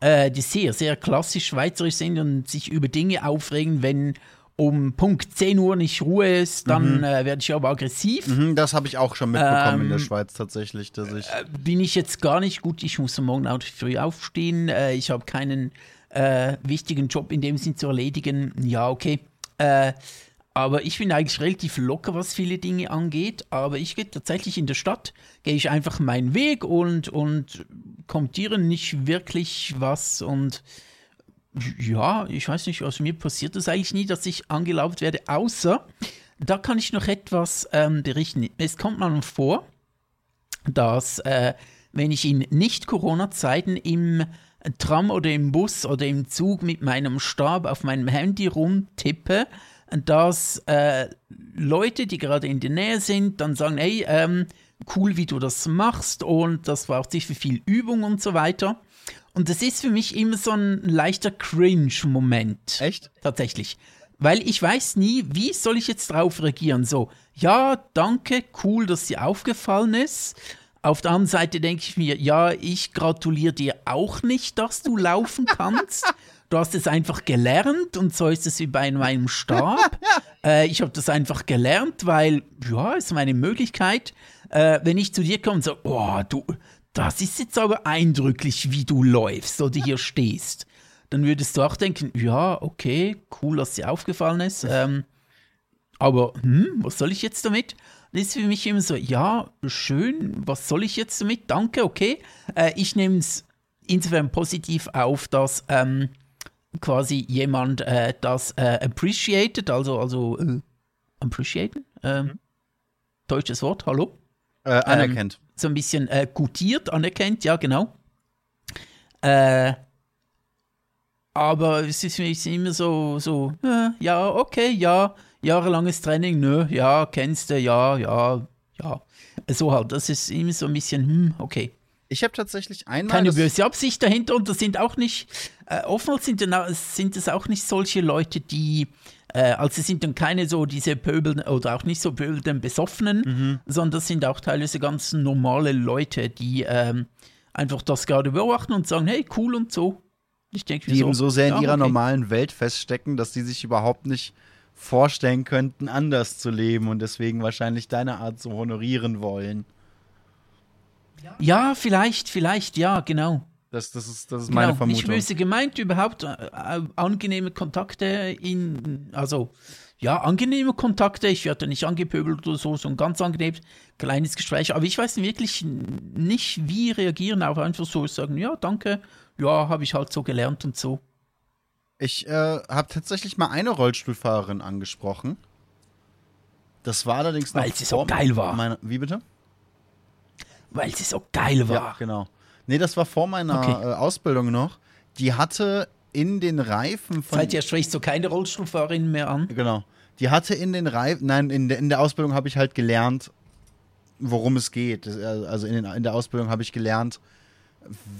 äh, die sehr, sehr klassisch schweizerisch sind und sich über Dinge aufregen, wenn um Punkt 10 Uhr nicht Ruhe ist, dann äh, werde ich aber aggressiv. Mhm, das habe ich auch schon mitbekommen in der Ähm, Schweiz tatsächlich, dass ich. Bin ich jetzt gar nicht gut, ich muss Morgen auch früh aufstehen, äh, ich habe keinen äh, wichtigen Job in dem Sinn zu erledigen. Ja, okay. Aber ich bin eigentlich relativ locker, was viele Dinge angeht. Aber ich gehe tatsächlich in der Stadt, gehe ich einfach meinen Weg und, und kommentiere nicht wirklich was. Und ja, ich weiß nicht, also mir passiert das eigentlich nie, dass ich angelaubt werde, außer da kann ich noch etwas ähm, berichten. Es kommt mal vor, dass äh, wenn ich in Nicht-Corona-Zeiten im Tram oder im Bus oder im Zug mit meinem Stab auf meinem Handy rumtippe, dass äh, Leute, die gerade in der Nähe sind, dann sagen, hey, ähm, cool, wie du das machst und das braucht sicher viel Übung und so weiter. Und das ist für mich immer so ein leichter Cringe-Moment Echt? tatsächlich. Weil ich weiß nie, wie soll ich jetzt drauf reagieren? So, ja, danke, cool, dass dir aufgefallen ist. Auf der anderen Seite denke ich mir, ja, ich gratuliere dir auch nicht, dass du laufen kannst. Du hast es einfach gelernt und so ist es wie bei meinem Stab. äh, ich habe das einfach gelernt, weil, ja, ist meine Möglichkeit. Äh, wenn ich zu dir komme und sage, oh, du, das ist jetzt aber eindrücklich, wie du läufst oder hier stehst dann würdest du auch denken, ja, okay, cool, dass dir aufgefallen ist. Ähm, aber hm, was soll ich jetzt damit? Das ist für mich immer so, ja, schön, was soll ich jetzt damit? Danke, okay. Äh, ich nehme es insofern positiv auf, dass ähm, quasi jemand äh, das äh, appreciated, also, also äh, appreciaten, ähm, deutsches Wort, hallo? Äh, anerkennt. so ein bisschen äh, gutiert, anerkennt, ja, genau. Äh, aber es ist für mich immer so, so, äh, ja, okay, ja, jahrelanges Training, nö, ja, kennst du, ja, ja, ja. So halt, das ist immer so ein bisschen, hm, okay. ich habe tatsächlich einmal. Keine böse Absicht dahinter und das sind auch nicht, äh, oftmals sind, dann, sind es auch nicht solche Leute, die, äh, also sind dann keine so diese Pöbel oder auch nicht so pöbelnden Besoffenen, Mhm. sondern das sind auch teilweise ganz normale Leute, die ähm, einfach das gerade beobachten und sagen, hey, cool und so. Ich denke die eben so sehr in ja, ihrer okay. normalen Welt feststecken, dass die sich überhaupt nicht vorstellen könnten, anders zu leben und deswegen wahrscheinlich deine Art so honorieren wollen. Ja, vielleicht, vielleicht, ja, genau. Das, das, ist, das ist meine genau. Nicht Vermutung. böse gemeint, überhaupt äh, äh, angenehme Kontakte in, also ja, angenehme Kontakte. Ich werde nicht angepöbelt oder so, so ein ganz angenehm kleines Gespräch. Aber ich weiß wirklich nicht, wie reagieren, auf einfach so sagen, ja, danke, ja, habe ich halt so gelernt und so. Ich äh, habe tatsächlich mal eine Rollstuhlfahrerin angesprochen. Das war allerdings noch Weil sie so geil war. Meiner, wie bitte? Weil sie so geil war. Ja, genau. Nee, das war vor meiner Okay. äh, Ausbildung noch. Die hatte in den Reifen von Seither sprichst du keine Rollstuhlfahrerin mehr an. Genau. die hatte in den Reifen, nein, in der, in der Ausbildung habe ich halt gelernt, worum es geht. Das- Also in, den, in der Ausbildung habe ich gelernt,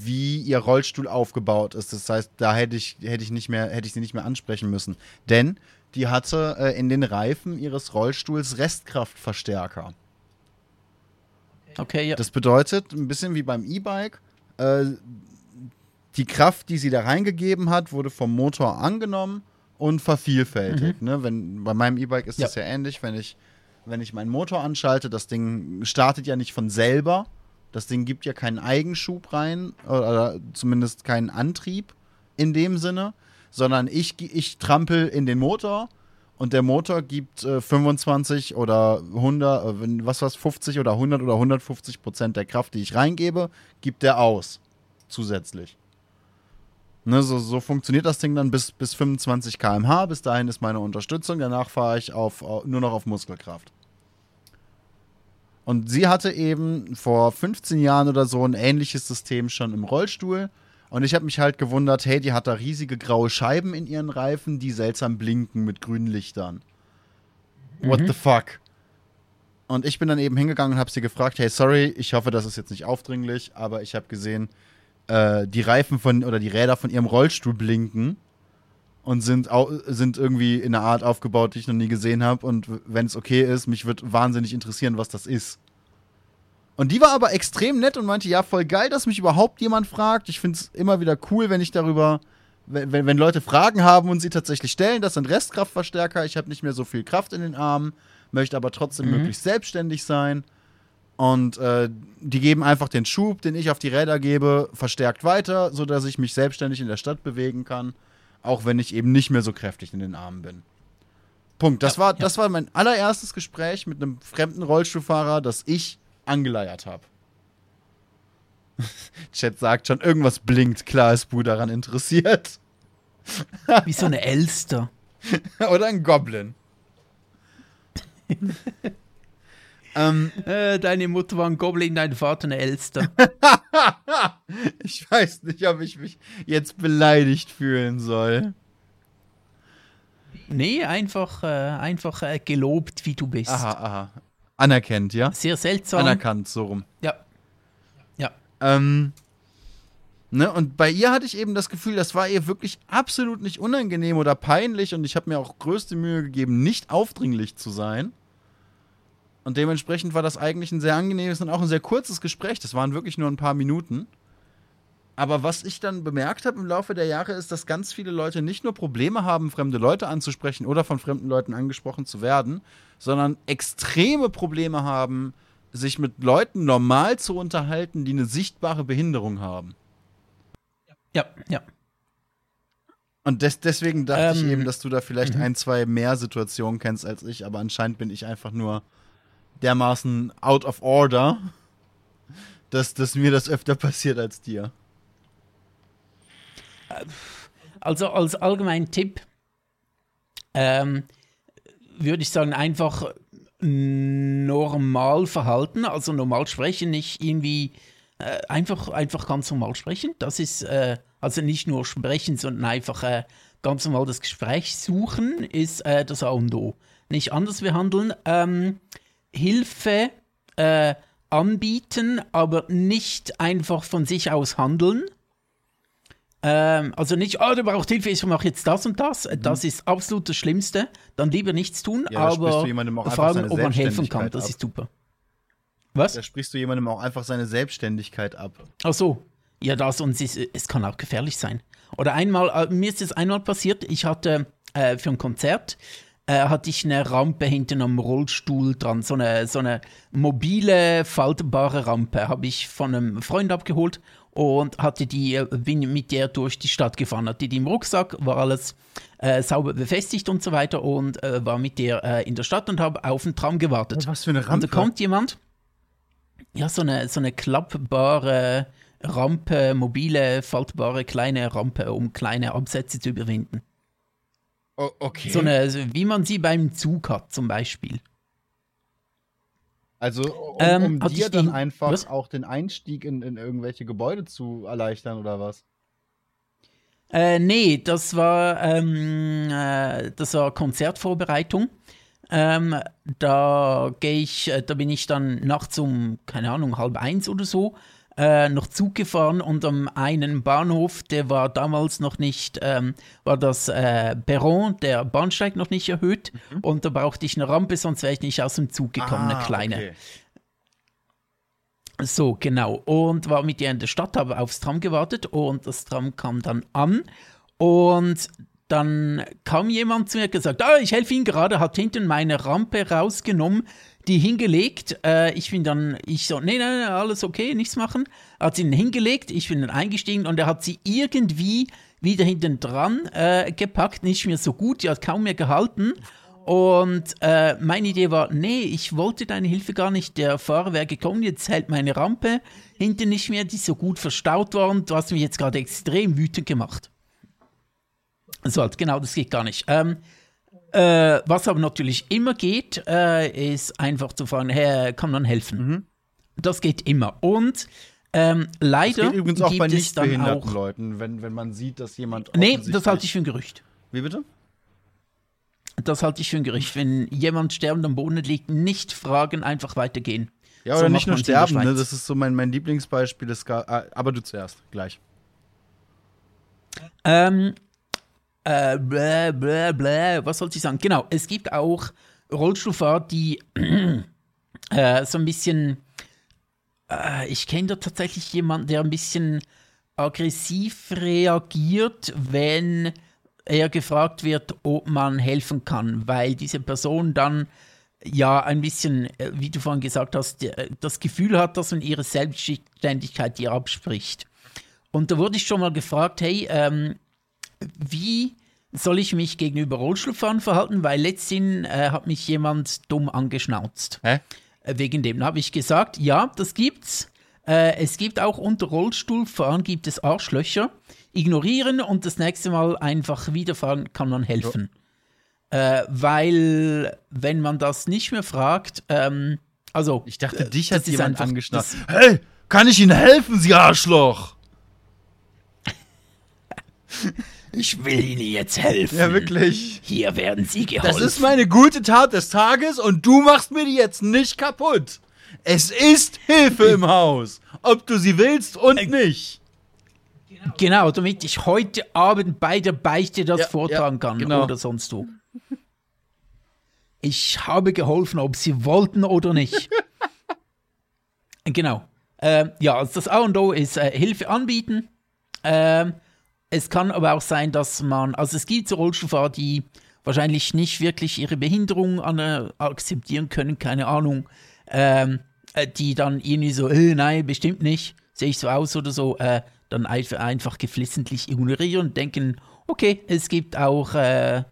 wie ihr Rollstuhl aufgebaut ist. Das heißt, da hätte ich, hätte ich nicht mehr, hätte ich sie nicht mehr ansprechen müssen. Denn die hatte äh, in den Reifen ihres Rollstuhls Restkraftverstärker. Okay, ja. Das bedeutet, ein bisschen wie beim E-Bike, äh, die Kraft, die sie da reingegeben hat, wurde vom Motor angenommen und vervielfältigt. Ne? Wenn, bei meinem E-Bike ist Ja. das ja ähnlich, wenn ich, wenn ich meinen Motor anschalte, das Ding startet ja nicht von selber. Das Ding gibt ja keinen Eigenschub rein, oder zumindest keinen Antrieb in dem Sinne, sondern ich, ich trampel in den Motor und der Motor gibt äh, 25 oder 100, äh, was was 50 oder 100 oder 150 Prozent der Kraft, die ich reingebe, gibt der aus zusätzlich. Ne, so, so funktioniert das Ding dann bis, bis 25 km/h. Bis dahin ist meine Unterstützung. Danach fahre ich auf, au- nur noch auf Muskelkraft. Und sie hatte eben vor 15 Jahren oder so ein ähnliches System schon im Rollstuhl. Und ich habe mich halt gewundert, hey, die hat da riesige graue Scheiben in ihren Reifen, die seltsam blinken mit grünen Lichtern. What the fuck? Und ich bin dann eben hingegangen und habe sie gefragt, hey, sorry, ich hoffe, das ist jetzt nicht aufdringlich, aber ich habe gesehen, äh, die Reifen von oder die Räder von ihrem Rollstuhl blinken und sind, sind irgendwie in einer Art aufgebaut, die ich noch nie gesehen habe. Und wenn es okay ist, mich wird wahnsinnig interessieren, was das ist. Und die war aber extrem nett und meinte, ja, voll geil, dass mich überhaupt jemand fragt. Ich finde es immer wieder cool, wenn ich darüber, wenn, wenn, Leute Fragen haben und sie tatsächlich stellen. Das sind Restkraftverstärker. Ich habe nicht mehr so viel Kraft in den Armen, möchte aber trotzdem Mhm. möglichst selbstständig sein. Und äh, die geben einfach den Schub, den ich auf die Räder gebe, verstärkt weiter, sodass ich mich selbstständig in der Stadt bewegen kann, auch wenn ich eben nicht mehr so kräftig in den Armen bin. Punkt. Das, Ja, war, ja. das war mein allererstes Gespräch mit einem fremden Rollstuhlfahrer, das ich angeleiert habe. Chat sagt schon, irgendwas blinkt. Klar ist Bu daran interessiert. Wie so eine Elster. Oder ein Goblin. ähm, Äh, deine Mutter war ein Goblin, dein Vater eine Elster. ich weiß nicht, ob ich mich jetzt beleidigt fühlen soll. Nee, einfach, äh, einfach äh, gelobt, wie du bist. Aha, aha. Anerkennt, ja? Sehr seltsam. Anerkannt, so rum. Ja. Ja. Ähm, ne, und bei ihr hatte ich eben das Gefühl, das war ihr wirklich absolut nicht unangenehm oder peinlich und ich habe mir auch größte Mühe gegeben, nicht aufdringlich zu sein. Und dementsprechend war das eigentlich ein sehr angenehmes und auch ein sehr kurzes Gespräch. Das waren wirklich nur ein paar Minuten. Aber was ich dann bemerkt habe im Laufe der Jahre ist, dass ganz viele Leute nicht nur Probleme haben, fremde Leute anzusprechen oder von fremden Leuten angesprochen zu werden, sondern extreme Probleme haben, sich mit Leuten normal zu unterhalten, die eine sichtbare Behinderung haben. Ja, ja. Und des, deswegen dachte ich Ähm, eben, dass du da vielleicht ein, zwei mehr Situationen kennst als ich, aber anscheinend bin ich einfach nur dermaßen out of order, dass, dass mir das öfter passiert als dir. Also als allgemeinen Tipp ähm, würde ich sagen, einfach normal verhalten, also normal sprechen, nicht irgendwie äh, einfach, einfach ganz normal sprechen. Das ist äh, also nicht nur sprechen, sondern einfach äh, ganz normal das Gespräch suchen, ist äh, das A und O. Nicht anders behandeln. Ähm, Hilfe äh, anbieten, aber nicht einfach von sich aus handeln. Ähm, also nicht, oh, du brauchst Hilfe, ich mache jetzt das und das. Das ist absolut das Schlimmste. Dann lieber nichts tun, Ja, aber fragen, ob man helfen kann. Das ab. ist super. Was? Da sprichst du jemandem auch einfach seine Selbstständigkeit ab. Ach so. Ja, das und es, es kann auch gefährlich sein. Oder einmal, äh, mir ist es einmal passiert, ich hatte äh, für ein Konzert, äh, hatte ich eine Rampe hinten am Rollstuhl dran, so eine, so eine mobile, faltbare Rampe, habe ich von einem Freund abgeholt und hatte die, äh, bin mit der durch die Stadt gefahren, hatte die im Rucksack, war alles äh, sauber befestigt und so weiter und äh, war mit der äh, in der Stadt und habe auf den Tram gewartet. Was für eine Und da kommt jemand, ja, so eine, so eine klappbare Rampe, mobile, faltbare kleine Rampe, um kleine Absätze zu überwinden. Okay. So eine, so wie man sie beim Zug hat, zum Beispiel. Also, um, Ähm, um dir dann ihn- einfach was? auch den Einstieg in, in irgendwelche Gebäude zu erleichtern oder was? Äh, nee, das war, ähm, äh, das war Konzertvorbereitung. Ähm, da gehe ich, äh, da bin ich dann nachts um, keine Ahnung, halb eins oder so, äh, noch Zug gefahren und am einen Bahnhof, der war damals noch nicht, ähm, war das äh, Perron, der Bahnsteig noch nicht erhöht und da brauchte ich eine Rampe, sonst wäre ich nicht aus dem Zug gekommen, eine kleine. Ah, okay. So, genau. Und war mit ihr in der Stadt, habe aufs Tram gewartet und das Tram kam dann an. Und dann kam jemand zu mir und gesagt, ah, ich helfe Ihnen gerade, hat hinten meine Rampe rausgenommen, die hingelegt. Äh, ich bin dann, ich so, nee, nee, alles okay, nichts machen. Hat sie ihn hingelegt, ich bin dann eingestiegen und er hat sie irgendwie wieder hinten dran äh, gepackt, nicht mehr so gut, die hat kaum mehr gehalten. Und äh, meine Idee war, nee, ich wollte deine Hilfe gar nicht. Der Fahrer wäre gekommen, jetzt hält meine Rampe hinten nicht mehr, die ist so gut verstaut worden. Du hast mich jetzt gerade extrem wütend gemacht. So halt, genau, das geht gar nicht. Ähm, äh, was aber natürlich immer geht, äh, ist einfach zu fragen, hey, kann man helfen? Das geht immer. Und ähm, Das leider geht übrigens auch gibt bei es nicht dann behinderten auch. Leuten, wenn, wenn man sieht, dass jemand. Nee, das halte ich für ein Gerücht. Wie bitte? Das halte ich für ein Gerücht. Wenn jemand sterbend am Boden liegt, nicht fragen, einfach weitergehen. Ja, So oder macht nicht nur sterben, ne? Das ist so mein, mein Lieblingsbeispiel. Das gar, ah, aber du zuerst, gleich. Ähm, äh, bläh, bläh, bläh, was soll ich sagen? Genau, es gibt auch Rollstuhlfahrer, die äh, so ein bisschen, äh, ich kenne da tatsächlich jemanden, der ein bisschen aggressiv reagiert, wenn er gefragt wird, ob man helfen kann, weil diese Person dann ja ein bisschen, äh, wie du vorhin gesagt hast, äh, das Gefühl hat, dass man ihre Selbstständigkeit ihr abspricht. Und da wurde ich schon mal gefragt, hey, ähm, wie soll ich mich gegenüber Rollstuhlfahren verhalten? Weil letztens äh, hat mich jemand dumm angeschnauzt. Hä? Äh, wegen dem habe ich gesagt, ja, das gibt's. Äh, es gibt auch unter Rollstuhlfahren gibt es Arschlöcher. Ignorieren und das nächste Mal einfach wieder fragen, kann man helfen. Äh, weil, wenn man das nicht mehr fragt, ähm, also. Ich dachte, äh, dich das hat jemand einfach- angeschnappt. das- Hey, kann ich Ihnen helfen, Sie Arschloch? Ich will Ihnen jetzt helfen. Ja, wirklich. Hier werden Sie geholfen. Das ist meine gute Tat des Tages und du machst mir die jetzt nicht kaputt. Es ist Hilfe im Haus, ob du sie willst und nicht. Genau, damit ich heute Abend bei der Beichte das Ja, vortragen ja, kann genau. oder sonst wo. Ich habe geholfen, ob sie wollten oder nicht. genau. Ähm, ja, also das A und O ist äh, Hilfe anbieten. Ähm, es kann aber auch sein, dass man, also es gibt so Rollstuhlfahrer, die wahrscheinlich nicht wirklich ihre Behinderung an, äh, akzeptieren können, keine Ahnung. Ähm, äh, die dann irgendwie so, äh, nein, bestimmt nicht, sehe ich so aus oder so, äh, dann einfach, geflissentlich ignorieren und denken, okay, es gibt auch äh,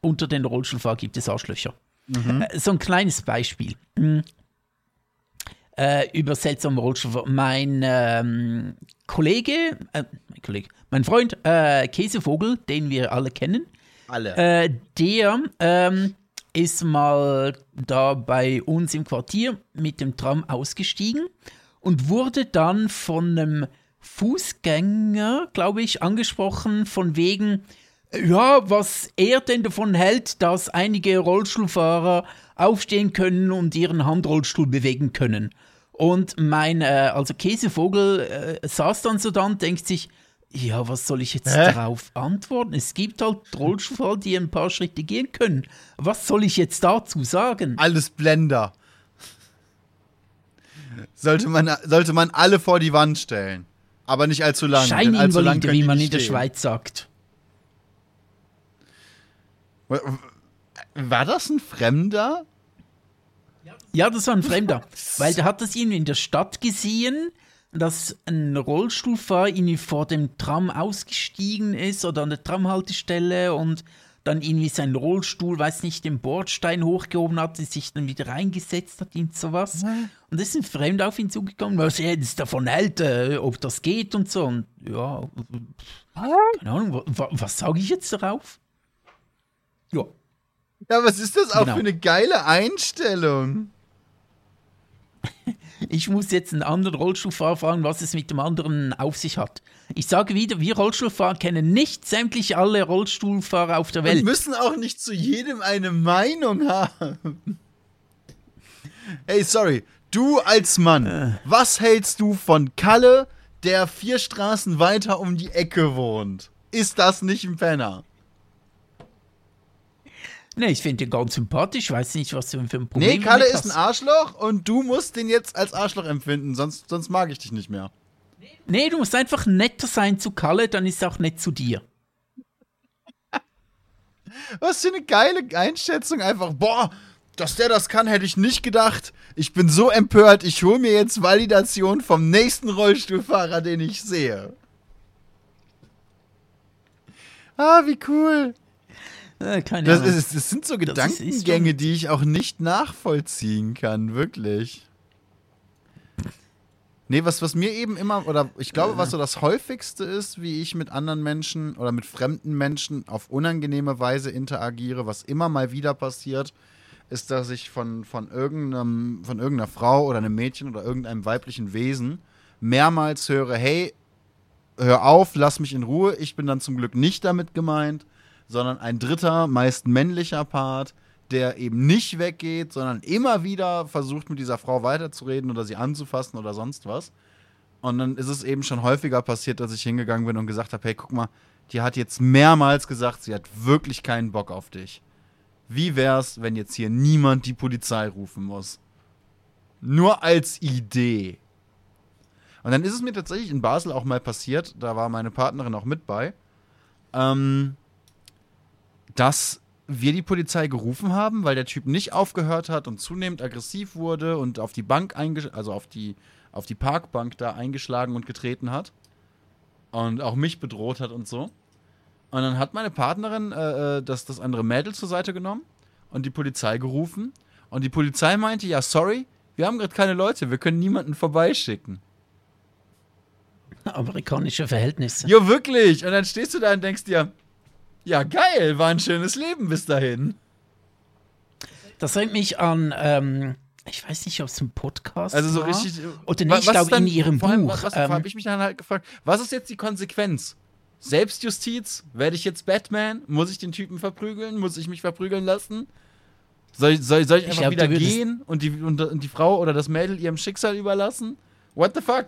unter den Rollstuhlfahrern gibt es Arschlöcher. Äh, so ein kleines Beispiel. Hm. Äh, über seltsame Rollstuhlfahrer. Mein ähm, Kollege, äh, mein Kollege, mein Freund äh, Käsevogel, den wir alle kennen, Alle. äh, der ähm, ist mal da bei uns im Quartier mit dem Tram ausgestiegen und wurde dann von einem Fußgänger, glaube ich, angesprochen, von wegen, ja, was er denn davon hält, dass einige Rollstuhlfahrer aufstehen können und ihren Handrollstuhl bewegen können. Und mein, äh, also Käsevogel äh, saß dann so und denkt sich, ja, was soll ich jetzt Hä? darauf antworten? Es gibt halt Rollstuhlfahrer, die ein paar Schritte gehen können. Was soll ich jetzt dazu sagen? Alles Blender. Sollte man, sollte man alle vor die Wand stellen. Aber nicht allzu lang. denn allzu lang Scheininvalide, wie man in der. Schweiz sagt. War das ein Fremder? Ja, das war ein Fremder. weil der hat das irgendwie in der Stadt gesehen, dass ein Rollstuhlfahrer irgendwie vor dem Tram ausgestiegen ist oder an der Tramhaltestelle und dann irgendwie seinen Rollstuhl, weiß nicht, den Bordstein hochgehoben hat, sich dann wieder reingesetzt hat, irgend sowas. Und es ist ein Fremder auf ihn zugekommen, was er jetzt davon hält, äh, ob das geht und so. Und ja, keine Ahnung, wa wa was sage ich jetzt darauf? Ja. Ja, was ist das auch Genau. für eine geile Einstellung? Ich muss jetzt einen anderen Rollstuhlfahrer fragen, was es mit dem anderen auf sich hat. Ich sage wieder, wir Rollstuhlfahrer kennen nicht sämtlich alle Rollstuhlfahrer auf der Wir Welt. müssen auch nicht zu jedem eine Meinung haben. Hey, sorry. Du als Mann, was hältst du von Kalle, der vier Straßen weiter um die Ecke wohnt? Ist das nicht ein Penner? Ne, ich finde den ganz sympathisch. Ich weiß nicht, was du für ein Problem Nee, Kalle ist ein hast. Arschloch und du musst den jetzt als Arschloch empfinden, sonst, sonst mag ich dich nicht mehr. Nee, du musst einfach netter sein zu Kalle, dann ist er auch nett zu dir. Was für eine geile Einschätzung einfach. Boah, dass der das kann, hätte ich nicht gedacht. Ich bin so empört, ich hole mir jetzt Validation vom nächsten Rollstuhlfahrer, den ich sehe. Ah, wie cool. Äh, keine Das, Ahnung. ist, das sind so Gedankengänge, die ich auch nicht nachvollziehen kann, wirklich. Nee, was, was mir eben immer, oder ich glaube, was so das häufigste ist, wie ich mit anderen Menschen oder mit fremden Menschen auf unangenehme Weise interagiere, was immer mal wieder passiert, ist, dass ich von, von, irgendeinem, von irgendeiner Frau oder einem Mädchen oder irgendeinem weiblichen Wesen mehrmals höre, hey, hör auf, lass mich in Ruhe. Ich bin dann zum Glück nicht damit gemeint, sondern ein dritter, meist männlicher Part, der eben nicht weggeht, sondern immer wieder versucht, mit dieser Frau weiterzureden oder sie anzufassen oder sonst was. Und dann ist es eben schon häufiger passiert, dass ich hingegangen bin und gesagt habe, hey, guck mal, die hat jetzt mehrmals gesagt, sie hat wirklich keinen Bock auf dich. Wie wär's, wenn jetzt hier niemand die Polizei rufen muss? Nur als Idee. Und dann ist es mir tatsächlich in Basel auch mal passiert, da war meine Partnerin auch mit bei, ähm, dass wir die Polizei gerufen haben, weil der Typ nicht aufgehört hat und zunehmend aggressiv wurde und auf die Bank eingesch also auf die, auf die Parkbank da eingeschlagen und getreten hat. Und auch mich bedroht hat und so. Und dann hat meine Partnerin äh, äh, das, das andere Mädel zur Seite genommen und die Polizei gerufen. Und die Polizei meinte, ja, sorry, wir haben gerade keine Leute, wir können niemanden vorbeischicken. Amerikanische Verhältnisse. Jo, wirklich. Und dann stehst du da und denkst dir, ja, geil, war ein schönes Leben bis dahin. Das erinnert mich an, ähm, ich weiß nicht, ob es ein Podcast Also so war. richtig. Oder nicht, ich glaube, in ihrem vor allem, Buch. Was, ähm, habe ich mich dann halt gefragt, was ist jetzt die Konsequenz? Selbstjustiz? Werde ich jetzt Batman? Muss ich den Typen verprügeln? Muss ich mich verprügeln lassen? Soll, ich- soll, soll ich Ich einfach glaub, wieder gehen und die, und, und die Frau oder das Mädel ihrem Schicksal überlassen? What the fuck?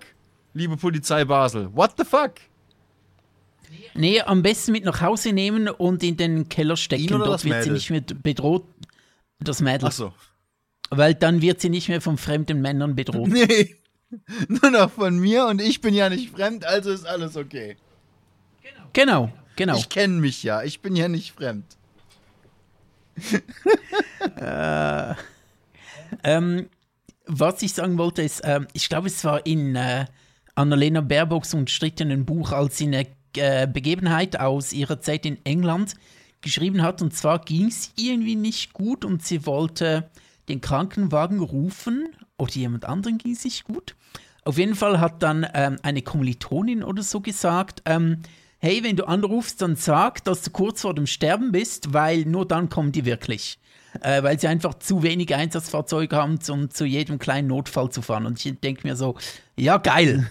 Liebe Polizei Basel, what the fuck? Nee, am besten mit nach Hause nehmen und in den Keller stecken. Dort wird sie Mädel? nicht mehr bedroht. Das Mädel. Achso. Weil dann wird sie nicht mehr von fremden Männern bedroht. Nee. Nur noch von mir und ich bin ja nicht fremd, also ist alles okay. Genau, genau. Ich kenne mich ja, ich bin ja nicht fremd. Ähm, was ich sagen wollte, ist, ähm, ich glaube, es war in äh, Annalena Baerbocks umstrittenen Buch, als sie eine äh, Begebenheit aus ihrer Zeit in England geschrieben hat. Und zwar ging es irgendwie nicht gut und sie wollte den Krankenwagen rufen oder jemand anderen ging es nicht gut. Auf jeden Fall hat dann ähm, eine Kommilitonin oder so gesagt, ähm, hey, wenn du anrufst, dann sag, dass du kurz vor dem Sterben bist, weil nur dann kommen die wirklich äh, weil sie einfach zu wenige Einsatzfahrzeuge haben, um zu jedem kleinen Notfall zu fahren. Und ich denke mir so, ja, geil.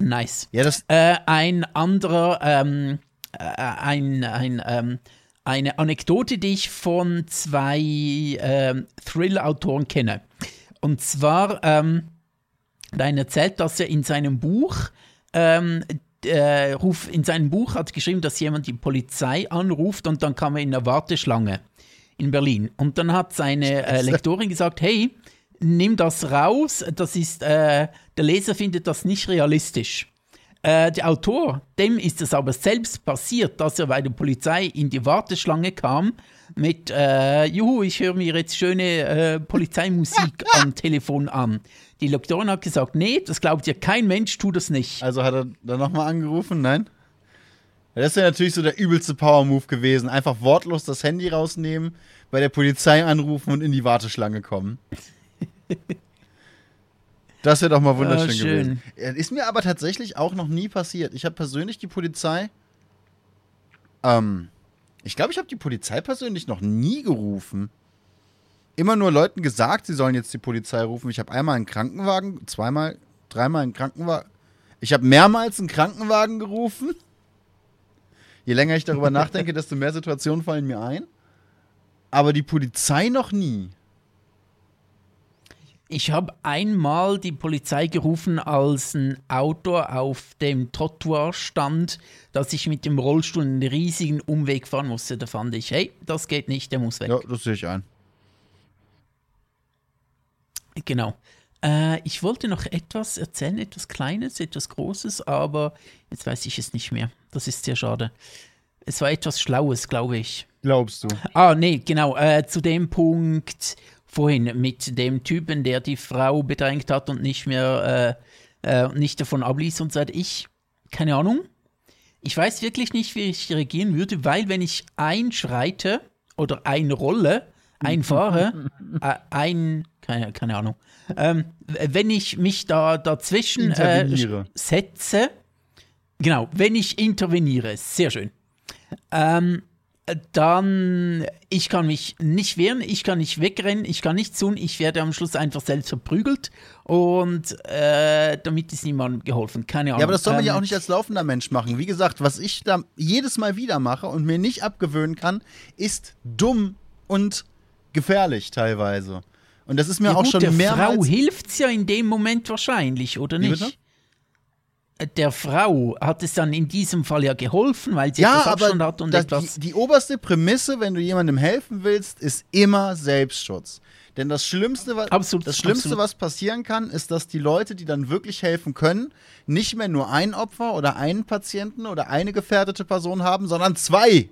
Nice. Ja, das. Äh, ein anderer, ähm, äh, ein, ein, ähm, eine Anekdote, die ich von zwei ähm, Thrill-Autoren kenne. Und zwar, ähm, der eine erzählt, dass er in seinem Buch, ähm, äh, ruf, in seinem Buch hat geschrieben, dass jemand die Polizei anruft und dann kam er in eine Warteschlange in Berlin. Und dann hat seine äh, Lektorin gesagt, hey, nimm das raus, das ist, äh, der Leser findet das nicht realistisch. Äh, der Autor, dem ist es aber selbst passiert, dass er bei der Polizei in die Warteschlange kam mit, äh, juhu, ich höre mir jetzt schöne äh, Polizeimusik am Telefon an. Die Lektorin hat gesagt, nee, das glaubt ihr, kein Mensch tut das nicht. Also hat er dann nochmal angerufen? Nein? Das ist ja natürlich so der übelste Power-Move gewesen. Einfach wortlos das Handy rausnehmen, bei der Polizei anrufen und in die Warteschlange kommen. Das wäre doch mal wunderschön Ah, schön. gewesen. Ja, Ist mir aber tatsächlich auch noch nie passiert. Ich habe persönlich die Polizei. Ähm, ich glaube, ich habe die Polizei persönlich noch nie gerufen. immer nur Leuten gesagt, sie sollen jetzt die Polizei rufen. Ich habe einmal einen Krankenwagen, zweimal, dreimal einen Krankenwagen. Ich habe mehrmals einen Krankenwagen gerufen. Je länger ich darüber nachdenke, desto mehr Situationen fallen mir ein. Aber die Polizei noch nie. Ich habe einmal die Polizei gerufen, als ein Auto auf dem Trottoir stand, dass ich mit dem Rollstuhl einen riesigen Umweg fahren musste. Da fand ich, hey, das geht nicht, der muss weg. Ja, das sehe ich ein. Genau. Äh, ich wollte noch etwas erzählen, etwas Kleines, etwas Großes, aber jetzt weiß ich es nicht mehr. Das ist sehr schade. Es war etwas Schlaues, glaube ich. Glaubst du? Ah, nee, genau. Äh, zu dem Punkt vorhin mit dem Typen, der die Frau bedrängt hat und nicht mehr, äh, äh, nicht davon abließ und sagt, ich, keine Ahnung. Ich weiß wirklich nicht, wie ich reagieren würde, weil wenn ich einschreite oder einrolle, einfahre, äh, ein, keine, keine Ahnung, ähm, wenn ich mich da dazwischen äh, setze, genau, wenn ich interveniere, sehr schön, ähm, dann, ich kann mich nicht wehren, ich kann nicht wegrennen, ich kann nichts tun, ich werde am Schluss einfach selbst verprügelt und äh, damit ist niemandem geholfen, keine Ahnung. Ja, aber das soll man ja Ähm, auch nicht als laufender Mensch machen. Wie gesagt, was ich da jedes Mal wieder mache und mir nicht abgewöhnen kann, ist dumm und gefährlich teilweise. Und das ist mir ja, auch gut, schon der mehrmals. Frau hilft's ja in dem Moment wahrscheinlich, oder nicht? Der Frau hat es dann in diesem Fall ja geholfen, weil sie ja, etwas Abstand hat und das, etwas. die, die oberste Prämisse, wenn du jemandem helfen willst, ist immer Selbstschutz. Denn das Schlimmste, was, Absolut, das Schlimmste, absolut. was passieren kann, ist, dass die Leute, die dann wirklich helfen können, nicht mehr nur ein Opfer oder einen Patienten oder eine gefährdete Person haben, sondern zwei.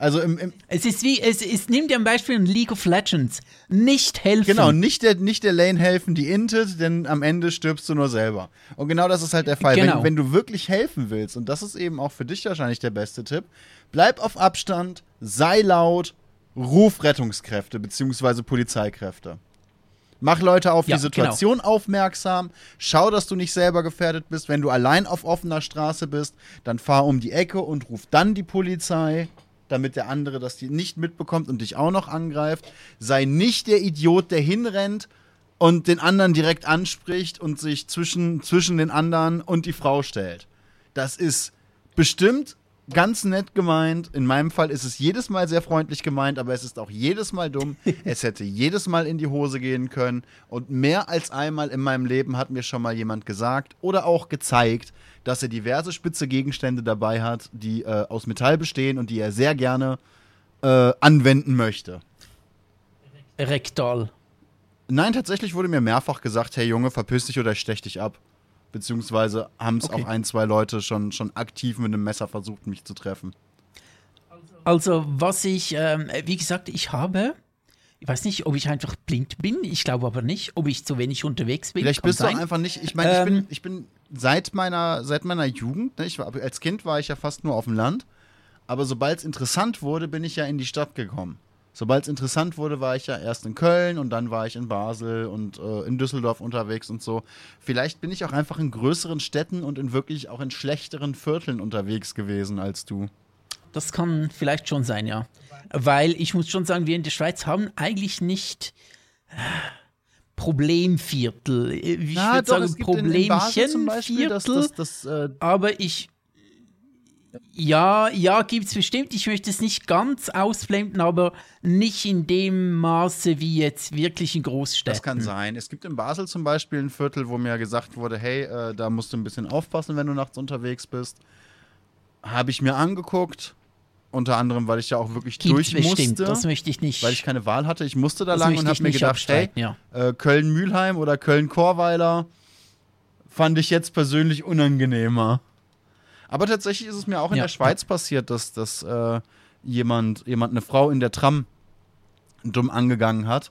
Also im, im Es ist wie, es ist, nimm dir ein Beispiel in League of Legends. Nicht helfen. Genau, nicht der, nicht der Lane helfen, die intet, denn am Ende stirbst du nur selber. Und genau das ist halt der Fall. Genau. Wenn, wenn du wirklich helfen willst, und das ist eben auch für dich wahrscheinlich der beste Tipp, bleib auf Abstand, sei laut, ruf Rettungskräfte bzw. Polizeikräfte. Mach Leute auf Ja, die Situation aufmerksam. Schau, dass du nicht selber gefährdet bist. Wenn du allein auf offener Straße bist, dann fahr um die Ecke und ruf dann die Polizei, damit der andere das nicht mitbekommt und dich auch noch angreift. Sei nicht der Idiot, der hinrennt und den anderen direkt anspricht und sich zwischen, zwischen den anderen und die Frau stellt. Das ist bestimmt ganz nett gemeint. In meinem Fall ist es jedes Mal sehr freundlich gemeint, aber es ist auch jedes Mal dumm. es hätte jedes Mal in die Hose gehen können. Und mehr als einmal in meinem Leben hat mir schon mal jemand gesagt oder auch gezeigt, dass er diverse spitze Gegenstände dabei hat, die äh, aus Metall bestehen und die er sehr gerne äh, anwenden möchte. Rektal. Nein, tatsächlich wurde mir mehrfach gesagt, hey Junge, verpiss dich oder ich stech dich ab. Beziehungsweise haben es Okay. auch ein, zwei Leute schon, schon aktiv mit einem Messer versucht, mich zu treffen. Also, was ich, ähm, wie gesagt, ich habe, ich weiß nicht, ob ich einfach blind bin, ich glaube aber nicht, ob ich zu wenig unterwegs bin. Vielleicht bist sein. du einfach nicht. Ich meine, ich, Ähm. bin, ich bin seit meiner, seit meiner Jugend, ne, ich war, als Kind war ich ja fast nur auf dem Land, aber sobald es interessant wurde, bin ich ja in die Stadt gekommen. Sobald es interessant wurde, war ich ja erst in Köln und dann war ich in Basel und äh, in Düsseldorf unterwegs und so. Vielleicht bin ich auch einfach in größeren Städten und in wirklich auch in schlechteren Vierteln unterwegs gewesen als du. Das kann vielleicht schon sein, ja. Weil ich muss schon sagen, wir in der Schweiz haben eigentlich nicht äh, Problemviertel. Ich würde sagen Problemchenviertel. das, das, das, äh, aber ich. Ja, ja, gibt es bestimmt. Ich möchte es nicht ganz ausblenden, aber nicht in dem Maße wie jetzt wirklich in Großstädten. Das kann sein. Es gibt in Basel zum Beispiel ein Viertel, wo mir gesagt wurde, hey, äh, da musst du ein bisschen aufpassen, wenn du nachts unterwegs bist. Habe ich mir angeguckt. Unter anderem, weil ich ja auch wirklich Gibt's durch bestimmt, musste. das möchte ich nicht. weil ich keine Wahl hatte. Ich musste da das lang und habe mir gedacht, hey, ja. äh, Köln-Mülheim oder Köln-Chorweiler fand ich jetzt persönlich unangenehmer. Aber tatsächlich ist es mir auch in Ja, der Schweiz passiert, dass, dass äh, jemand, jemand eine Frau in der Tram dumm angegangen hat.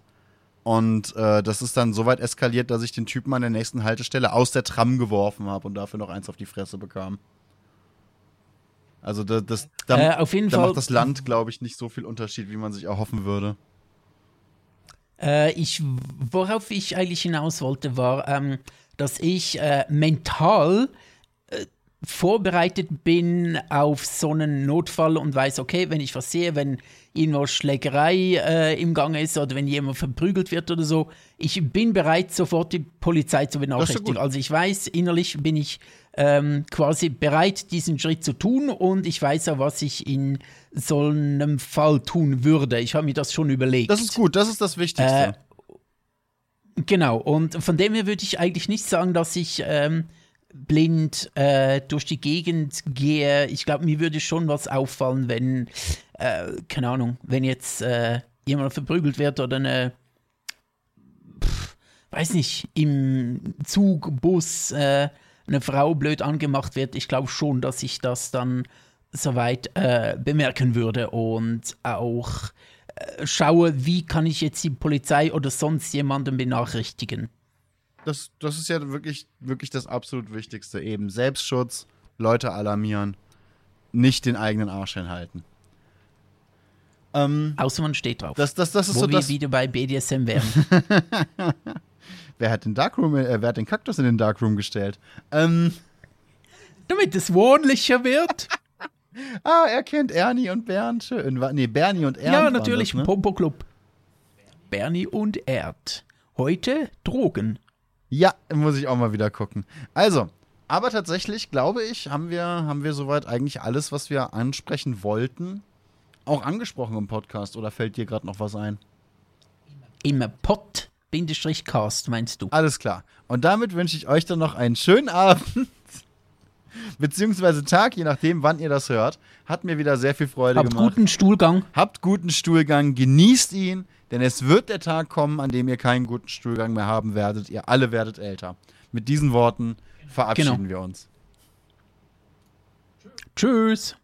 Und äh, das ist dann so weit eskaliert, dass ich den Typen an der nächsten Haltestelle aus der Tram geworfen habe und dafür noch eins auf die Fresse bekam. Also das, das da, Äh, auf jeden da Fall. macht das Land, glaube ich, nicht so viel Unterschied, wie man sich erhoffen würde. Äh, ich, worauf ich eigentlich hinaus wollte, war, ähm, dass ich äh, mental vorbereitet bin auf so einen Notfall und weiß, okay, wenn ich was sehe, wenn irgendwo Schlägerei äh, im Gange ist oder wenn jemand verprügelt wird oder so, ich bin bereit, sofort die Polizei zu benachrichtigen. Also ich weiß, innerlich bin ich ähm, quasi bereit, diesen Schritt zu tun und ich weiß auch, was ich in so einem Fall tun würde. Ich habe mir das schon überlegt. Das ist gut, das ist das Wichtigste. Äh, genau, und von dem her würde ich eigentlich nicht sagen, dass ich ähm, blind äh, durch die Gegend gehe. Ich glaube, mir würde schon was auffallen, wenn, äh, keine Ahnung, wenn jetzt äh, jemand verprügelt wird oder eine, pff, weiß nicht, im Zug, Bus äh, eine Frau blöd angemacht wird. Ich glaube schon, dass ich das dann soweit äh, bemerken würde und auch äh, schaue, wie kann ich jetzt die Polizei oder sonst jemanden benachrichtigen. Das, das ist ja wirklich, wirklich das absolut Wichtigste. Eben Selbstschutz, Leute alarmieren, nicht den eigenen Arsch hinhalten. Ähm, Außer man steht drauf. Das, das, das ist Wo so wir das, wieder bei BDSM wären. wer hat den Darkroom, äh, wer hat den Kaktus in den Darkroom gestellt? Ähm, Damit es wohnlicher wird. ah, er kennt Ernie und Bernd. Schön. Nee, Bernie und Ernst. ja, natürlich, Das, ne? Popo Club. Bernie und Erd. Heute Drogen. Ja, muss ich auch mal wieder gucken. Also, aber tatsächlich glaube ich, haben wir, haben wir soweit eigentlich alles, was wir ansprechen wollten, auch angesprochen im Podcast. Oder fällt dir gerade noch was ein? Im Pod-Cast, meinst du? Alles klar. Und damit wünsche ich euch dann noch einen schönen Abend. Beziehungsweise Tag, je nachdem, wann ihr das hört. Hat mir wieder sehr viel Freude Habt gemacht. guten Stuhlgang. Habt guten Stuhlgang, genießt ihn, denn es wird der Tag kommen, an dem ihr keinen guten Stuhlgang mehr haben werdet. Ihr alle werdet älter. Mit diesen Worten verabschieden Genau. wir uns. Tschüss.